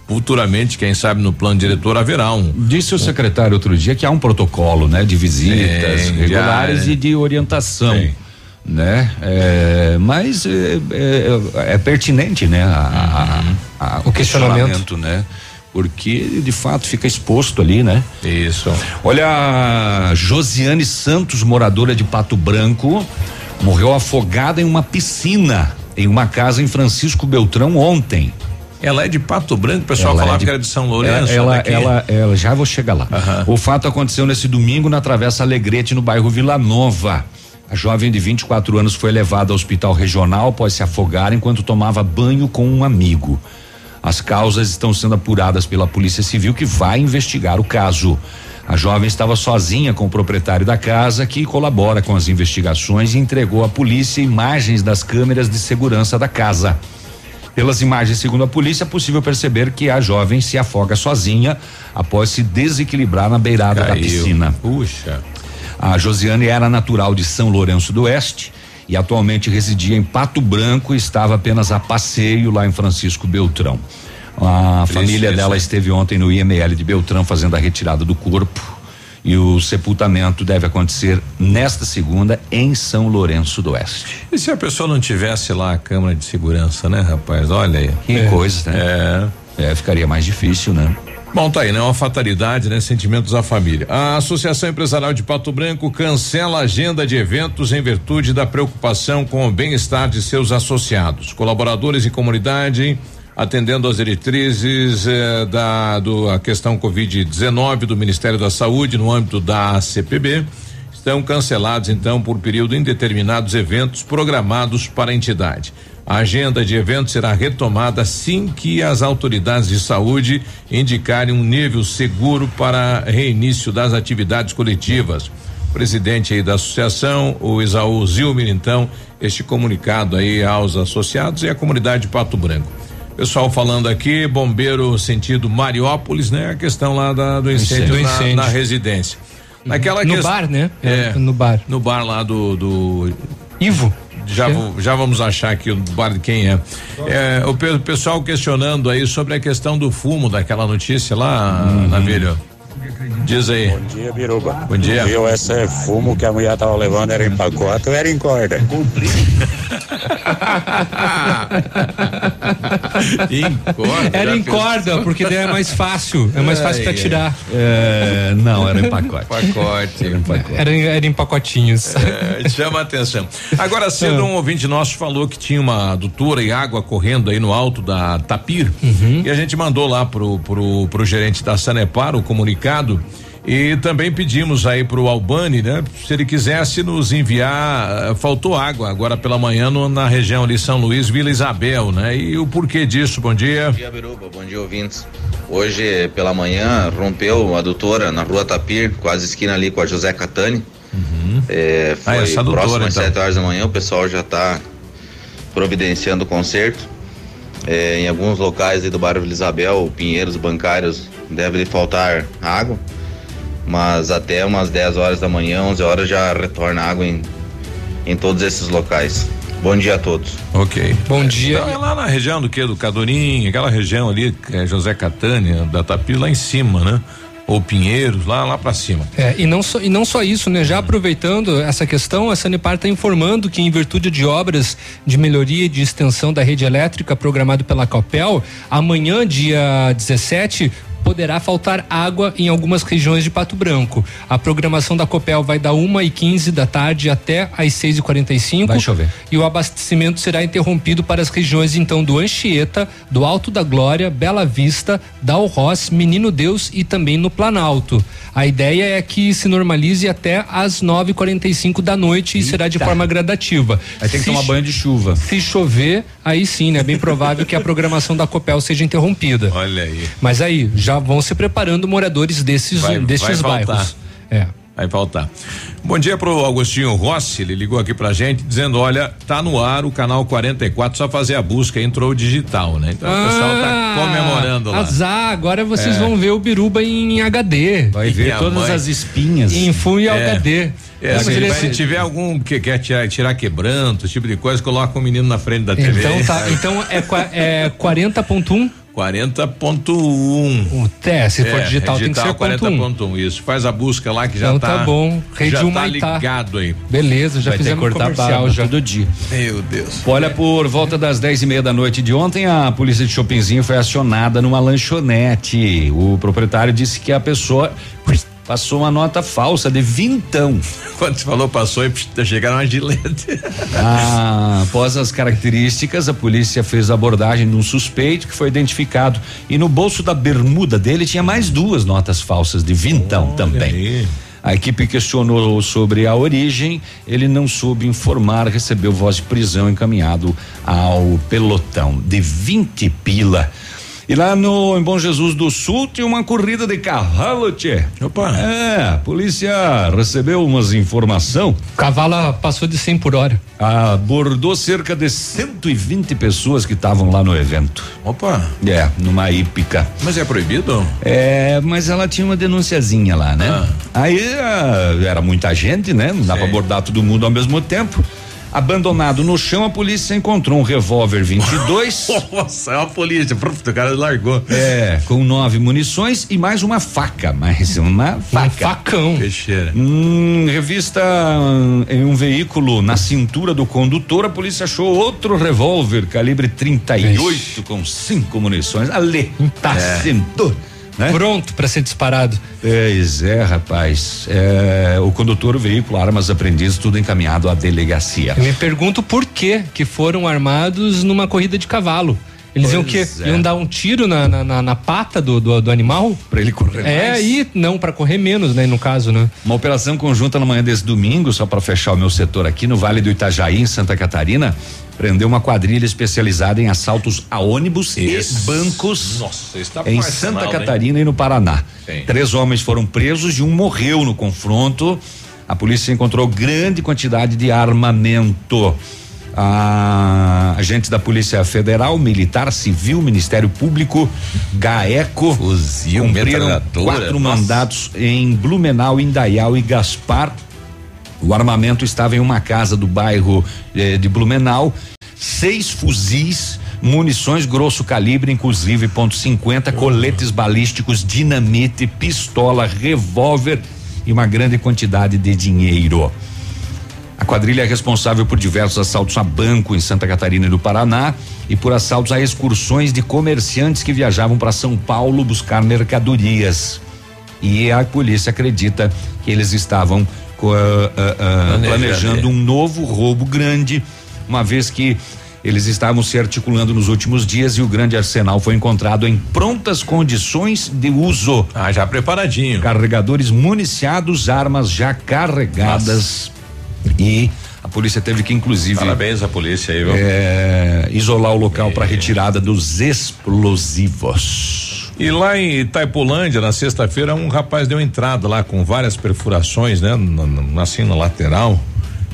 Futuramente, quem sabe no plano diretor haverá um. Disse o secretário outro dia que há um protocolo, né, de visitas Sim, regulares já, né? e de orientação, né? É, mas é, é- é pertinente, né? a- a- a- o questionamento, né? Porque de fato fica exposto ali, né? Isso. Olha, Josiane Santos, moradora de Pato Branco, morreu afogada em uma piscina em uma casa em Francisco Beltrão ontem. Ela é de Pato Branco, o pessoal Ela é falava de- que era de São Lourenço. Ela, daqui. ela, ela, já vou chegar lá. O fato aconteceu nesse domingo na Travessa Alegrete, no bairro Vila Nova. A jovem de 24 anos foi levada ao hospital regional após se afogar enquanto tomava banho com um amigo. As causas estão sendo apuradas pela Polícia Civil que vai investigar o caso. A jovem estava sozinha com o proprietário da casa, que colabora com as investigações e entregou à polícia imagens das câmeras de segurança da casa. Pelas imagens, segundo a polícia, é possível perceber que a jovem se afoga sozinha após se desequilibrar na beirada Caiu. da piscina. Puxa. A Josiane era natural de São Lourenço do Oeste e atualmente residia em Pato Branco e estava apenas a passeio lá em Francisco Beltrão. A Triste família isso, dela esteve ontem no IML de Beltrão fazendo a retirada do corpo e o sepultamento deve acontecer nesta segunda em São Lourenço do Oeste. E se a pessoa não tivesse lá a câmera de segurança, né, rapaz? Olha aí. Que coisa, né? É. É, ficaria mais difícil, né? Bom, tá aí, né? Uma fatalidade, né? Sentimentos da família. A Associação Empresarial de Pato Branco cancela a agenda de eventos em virtude da preocupação com o bem-estar de seus associados, colaboradores e comunidade, atendendo às diretrizes eh, da do a questão Covid-19 do Ministério da Saúde no âmbito da CPB. Estão cancelados, então, por período indeterminado os eventos programados para a entidade. A agenda de eventos será retomada assim que as autoridades de saúde indicarem um nível seguro para reinício das atividades coletivas. Presidente aí da associação, o Isaú Zilmer, então, este comunicado aí aos associados e à comunidade de Pato Branco. Pessoal falando aqui, bombeiro sentido Mariópolis, né? A questão lá da, do incêndio, Do na- incêndio. Na, residência. Naquela No bar, né? É. No bar. No bar lá do. do Ivo. Já, vou- já vamos achar aqui o bar de quem é. é o pe- pessoal questionando aí sobre a questão do fumo daquela notícia lá, Navilho. Diz aí. Bom dia, Biruba. Bom dia. Viu esse fumo que a mulher tava levando era em pacote ou era em corda? [laughs] em corda? Era em corda, porque daí é mais fácil. É mais fácil ai. tirar. É, não, era em pacote. Pacote. Era em pacote. Era, em- era em pacotinhos. É, chama a atenção. Agora cedo um ouvinte nosso falou que tinha uma adutora e água correndo aí no alto da Tapir e a gente mandou lá pro, pro, pro gerente da Sanepar o comunicado e também pedimos aí pro Albani, né? Se ele quisesse nos enviar, eh, faltou água agora pela manhã no- na região ali São Luís, Vila Isabel, né? E o porquê disso, bom dia. Bom dia, Biruba. Bom dia, ouvintes. Hoje, pela manhã, rompeu a adutora na rua Tapir, quase esquina ali com a José Catani. É, Ah, foi essa adutora, próximo às então. 7 horas da manhã, o pessoal já está providenciando o conserto. É, em alguns locais aí do bairro Vila Isabel, Pinheiros bancários, deve faltar água. Mas até umas 10 horas da manhã, 11 horas já retorna água em, em todos esses locais. Bom dia a todos. Ok. Bom dia. Então, é lá na região do que? Do Cadorim, aquela região ali, é José Catânia, da Tapir, lá em cima, né? Ou Pinheiros, lá, lá pra cima. É, e, não só, e não só isso, né? Já aproveitando essa questão, a Sanepar está informando que, em virtude de obras de melhoria e de extensão da rede elétrica programado pela Copel, amanhã, dia 17, poderá faltar água em algumas regiões de Pato Branco. A programação da Copel vai da 1 e 15 da tarde até às 6 e 45 Vai chover. e o abastecimento será interrompido para as regiões então do Anchieta, do Alto da Glória, Bela Vista, Dalroz, Menino Deus e também no Planalto. A ideia é que se normalize até às 9h45 da noite e será de forma gradativa. Aí tem que Se tomar banho de chuva. Se chover, aí sim, né? Bem provável que a programação da Copel seja interrompida. [laughs] Olha aí. Mas aí, já vão se preparando moradores desses, Vai- destes vai faltar. bairros. É. Vai faltar. Bom dia pro Agostinho Rossi, ele ligou aqui pra gente dizendo, olha, tá no ar o canal 44, só fazer a busca, entrou digital, né? Então o pessoal tá comemorando lá. Azar, agora vocês É. vão ver o Biruba em HD. Vai ver Minha todas mãe. as espinhas. Em Full e É. HD. É, Não, se, mas ele- se tiver algum que quer tirar, tirar quebranto, esse tipo de coisa, coloca o menino na frente da TV. Então tá, [laughs] então é, é 40.1? 40.1. É, se for digital, tem que ser ponto um. 40.1, isso. Faz a busca lá que já Então tá. tá bom. Rede já tá Maitá. ligado aí. Beleza, já Vai fizemos cortar comercial já. todo dia. Meu Deus. Olha, por volta das dez e meia da noite de ontem, a polícia de Chopinzinho foi acionada numa lanchonete. O proprietário disse que a pessoa passou uma nota falsa de vintão. [laughs] Quando você falou, passou e chegaram uma gilete. Ah, após as características, a polícia fez a abordagem de um suspeito que foi identificado. E no bolso da bermuda dele tinha mais duas notas falsas de vintão também. A equipe questionou sobre a origem, ele não soube informar, recebeu voz de prisão encaminhado ao pelotão de 20 pila. E lá no em Bom Jesus do Sul tinha uma corrida de cavalo, tchê. Opa. É, a polícia recebeu umas informação. O cavalo passou de 100 por hora. Abordou cerca de 120 pessoas que estavam lá no evento. Opa. É, numa hípica. Mas é proibido? É, mas ela tinha uma denunciazinha lá, né? Ah. Aí ah, era muita gente, né? Não dá pra abordar todo mundo ao mesmo tempo. Abandonado no chão, a polícia encontrou um revólver 22. [laughs] Nossa, é uma polícia. O cara largou. É, com nove munições e mais uma faca, mais uma faca. facão. Peixeira. Hum, revista hum, em um veículo na cintura do condutor, a polícia achou outro revólver calibre 38 com cinco munições. Ali, tá sendo, né? Pronto para ser disparado. Pois é, rapaz. É, o condutor, o veículo, armas aprendizes, tudo encaminhado à delegacia. Eu me pergunto por que que foram armados numa corrida de cavalo. Eles iam o quê? Pois é. Iam dar um tiro na, na, na- pata do, do, do animal? Pra ele correr É, mais. e não, para correr menos, né? No caso, né? Uma operação conjunta na manhã desse domingo, só para fechar o meu setor aqui, no Vale do Itajaí, em Santa Catarina, prendeu uma quadrilha especializada em assaltos a ônibus Isso. e bancos Nossa, isso tá em Santa arsenal, hein? Catarina e no Paraná. Sim. Três homens foram presos e um morreu no confronto. A polícia encontrou grande quantidade de armamento. Ah, agentes da Polícia Federal, Militar, Civil, Ministério Público, GAECO, Fuzil, cumpriram quatro nossa. mandatos em Blumenau, Indaial e Gaspar. O armamento estava em uma casa do bairro eh, de Blumenau. Seis fuzis, munições grosso calibre, inclusive ponto .50, coletes balísticos, dinamite, pistola, revólver e uma grande quantidade de dinheiro. A quadrilha é responsável por diversos assaltos a banco em Santa Catarina e no Paraná e por assaltos a excursões de comerciantes que viajavam para São Paulo buscar mercadorias. E a polícia acredita que eles estavam ah, ah, ah, Planejando, é. um novo roubo grande, uma vez que eles estavam se articulando nos últimos dias e o grande arsenal foi encontrado em prontas condições de uso. Ah, já preparadinho. Carregadores municiados, armas já carregadas. E a polícia teve que, inclusive, Parabéns à polícia aí, viu? é, isolar o local para retirada dos explosivos. E lá em Itaipolândia, na sexta-feira, um rapaz deu entrada lá com várias perfurações, né? Na, na, assim, na lateral.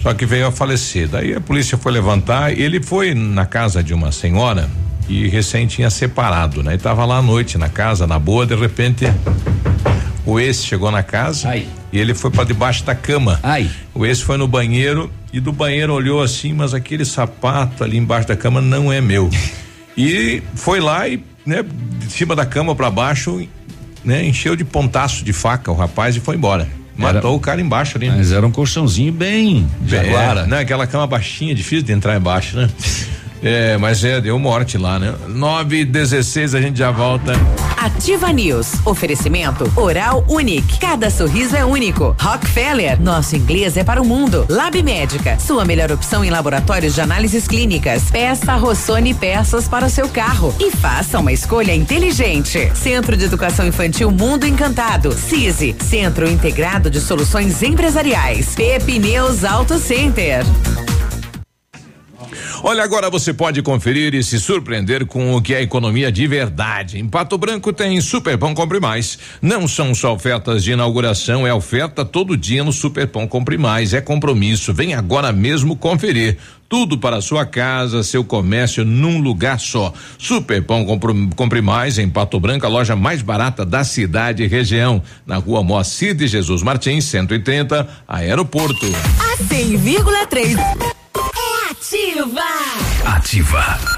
Só que veio a falecer. Daí a polícia foi levantar. Ele foi na casa de uma senhora e recém tinha separado, né? E tava lá à noite na casa, na boa, de repente. O ex chegou na casa e ele foi para debaixo da cama. O ex foi no banheiro e do banheiro olhou assim, mas aquele sapato ali embaixo da cama não é meu. [laughs] e foi lá e, né, de cima da cama para baixo, né, encheu de pontaço de faca o rapaz e foi embora. Matou o cara embaixo ali. Mas era um colchãozinho bem jaguara. É, né? Aquela cama baixinha, difícil de entrar embaixo, né? [laughs] É, mas é, deu morte lá, né? 9 e 16 a gente já volta. Ativa News. Oferecimento Oral Unique. Cada sorriso é único. Rockefeller. Nosso inglês é para o mundo. Lab Médica. Sua melhor opção em laboratórios de análises clínicas. Peça Rossoni peças para o seu carro. E faça uma escolha inteligente. Centro de Educação Infantil Mundo Encantado. CISI. Centro Integrado de Soluções Empresariais. Pepineus Auto Center. Olha, agora você pode conferir e se surpreender com o que é economia de verdade. Em Pato Branco tem Super Pão Compre Mais. Não são só ofertas de inauguração, é oferta todo dia no Super Pão Compre Mais. É compromisso. Vem agora mesmo conferir. Tudo para sua casa, seu comércio num lugar só. Super Pão Compre, Mais em Pato Branco, a loja mais barata da cidade e região. Na rua Moacir de Jesus Martins, 130, Aeroporto. A 100,3. Ativa.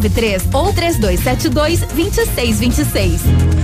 6993 ou 3272 2626.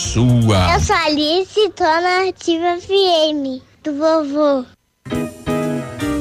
sua. Eu sou Alice, tô na Ativa FM, do vovô.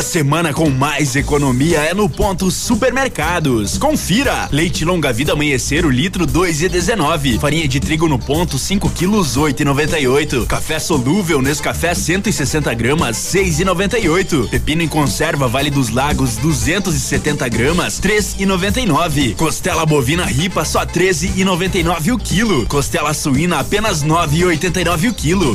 Sua semana com mais economia é no ponto supermercados. Confira: leite longa vida amanhecer o litro dois e dezenove, farinha de trigo no ponto 5 quilos oito e noventa e oito, café solúvel Nescafé 160 gramas seis e noventa e oito, pepino em conserva Vale dos Lagos 270 gramas três e noventa e nove, costela bovina ripa só treze e noventa e nove o quilo, costela suína apenas nove e oitenta e nove o quilo.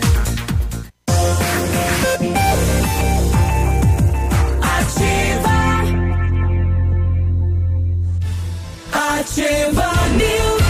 Ativa News.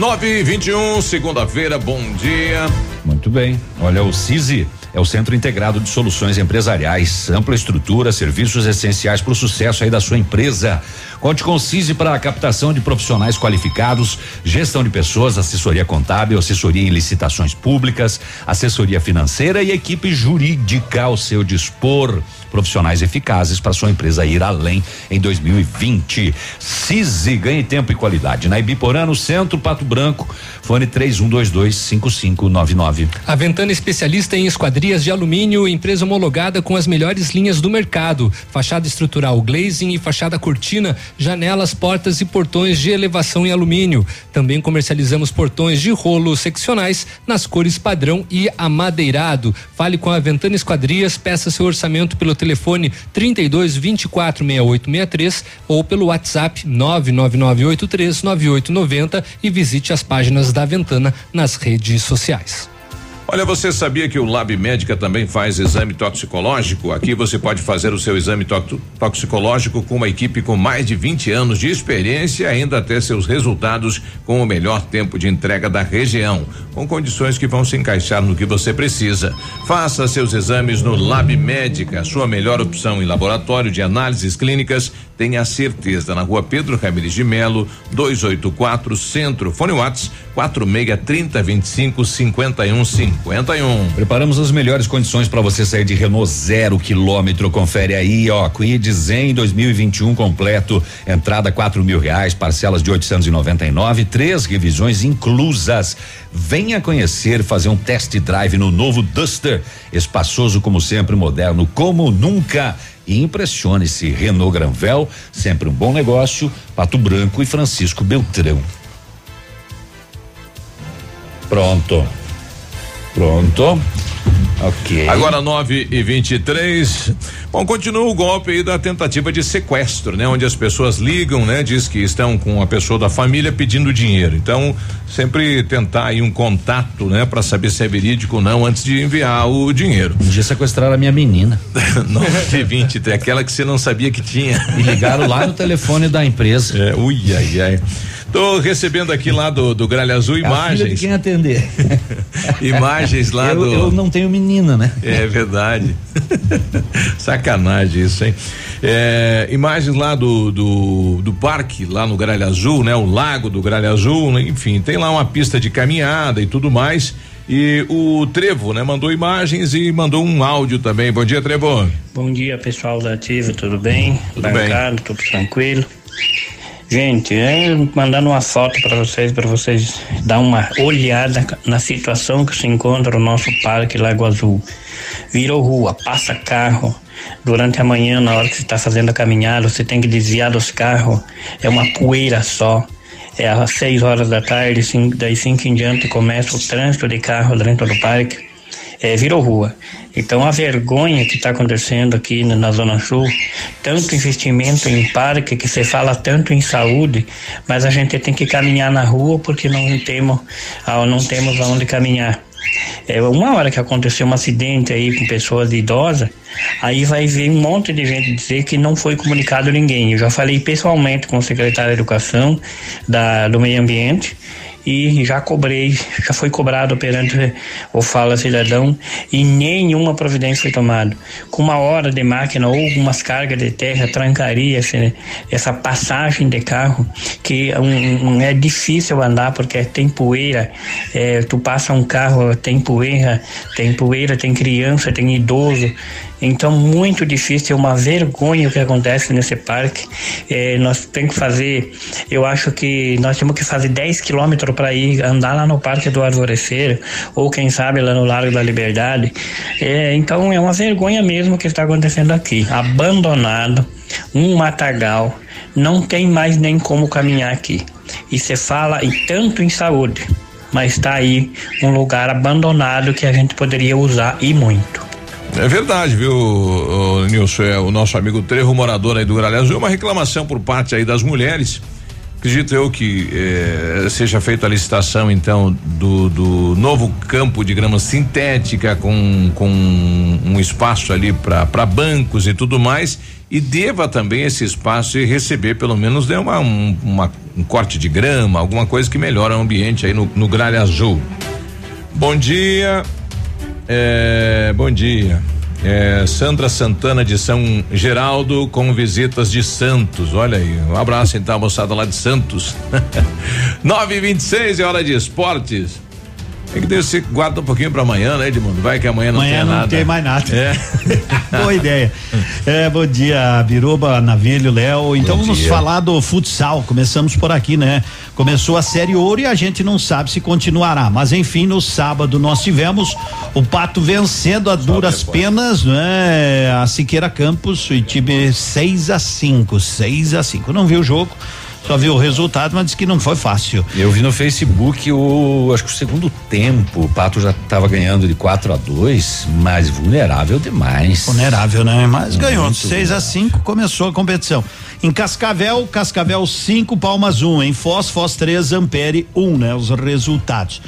9 e 21 segunda-feira, bom dia. Muito bem. Olha, o CISI é o Centro Integrado de Soluções Empresariais, ampla estrutura, serviços essenciais para o sucesso aí da sua empresa. Conte com o CISI para a captação de profissionais qualificados, gestão de pessoas, assessoria contábil, assessoria em licitações públicas, assessoria financeira e equipe jurídica ao seu dispor. Profissionais eficazes para sua empresa ir além em 2020. CISI ganhe tempo e qualidade. Na Ibiporã, no Centro Pato Branco, fone 3122 5599. A Ventana especialista em esquadrias de alumínio, empresa homologada com as melhores linhas do mercado. Fachada estrutural glazing e fachada cortina, janelas, portas e portões de elevação em alumínio. Também comercializamos portões de rolo seccionais nas cores padrão e amadeirado. Fale com a Ventana Esquadrias, peça seu orçamento pelo telefone 32 24 68 63 ou pelo WhatsApp 99983 9890 e visite as páginas da Ventana nas redes sociais. Olha, você sabia que o Lab Médica também faz exame toxicológico? Aqui você pode fazer o seu exame to toxicológico com uma equipe com mais de 20 anos de experiência e ainda ter seus resultados com o melhor tempo de entrega da região, com condições que vão se encaixar no que você precisa. Faça seus exames no Lab Médica, sua melhor opção em laboratório de análises clínicas. Tenha certeza na rua Pedro Ramires de Melo, 284 Centro. Fone Whats 46 30 25 51 51. Preparamos as melhores condições para você sair de Renault zero quilômetro. Confere aí, ó. Quid Zen 2021 completo. Entrada quatro mil reais, parcelas de 899, três revisões inclusas. Venha conhecer, fazer um test drive no novo Duster. Espaçoso como sempre, moderno como nunca e impressione-se. Renault Granvel, sempre um bom negócio. Pato Branco e Francisco Beltrão. Pronto. Pronto. Ok. Agora 9 e 23 Bom, continua o golpe aí da tentativa de sequestro, né? Onde as pessoas ligam, né? Diz que estão com a pessoa da família pedindo dinheiro. Então, sempre tentar aí um contato, né? Para saber se é verídico ou não antes de enviar o dinheiro. Um dia sequestraram a minha menina. [laughs] 9 e 23 aquela que você não sabia que tinha. E ligaram lá no telefone da empresa. É, ui, ai, ai. Tô recebendo aqui lá do, do Gralha Azul imagens. É a filha de quem atender. [laughs] imagens lá eu, do. Eu não tenho menina, né? É verdade. [laughs] Sacanagem isso, hein? É, imagens lá do, do, do parque, lá no Gralha Azul, né? O lago do Gralha Azul, né? enfim, tem lá uma pista de caminhada e tudo mais. E o Trevo, né, mandou imagens e mandou um áudio também. Bom dia, Trevo. Bom dia, pessoal da Ativa, tudo bem? Tudo Bancado, tudo tranquilo. Gente, é mandando uma foto para vocês, para vocês dar uma olhada na situação que se encontra o nosso parque Lago Azul. Virou rua, passa carro. Durante a manhã, na hora que você está fazendo a caminhada, você tem que desviar dos carros. É uma poeira só. É às seis horas da tarde, cinco, daí cinco em diante começa o trânsito de carro dentro do parque. É, virou rua. Então a vergonha que está acontecendo aqui na, na, Zona Sul, tanto investimento em parque, que se fala tanto em saúde, mas a gente tem que caminhar na rua porque não temos, ah, não temos aonde caminhar. É, uma hora que aconteceu um acidente aí com pessoas idosas, aí vai ver um monte de gente dizer que não foi comunicado ninguém. Eu já falei pessoalmente com o secretário de Educação da, do Meio Ambiente e já cobrei, já foi cobrado perante o Fala Cidadão e nenhuma providência foi tomada. Com uma hora de máquina ou algumas cargas de terra trancaria essa passagem de carro que um, um, é difícil andar porque tem poeira, é, tu passa um carro, tem poeira, tem poeira, tem criança, tem idoso, então, muito difícil, é uma vergonha o que acontece nesse parque. É, nós temos que fazer, eu acho que nós temos que fazer 10 quilômetros para ir andar lá no Parque do Arvorecer, ou quem sabe lá no Largo da Liberdade. É, então, é uma vergonha mesmo o que está acontecendo aqui. Abandonado, um matagal, não tem mais nem como caminhar aqui. E você fala e tanto em saúde, mas está aí um lugar abandonado que a gente poderia usar e muito. É verdade, viu, Nilson? É o nosso amigo Trevo, morador aí do Gralha Azul, uma reclamação por parte aí das mulheres. Acredito eu que eh, seja feita a licitação, então, do, do novo campo de grama sintética com, com um espaço ali para bancos e tudo mais. E deva também esse espaço e receber pelo menos né, uma, um, uma, um corte de grama, alguma coisa que melhora o ambiente aí no, no Gralha Azul. Bom dia. É, bom dia. É, Sandra Santana de São Geraldo com visitas de Santos. Olha aí, um abraço então, moçada lá de Santos. [laughs] 9 e 26 é hora de esportes. É que Deus se guarda um pouquinho para amanhã, né, Edmundo? Vai que amanhã não amanhã tem não nada. tem mais nada. É. [laughs] Boa ideia. É, bom dia, Biruba, Navilho, Léo. Então Bom vamos dia. falar do futsal. Começamos por aqui, né? Começou a série ouro e a gente não sabe se continuará. Mas enfim, no sábado nós tivemos o Pato vencendo a duras penas, né? A Siqueira Campos, o time 6 a 5 6 a 5 Não viu o jogo, só viu o resultado, mas disse que não foi fácil. Eu vi no Facebook o acho que o segundo tempo, o Pato já estava ganhando de 4 a 2, mas vulnerável demais. Vulnerável, né? Mas ganhou. Muito 6 a 5 começou a competição. Em Cascavel, Cascavel 5, Palmas 1. Um. Em Foz, Foz 3, Ampere 1, um, né? Os resultados.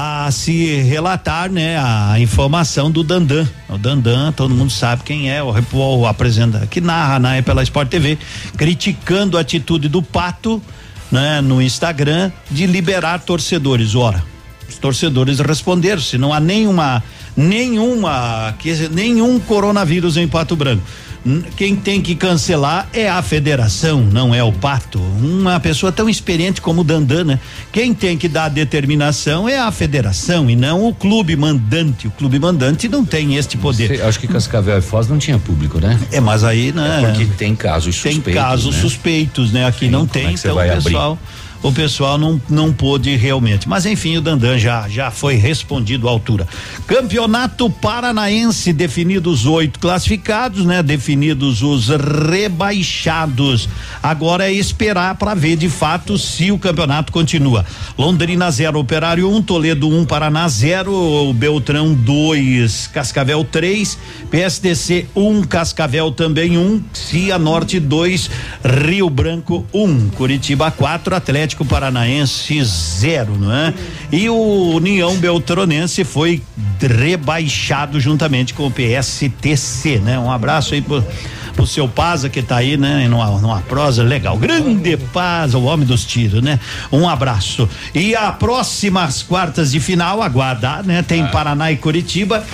A se relatar, né? A informação do Dandan. O Dandan, todo mundo sabe quem é, o, o apresenta, que narra, né? Pela Sport TV, criticando a atitude do Pato, né? No Instagram, de liberar torcedores. Ora, os torcedores responderam, se não há nenhuma, nenhuma, que, nenhum coronavírus em Pato Branco. Quem tem que cancelar é a federação, não é o Pato. Uma pessoa tão experiente como o Dandan, né? Quem tem que dar a determinação é a federação e não o clube mandante. O clube mandante não tem este poder. Sei, acho que Cascavel e Foz não tinha público, né? É, mas aí, né? É porque tem casos Tem suspeitos. casos né? suspeitos, né? Aqui Sim, não como tem, é então o abrir? O pessoal não, não pôde realmente. Mas enfim, o Dandan já, já foi respondido à altura. Campeonato Paranaense, definidos oito classificados, né? Definidos os rebaixados. Agora é esperar para ver de fato se o campeonato continua. Londrina 0, Operário 1, um, Toledo 1, um, Paraná 0, Beltrão 2, Cascavel 3, PSDC 1, um, Cascavel também 1, um, Cianorte 2, Rio Branco 1, um, Curitiba 4, Atlético Paranaense 0, não é? E o União Beltronense foi rebaixado juntamente com o PSTC, né? Um abraço aí pro pro seu Paza que tá aí, né? Numa, numa prosa legal. Grande Paz, o homem dos tiros, né? Um abraço. E a próximas quartas de final, aguardar, né? Tem. Paraná e Curitiba.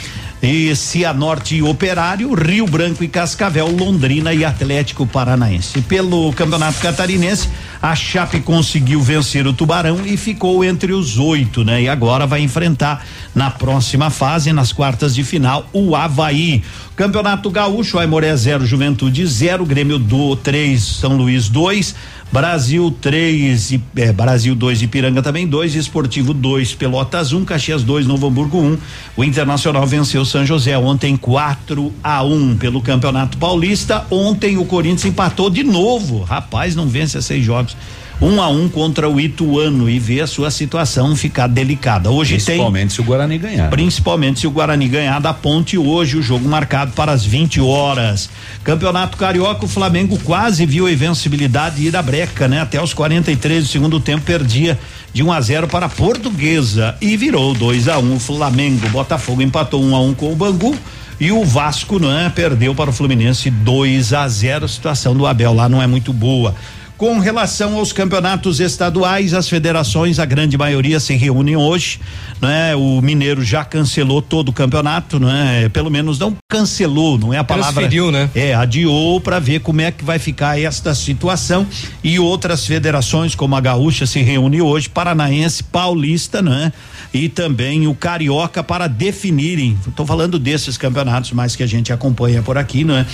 E Cianorte e Operário, Rio Branco e Cascavel, Londrina e Atlético Paranaense. Pelo Campeonato Catarinense, a Chape conseguiu vencer o Tubarão e ficou entre os oito, né? E agora vai enfrentar na próxima fase, nas quartas de final, o Havaí. Campeonato Gaúcho, Aimoré 0, Juventude 0, Grêmio do 3, São Luís 2, Brasil 3 e é, Brasil 2 Ipiranga também 2, Esportivo 2, Pelotas 1, um, Caxias 2, Novo Hamburgo 1. Um. O Internacional venceu São José ontem 4 a 1 um, pelo Campeonato Paulista. Ontem o Corinthians empatou de novo. Rapaz, não vence a seis jogos um a um contra o Ituano e ver a sua situação ficar delicada. Hoje principalmente tem. se o Guarani ganhar. Principalmente se o Guarani ganhar da ponte hoje, o jogo marcado para as 20 horas. Campeonato Carioca, o Flamengo quase viu a invencibilidade ir à breca, né? Até os 43 do segundo tempo perdia de 1 um a 0 para a Portuguesa e virou 2 a 1 um, o Flamengo. Botafogo empatou 1 um a 1 um com o Bangu. E o Vasco, não é? Perdeu para o Fluminense 2 a 0. A situação do Abel lá não é muito boa. Com relação aos campeonatos estaduais, as federações, a grande maioria se reúnem hoje, né? O Mineiro já cancelou todo o campeonato, né? Pelo menos não cancelou, não é a palavra. Transferiu, né? É, adiou para ver como é que vai ficar esta situação e outras federações como a Gaúcha se reúne hoje, Paranaense, Paulista, né? E também o Carioca para definirem, estou falando desses campeonatos mais que a gente acompanha por aqui, não é?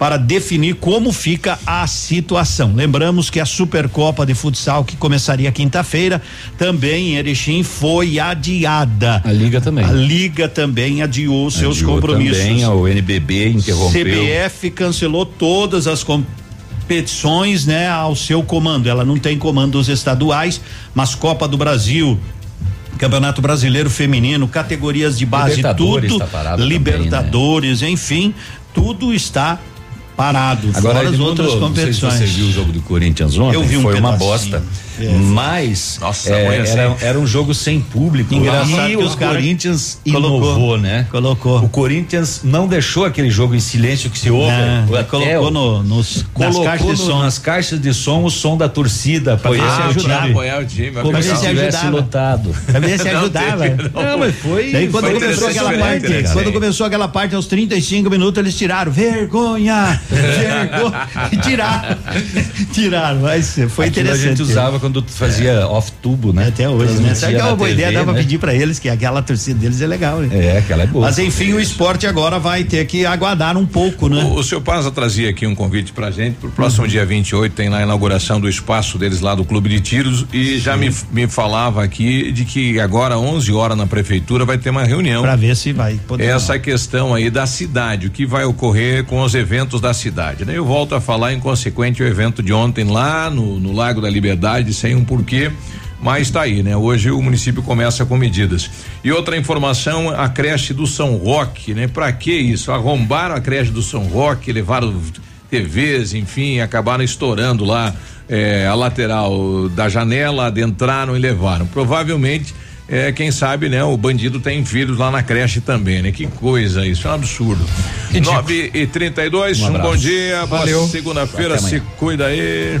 Para definir como fica a situação. Lembramos que a Supercopa de Futsal, que começaria quinta-feira, também em Erechim, foi adiada. A Liga também. A Liga também adiou seus adiou compromissos. Também, o NBB interrompeu. CBF cancelou todas as competições, né, ao seu comando. Ela não tem comandos estaduais, mas Copa do Brasil, Campeonato Brasileiro Feminino, categorias de base, Libertadores tudo, tá Libertadores, também, né? enfim, tudo está parado. Agora as outras competições. você viu o jogo do Corinthians ontem? Eu vi um Foi pedacinho. uma bosta. É, Mas Nossa, é, era, era, um jogo sem público. Engraçado e o Corinthians colocou, inovou, né? Colocou. O Corinthians não deixou aquele jogo em silêncio que se ouve. Não, colocou no, nos, colocou nas caixas, no, nas caixas de som o som da torcida para ver se ajudava. Apoiar o time, como se tivesse lotado. Ver se [laughs] ajudava. Não, mas foi. Daí quando começou aquela parte, né, quando começou aquela parte aos 35 minutos eles tiraram vergonha, [laughs] vergonha, tiraram, [laughs] tiraram. Mas foi Aquilo interessante. a gente usava quando fazia off-tubo, né? Até hoje, né? Sabe que é uma boa ideia, dá pra pedir pra eles que aquela torcida deles é legal, né? É, aquela é boa. Mas enfim, o esporte agora vai ter que aguardar um pouco, né? O, o seu Paza trazia aqui um convite pra gente, pro próximo uhum. dia 28 tem lá a inauguração do espaço deles lá do Clube de Tiros e já me, me falava aqui de que agora 11 horas na prefeitura vai ter uma reunião. Pra ver se vai poder. Essa não. questão aí da cidade, o que vai ocorrer com os eventos da cidade, né? Eu volto a falar em consequente o evento de ontem lá no, no Lago da Liberdade, sem um porquê mas está aí, né? Hoje o município começa com medidas. E outra informação, a creche do São Roque, né? Para que isso? Arrombaram a creche do São Roque, levaram TVs, enfim, acabaram estourando lá eh, a lateral da janela, adentraram e levaram. Provavelmente é, quem sabe, né? O bandido tem filhos lá na creche também, né? Que coisa isso, é um absurdo. Nove e trinta e dois, um, um bom dia, Valeu. boa segunda-feira, se cuida aí.